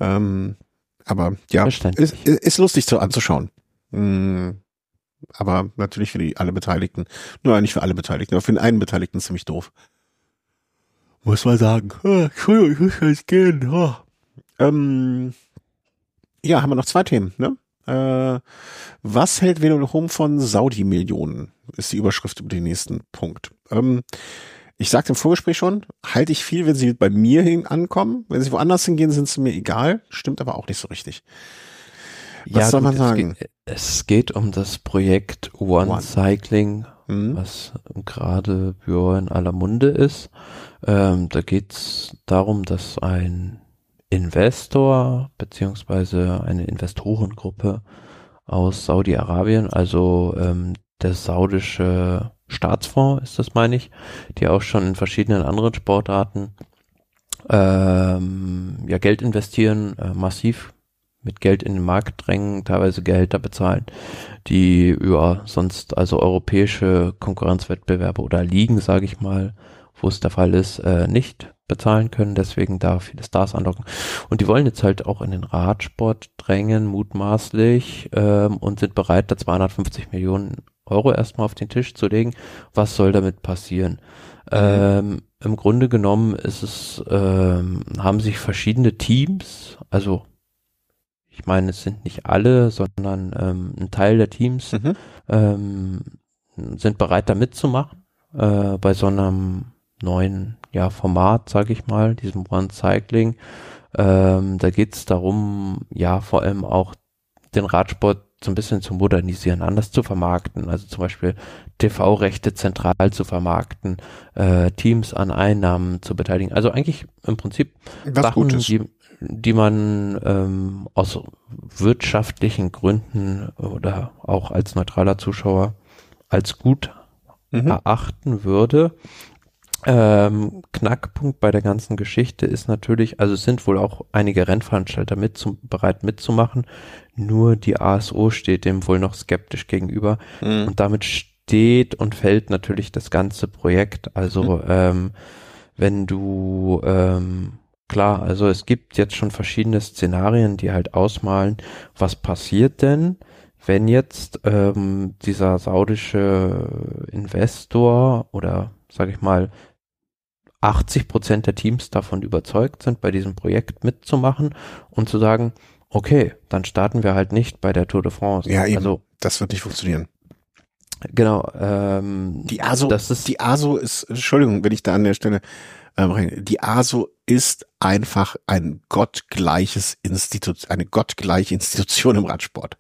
Ähm, aber ja, ist, ist lustig zu anzuschauen. Mm, Aber natürlich für die alle Beteiligten, nur nicht für alle Beteiligten, aber für den einen Beteiligten ziemlich doof. Muss man sagen. Ah, Entschuldigung, ich muss jetzt gehen. Oh. Ähm, ja, haben wir noch zwei Themen, ne? Äh, was hält Velo Home von Saudi-Millionen? Ist die Überschrift über den nächsten Punkt. Ähm, ich sagte im Vorgespräch schon, halte ich viel, wenn sie bei mir hin ankommen. Wenn sie woanders hingehen, sind sie mir egal. Stimmt aber auch nicht so richtig. Was ja, soll gut, man sagen? Es geht, es geht, um das Projekt One, One. Cycling, mhm. was gerade ja in aller Munde ist. Ähm, da geht es darum, dass ein Investor beziehungsweise eine Investorengruppe aus Saudi-Arabien, also ähm, der saudische Staatsfonds ist das, meine ich, die auch schon in verschiedenen anderen Sportarten ähm, ja Geld investieren, äh, massiv mit Geld in den Markt drängen, teilweise Gehälter bezahlen, die über sonst also europäische Konkurrenzwettbewerbe oder Ligen, sage ich mal, wo es der Fall ist, äh, nicht bezahlen können, deswegen da viele Stars anlocken. Und die wollen jetzt halt auch in den Radsport drängen, mutmaßlich, ähm, und sind bereit, da 250 Millionen Euro erstmal auf den Tisch zu legen. Was soll damit passieren? Mhm. Ähm, Im Grunde genommen ist es, ähm, haben sich verschiedene Teams, also ich meine, es sind nicht alle, sondern ähm, ein Teil der Teams mhm. ähm, sind bereit, da mitzumachen äh, bei so einem neuen ja, Format, sage ich mal, diesem One Cycling. Ähm, da geht es darum, ja, vor allem auch den Radsport so ein bisschen zu modernisieren, anders zu vermarkten, also zum Beispiel TV-Rechte zentral zu vermarkten, äh, Teams an Einnahmen zu beteiligen. Also eigentlich im Prinzip Was Sachen, die, die man ähm, aus wirtschaftlichen Gründen oder auch als neutraler Zuschauer als gut mhm. erachten würde. Ähm, Knackpunkt bei der ganzen Geschichte ist natürlich, also es sind wohl auch einige Rennveranstalter mit zum, bereit mitzumachen, nur die ASO steht dem wohl noch skeptisch gegenüber mhm. und damit steht und fällt natürlich das ganze Projekt. Also mhm. ähm, wenn du ähm, klar, also es gibt jetzt schon verschiedene Szenarien, die halt ausmalen, was passiert denn, wenn jetzt ähm, dieser saudische Investor oder sage ich mal 80 Prozent der Teams davon überzeugt sind, bei diesem Projekt mitzumachen und zu sagen, okay, dann starten wir halt nicht bei der Tour de France. Ja, eben. Also, das wird nicht funktionieren. Genau. Ähm, die ASO, das ist, die ASO ist, Entschuldigung, wenn ich da an der Stelle ähm, die ASO ist einfach ein gottgleiches Institut, eine gottgleiche Institution im Radsport.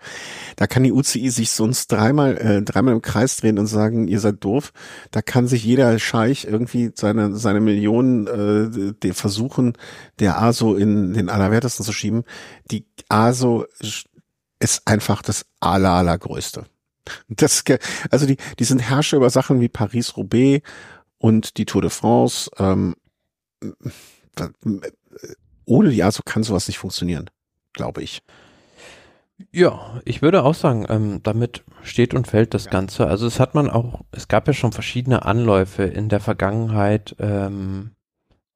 Da kann die UCI sich sonst dreimal, äh, dreimal im Kreis drehen und sagen, ihr seid doof. Da kann sich jeder Scheich irgendwie seine, seine Millionen äh, versuchen, der ASO in den Allerwertesten zu schieben. Die ASO ist einfach das aller, allergrößte. Das, also die, die sind Herrscher über Sachen wie Paris-Roubaix und die Tour de France. Ähm, ohne die ASO kann sowas nicht funktionieren, glaube ich. Ja, ich würde auch sagen, ähm, damit steht und fällt das ja. Ganze. Also es hat man auch, es gab ja schon verschiedene Anläufe in der Vergangenheit, ähm,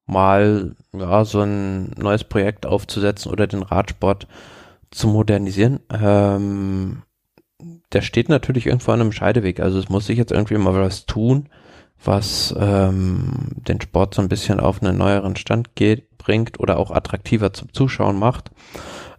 mal ja, so ein neues Projekt aufzusetzen oder den Radsport zu modernisieren. Ähm, der steht natürlich irgendwo an einem Scheideweg. Also es muss sich jetzt irgendwie mal was tun was ähm, den Sport so ein bisschen auf einen neueren Stand geht, bringt oder auch attraktiver zum Zuschauen macht.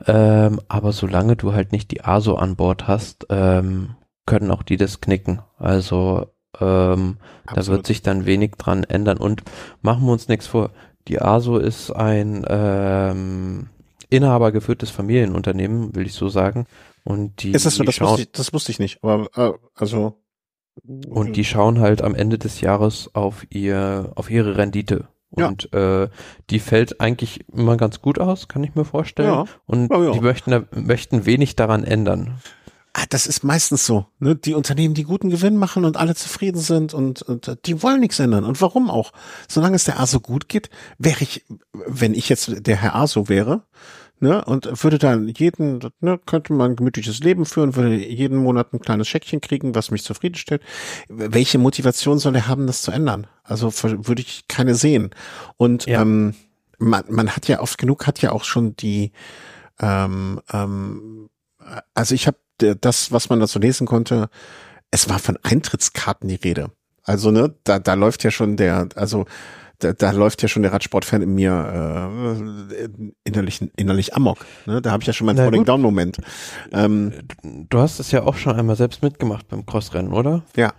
Ähm, aber solange du halt nicht die ASO an Bord hast, ähm, können auch die das knicken. Also ähm, da wird sich dann wenig dran ändern. Und machen wir uns nichts vor, die ASO ist ein ähm, inhabergeführtes Familienunternehmen, will ich so sagen. Und die, ist das so? Das wusste, ich, das wusste ich nicht. Aber äh, also und die schauen halt am Ende des Jahres auf ihr, auf ihre Rendite. Und ja. äh, die fällt eigentlich immer ganz gut aus, kann ich mir vorstellen. Ja. Und ja, die möchten, möchten wenig daran ändern. Ah, das ist meistens so. Ne? Die Unternehmen, die guten Gewinn machen und alle zufrieden sind und, und die wollen nichts ändern. Und warum auch? Solange es der ASO gut geht, wäre ich, wenn ich jetzt der Herr ASO wäre, ne, und würde dann jeden, ne, könnte man ein gemütliches Leben führen, würde jeden Monat ein kleines Scheckchen kriegen, was mich zufriedenstellt. Welche Motivation soll er haben, das zu ändern? Also würde ich keine sehen. Und ja. ähm, man, man hat ja oft genug, hat ja auch schon die, ähm, ähm, also ich habe der, das, was man dazu lesen konnte, es war von Eintrittskarten die Rede. Also ne, da, da läuft ja schon der, also da, da läuft ja schon der Radsportfan in mir äh, innerlich, innerlich amok. Ne? Da habe ich ja schon meinen Falling Down Moment. Ähm, du hast es ja auch schon einmal selbst mitgemacht beim Crossrennen, oder? Ja.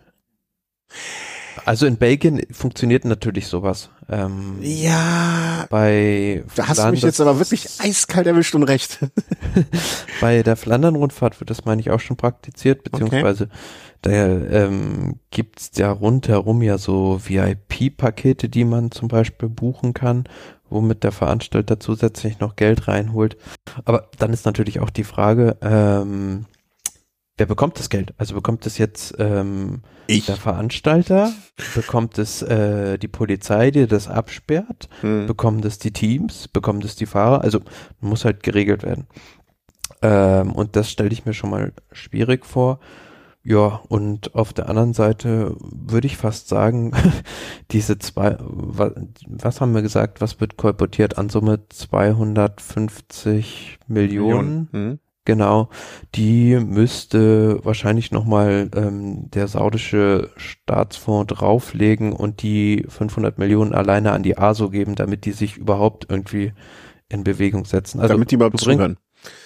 Also in Belgien funktioniert natürlich sowas. Ähm, ja. Bei da hast du mich jetzt aber wirklich eiskalt erwischt und recht. bei der Flandern-Rundfahrt wird das, meine ich, auch schon praktiziert, beziehungsweise okay. da ähm, gibt's ja rundherum ja so VIP-Pakete, die man zum Beispiel buchen kann, womit der Veranstalter zusätzlich noch Geld reinholt. Aber dann ist natürlich auch die Frage, ähm, wer bekommt das Geld? Also bekommt es jetzt ähm, ich. der Veranstalter? Bekommt es äh, die Polizei, die das absperrt? Hm. Bekommen das die Teams? Bekommen das die Fahrer? Also muss halt geregelt werden. Ähm, und das stelle ich mir schon mal schwierig vor. Ja, und auf der anderen Seite würde ich fast sagen, diese zwei, was, was haben wir gesagt, was wird kolportiert an Summe 250 Millionen? Millionen. Hm. Genau, die müsste wahrscheinlich nochmal ähm, der saudische Staatsfonds drauflegen und die 500 Millionen alleine an die ASO geben, damit die sich überhaupt irgendwie in Bewegung setzen. Also damit die mal du, bring,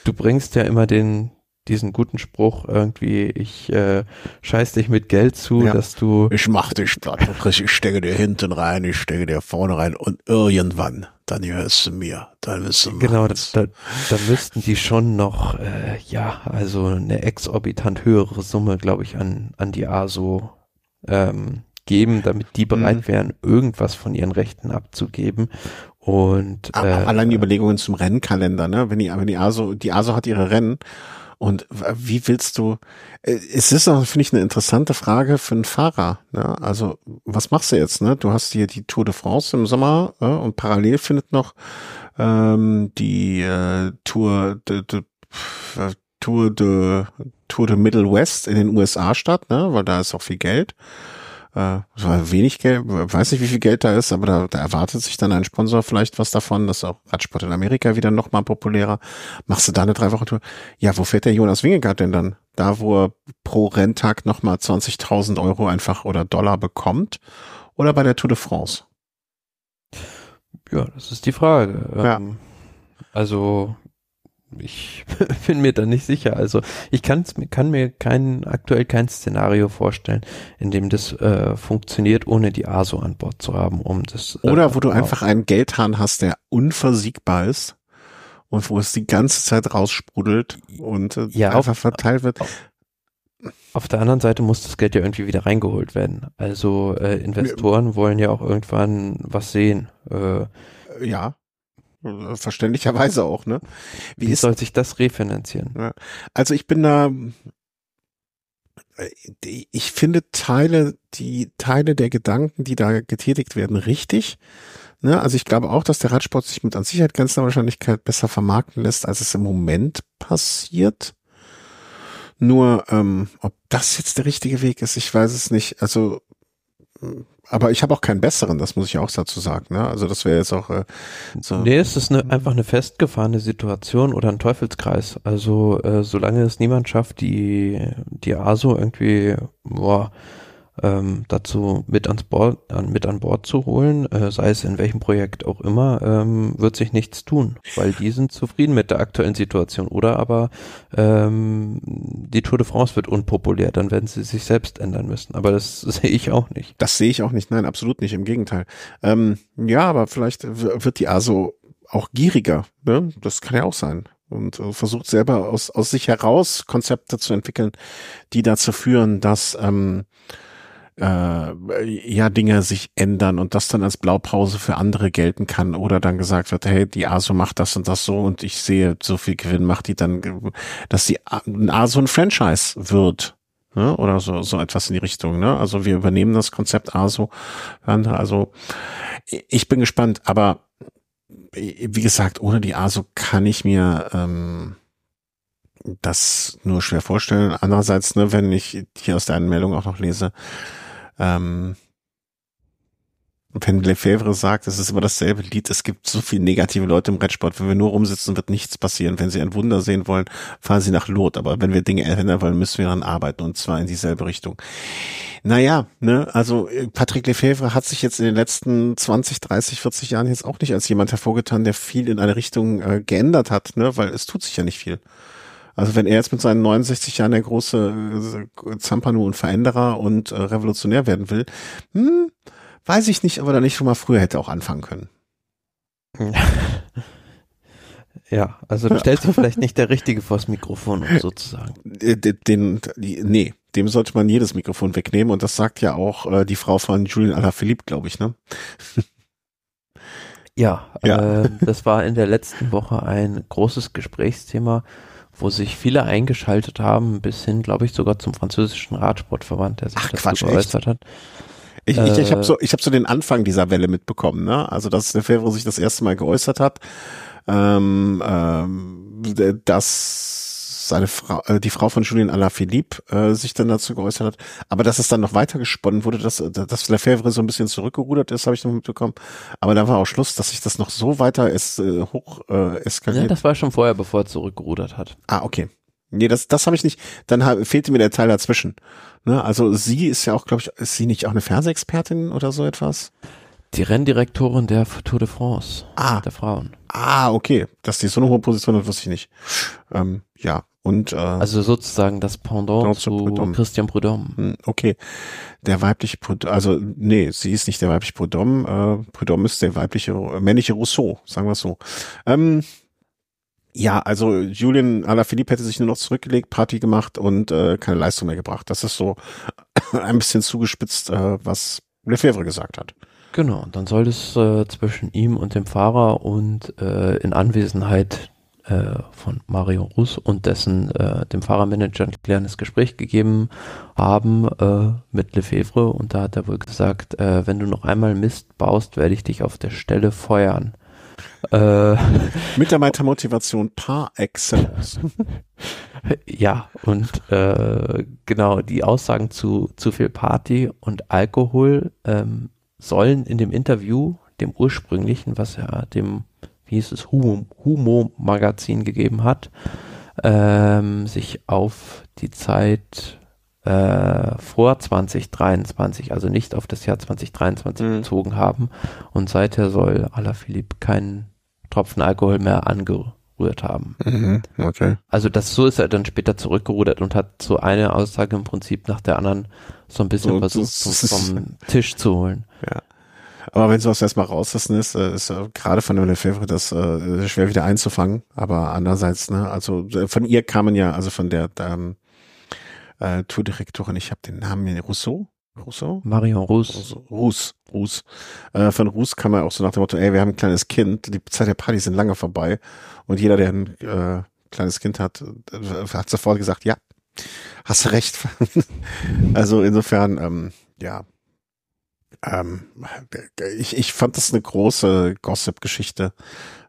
du bringst ja immer den diesen guten Spruch irgendwie, ich äh, scheiß dich mit Geld zu, ja. dass du. Ich mach dich platt, ich stecke dir hinten rein, ich stecke dir vorne rein und irgendwann, dann hörst du mir, dann du Genau, da, da, da müssten die schon noch, äh, ja, also eine exorbitant höhere Summe, glaube ich, an, an die ASO ähm, geben, damit die bereit mhm. wären, irgendwas von ihren Rechten abzugeben. Und äh, allein die Überlegungen zum Rennkalender, ne? Wenn die, wenn die ASO, die ASO hat ihre Rennen und wie willst du, äh, es ist auch, finde ich, eine interessante Frage für einen Fahrer. Ne? Also, was machst du jetzt? Ne? Du hast hier die Tour de France im Sommer äh, und parallel findet noch ähm, die äh, Tour de, de, Tour de Tour de Middle West in den USA statt, ne? weil da ist auch viel Geld äh, wenig Geld, weiß nicht, wie viel Geld da ist, aber da, da erwartet sich dann ein Sponsor vielleicht was davon, dass auch Radsport in Amerika wieder noch mal populärer. Machst du da eine drei Wochen Tour? Ja, wo fährt der Jonas Wingegaard denn dann? Da, wo er pro Renntag noch mal 20.000 Euro einfach oder Dollar bekommt? Oder bei der Tour de France? Ja, das ist die Frage. Ja. Ähm, also ich bin mir da nicht sicher. Also ich kann mir kein, aktuell kein Szenario vorstellen, in dem das äh, funktioniert, ohne die ASO an Bord zu haben, um das. Äh, Oder wo du einfach einen Geldhahn hast, der unversiegbar ist und wo es die ganze Zeit raussprudelt und äh, ja, einfach auf, verteilt wird. Auf der anderen Seite muss das Geld ja irgendwie wieder reingeholt werden. Also äh, Investoren wollen ja auch irgendwann was sehen. Äh, ja. Verständlicherweise auch, ne? Wie, Wie ist, soll sich das refinanzieren? Ja. Also ich bin da, äh, ich finde Teile, die Teile der Gedanken, die da getätigt werden, richtig. Ne? Also ich glaube auch, dass der Radsport sich mit an Sicherheit grenzender Wahrscheinlichkeit besser vermarkten lässt, als es im Moment passiert. Nur, ähm, ob das jetzt der richtige Weg ist, ich weiß es nicht. Also aber ich habe auch keinen besseren, das muss ich auch dazu sagen. Ne? Also das wäre jetzt auch äh, so. Nee, es ist eine, einfach eine festgefahrene Situation oder ein Teufelskreis. Also äh, solange es niemand schafft, die, die ASO irgendwie boah, ähm, dazu mit ans Bord, an, mit an Bord zu holen, äh, sei es in welchem Projekt auch immer, ähm, wird sich nichts tun, weil die sind zufrieden mit der aktuellen Situation. Oder aber ähm, die Tour de France wird unpopulär, dann werden sie sich selbst ändern müssen. Aber das sehe ich auch nicht. Das sehe ich auch nicht, nein, absolut nicht, im Gegenteil. Ähm, ja, aber vielleicht wird die ASO auch gieriger, ne? Das kann ja auch sein und äh, versucht selber aus, aus sich heraus Konzepte zu entwickeln, die dazu führen, dass ähm, äh, ja Dinge sich ändern und das dann als Blaupause für andere gelten kann oder dann gesagt wird, hey, die ASO macht das und das so und ich sehe so viel Gewinn macht die dann, dass die ASO ein Franchise wird. Ne? Oder so, so etwas in die Richtung. Ne? Also wir übernehmen das Konzept ASO. Also ich bin gespannt, aber wie gesagt, ohne die ASO kann ich mir ähm, das nur schwer vorstellen. Andererseits, ne, wenn ich hier aus der Anmeldung auch noch lese, ähm, wenn Lefebvre sagt, es ist immer dasselbe Lied, es gibt so viele negative Leute im Radsport, wenn wir nur rumsitzen, wird nichts passieren. Wenn sie ein Wunder sehen wollen, fahren sie nach Lot. Aber wenn wir Dinge ändern wollen, müssen wir daran arbeiten und zwar in dieselbe Richtung. Naja, ne, also äh, Patrick Lefebvre hat sich jetzt in den letzten 20, 30, 40 Jahren jetzt auch nicht als jemand hervorgetan, der viel in eine Richtung äh, geändert hat, ne, weil es tut sich ja nicht viel. Also wenn er jetzt mit seinen 69 Jahren der große äh, Zampano und Veränderer und äh, Revolutionär werden will, hm, weiß ich nicht, ob er da nicht schon mal früher hätte auch anfangen können. Ja, also du stellst du vielleicht nicht der Richtige vors Mikrofon, um sozusagen. Den, den, nee, dem sollte man jedes Mikrofon wegnehmen und das sagt ja auch äh, die Frau von Julian Alaphilippe, glaube ich, ne? Ja, ja. Äh, das war in der letzten Woche ein großes Gesprächsthema, wo sich viele eingeschaltet haben, bis hin, glaube ich, sogar zum französischen Radsportverband, der sich Ach, dazu Quatsch, geäußert echt? hat. Ich, ich, ich habe Äh, so, ich hab so den Anfang dieser Welle mitbekommen, ne? Also dass Lefebvre sich das erste Mal geäußert hat, ähm, ähm, dass seine Frau, äh, die Frau von Julien Alaphilippe äh, sich dann dazu geäußert hat, aber dass es dann noch weiter gesponnen wurde, dass, dass Lefebvre so ein bisschen zurückgerudert ist, habe ich noch mitbekommen. Aber da war auch Schluss, dass sich das noch so weiter es, äh, hoch äh, Ja, eskaliert. das war schon vorher, bevor er zurückgerudert hat. Ah, okay. Nee, das, das habe ich nicht. Dann ha- fehlte mir der Teil dazwischen. Ne, also sie ist ja auch, glaube ich, ist sie nicht auch eine Fernsehexpertin oder so etwas? Die Renndirektorin der Tour de France, Ah, der Frauen. ah, okay. Dass die so eine hohe Position hat, wusste ich nicht. Ähm, ja, und äh, Also sozusagen das Pendant zu Prudhomme. Christian Prudhomme. hm, okay. Der weibliche Prudhomme, also nee, sie ist nicht der weibliche Prudhomme. Äh, Prudhomme ist der weibliche, äh, männliche Rousseau, sagen wir es so. Ähm, ja, also Julian Alaphilippe hätte sich nur noch zurückgelegt, Party gemacht und äh, keine Leistung mehr gebracht. Das ist so ein bisschen zugespitzt, äh, was Lefebvre gesagt hat. Genau, und dann soll es äh, zwischen ihm und dem Fahrer und äh, in Anwesenheit äh, von Mario Rus und dessen äh, dem Fahrermanager ein klärendes Gespräch gegeben haben äh, mit Lefebvre und da hat er wohl gesagt, äh, wenn du noch einmal Mist baust, werde ich dich auf der Stelle feuern. Äh, Mitarbeitermotivation par excellence. Ja, und äh, genau, die Aussagen zu zu viel Party und Alkohol ähm, sollen in dem Interview, dem ursprünglichen, was er dem, hieß es, Humo, Humo Magazin gegeben hat, ähm, sich auf die Zeit äh, vor 2023, also nicht auf das Jahr 2023 Mhm. bezogen haben. Und seither soll Alaphilippe keinen Tropfen Alkohol mehr angerührt haben. Mhm, okay. Also das so ist er dann später zurückgerudert und hat so eine Aussage im Prinzip nach der anderen so ein bisschen versucht vom, Tisch zu holen. Aber wenn sowas erstmal rauslassen ist, ist äh, gerade von der Lefebvre das äh, schwer wieder einzufangen. Aber andererseits, ne, also äh, von ihr kamen ja, also von der ähm, äh, Tourdirektorin, ich habe den Namen Rousseau? Rousseau? Marion Rus. Also, Ruß, Ruß. Äh, von Ruß kam er auch so nach dem Motto, ey, wir haben ein kleines Kind, die Zeit der Party sind lange vorbei. Und jeder, der ein äh, kleines Kind hat, äh, hat sofort gesagt, ja, hast recht. also insofern, ähm, ja. Ähm, ich, ich fand das eine große Gossip-Geschichte,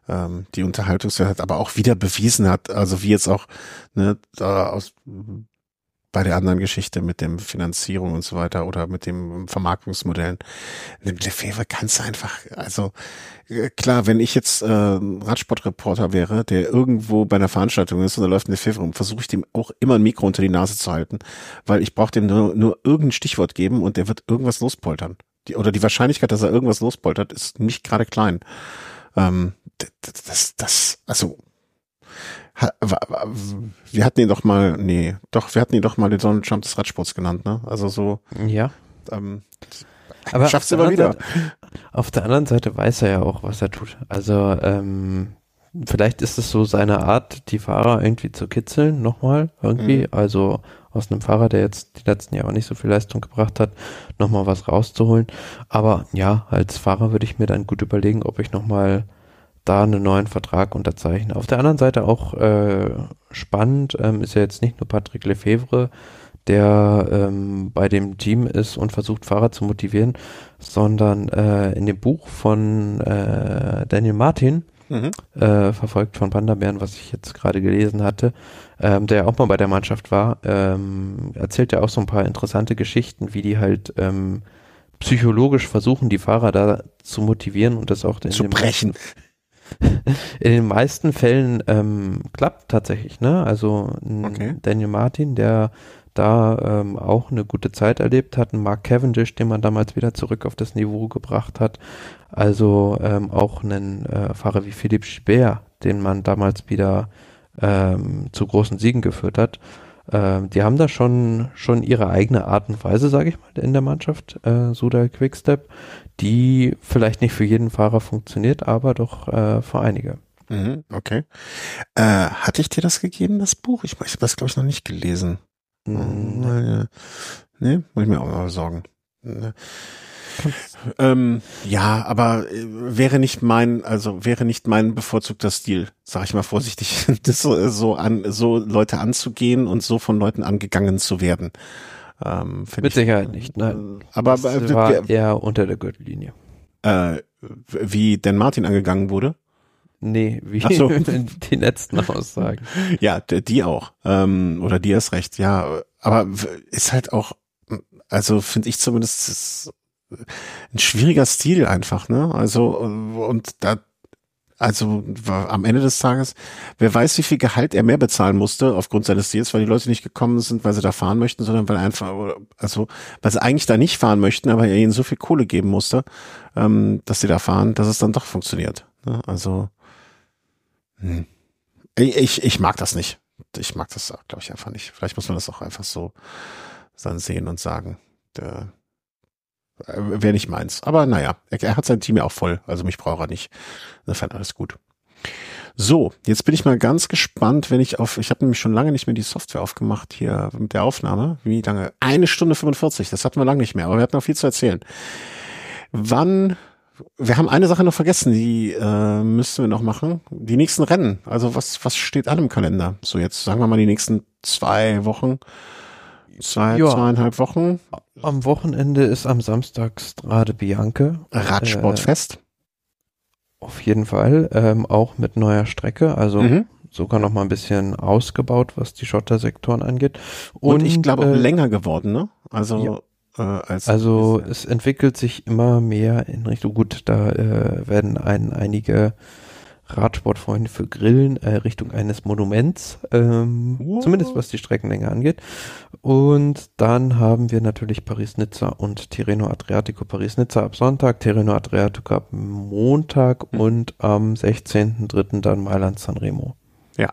ähm, die Unterhaltungswert hat, aber auch wieder bewiesen hat, also wie jetzt auch ne, da aus bei der anderen Geschichte mit dem Finanzierung und so weiter oder mit dem Vermarktungsmodellen. Lefebvre du einfach, also äh, klar, wenn ich jetzt äh, Radsportreporter wäre, der irgendwo bei einer Veranstaltung ist und da läuft ein Lefebvre rum, versuche ich dem auch immer ein Mikro unter die Nase zu halten, weil ich brauche dem nur, nur irgendein Stichwort geben und der wird irgendwas lospoltern. Die, oder die Wahrscheinlichkeit, dass er irgendwas lospoltert, ist nicht gerade klein. Ähm, d- d- das, das, also wir hatten ihn doch mal, nee, doch, wir hatten ihn doch mal den Donald Trump des Radsports genannt, ne? Also so, Ja. ähm, Aber Schaffst du immer der wieder. Seite- Auf der anderen Seite weiß er ja auch, was er tut. Also ähm, vielleicht ist es so seine Art, die Fahrer irgendwie zu kitzeln, nochmal irgendwie. Mhm. Also aus einem Fahrer, der jetzt die letzten Jahre nicht so viel Leistung gebracht hat, nochmal was rauszuholen. Aber ja, als Fahrer würde ich mir dann gut überlegen, ob ich nochmal da einen neuen Vertrag unterzeichne. Auf der anderen Seite auch äh, spannend ähm, ist ja jetzt nicht nur Patrick Lefevre, der ähm, bei dem Team ist und versucht, Fahrer zu motivieren, sondern äh, in dem Buch von äh, Daniel Martin, mhm. äh, verfolgt von Pandabeeren, was ich jetzt gerade gelesen hatte, ähm, der auch mal bei der Mannschaft war, ähm, erzählt ja auch so ein paar interessante Geschichten, wie die halt ähm, psychologisch versuchen, die Fahrer da zu motivieren und das auch in zu brechen. in den meisten Fällen ähm, klappt tatsächlich, ne? Also okay. Daniel Martin, der da ähm, auch eine gute Zeit erlebt hat, ein Mark Cavendish, den man damals wieder zurück auf das Niveau gebracht hat. Also ähm, auch einen äh, Fahrer wie Philipp Speer, den man damals wieder ähm, zu großen Siegen geführt hat. Ähm, die haben da schon schon ihre eigene Art und Weise, sage ich mal, in der Mannschaft, äh, Suda Quickstep, die vielleicht nicht für jeden Fahrer funktioniert, aber doch äh, für einige. Mhm, okay. Äh, hatte ich dir das gegeben, das Buch? Ich, ich habe das, glaube ich, noch nicht gelesen. Mhm. Nee, muss ich mir auch mal besorgen. Ne. Ähm, ja, aber äh, wäre nicht mein, also wäre nicht mein bevorzugter Stil, sag ich mal vorsichtig, das so, so an, so Leute anzugehen und so von Leuten angegangen zu werden. Ähm, Mit ich, Sicherheit nicht, nein. Äh, aber das äh, war eher unter der Gürtellinie. Äh, wie denn Martin angegangen wurde? Nee, wie so. die letzten Aussagen. Ja, die auch. Ähm, oder die erst recht, ja. Aber ist halt auch, also finde ich zumindest ein schwieriger Stil einfach, ne? Also, und da, also am Ende des Tages, wer weiß, wie viel Gehalt er mehr bezahlen musste aufgrund seines Stils, weil die Leute nicht gekommen sind, weil sie da fahren möchten, sondern weil einfach, also weil sie eigentlich da nicht fahren möchten, aber er ihnen so viel Kohle geben musste, ähm, dass sie da fahren, dass es dann doch funktioniert. Ne? Also hm. Ich, ich mag das nicht. Ich mag das, glaube ich, einfach nicht. Vielleicht muss man das auch einfach so dann sehen und sagen. Der, äh, Wäre nicht meins. Aber naja, er, er hat sein Team ja auch voll. Also mich braucht er nicht. Insofern alles gut. So, jetzt bin ich mal ganz gespannt, wenn ich auf, ich habe nämlich schon lange nicht mehr die Software aufgemacht hier mit der Aufnahme. Wie lange? Eine Stunde 45, das hatten wir lange nicht mehr, aber wir hatten noch viel zu erzählen. Wann wir haben eine Sache noch vergessen, die äh, müssten wir noch machen. Die nächsten Rennen. Also was, was steht an im Kalender? So jetzt sagen wir mal die nächsten zwei Wochen, zwei, ja. zweieinhalb Wochen. Am Wochenende ist am Samstag Strade Bianche. Radsportfest. Äh, auf jeden Fall, ähm, auch mit neuer Strecke. Also mhm. sogar noch mal ein bisschen ausgebaut, was die Schottersektoren angeht. Und, Und ich glaube äh, länger geworden, ne? Also ja. Äh, als also es entwickelt sich immer mehr in Richtung, gut, da äh, werden ein, einige Radsportfreunde für Grillen äh, Richtung eines Monuments, ähm, wow. zumindest was die Streckenlänge angeht. Und dann haben wir natürlich Paris-Nizza und Tirreno Adriatico Paris-Nizza ab Sonntag, Tirreno Adriatico ab Montag mhm. und am 16.03. dann Mailand-San Remo. Ja.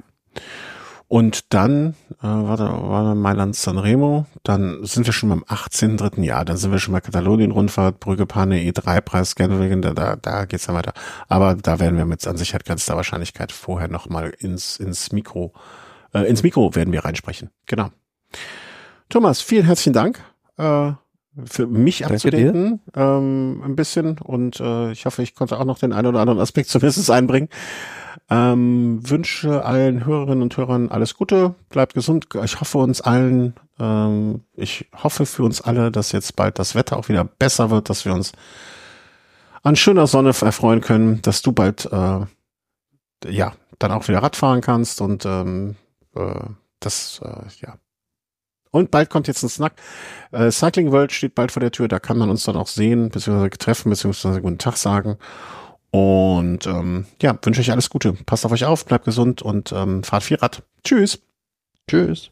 Und dann, äh, warte, war Mailand Sanremo, dann sind wir schon beim 18.3. Jahr, dann sind wir schon bei Katalonien-Rundfahrt, Brügge Pane, E3-Preis, Gelwegen, da, da, da geht's dann weiter. Aber da werden wir mit an Sicherheit grenzter Wahrscheinlichkeit vorher nochmal ins, ins Mikro, äh, ins Mikro werden wir reinsprechen. Genau. Thomas, vielen herzlichen Dank. Äh, für mich abzudenken, ähm, ein bisschen und äh, ich hoffe, ich konnte auch noch den einen oder anderen Aspekt zumindest einbringen. Ähm, wünsche allen Hörerinnen und Hörern alles Gute, bleibt gesund. Ich hoffe uns allen, ähm, ich hoffe für uns alle, dass jetzt bald das Wetter auch wieder besser wird, dass wir uns an schöner Sonne erfreuen können, dass du bald äh, ja dann auch wieder Radfahren kannst und ähm, äh, das äh, ja und bald kommt jetzt ein Snack. Äh, Cycling World steht bald vor der Tür, da kann man uns dann auch sehen, beziehungsweise treffen, beziehungsweise guten Tag sagen. Und ähm, ja, wünsche euch alles Gute. Passt auf euch auf, bleibt gesund und ähm, fahrt viel Rad. Tschüss. Tschüss.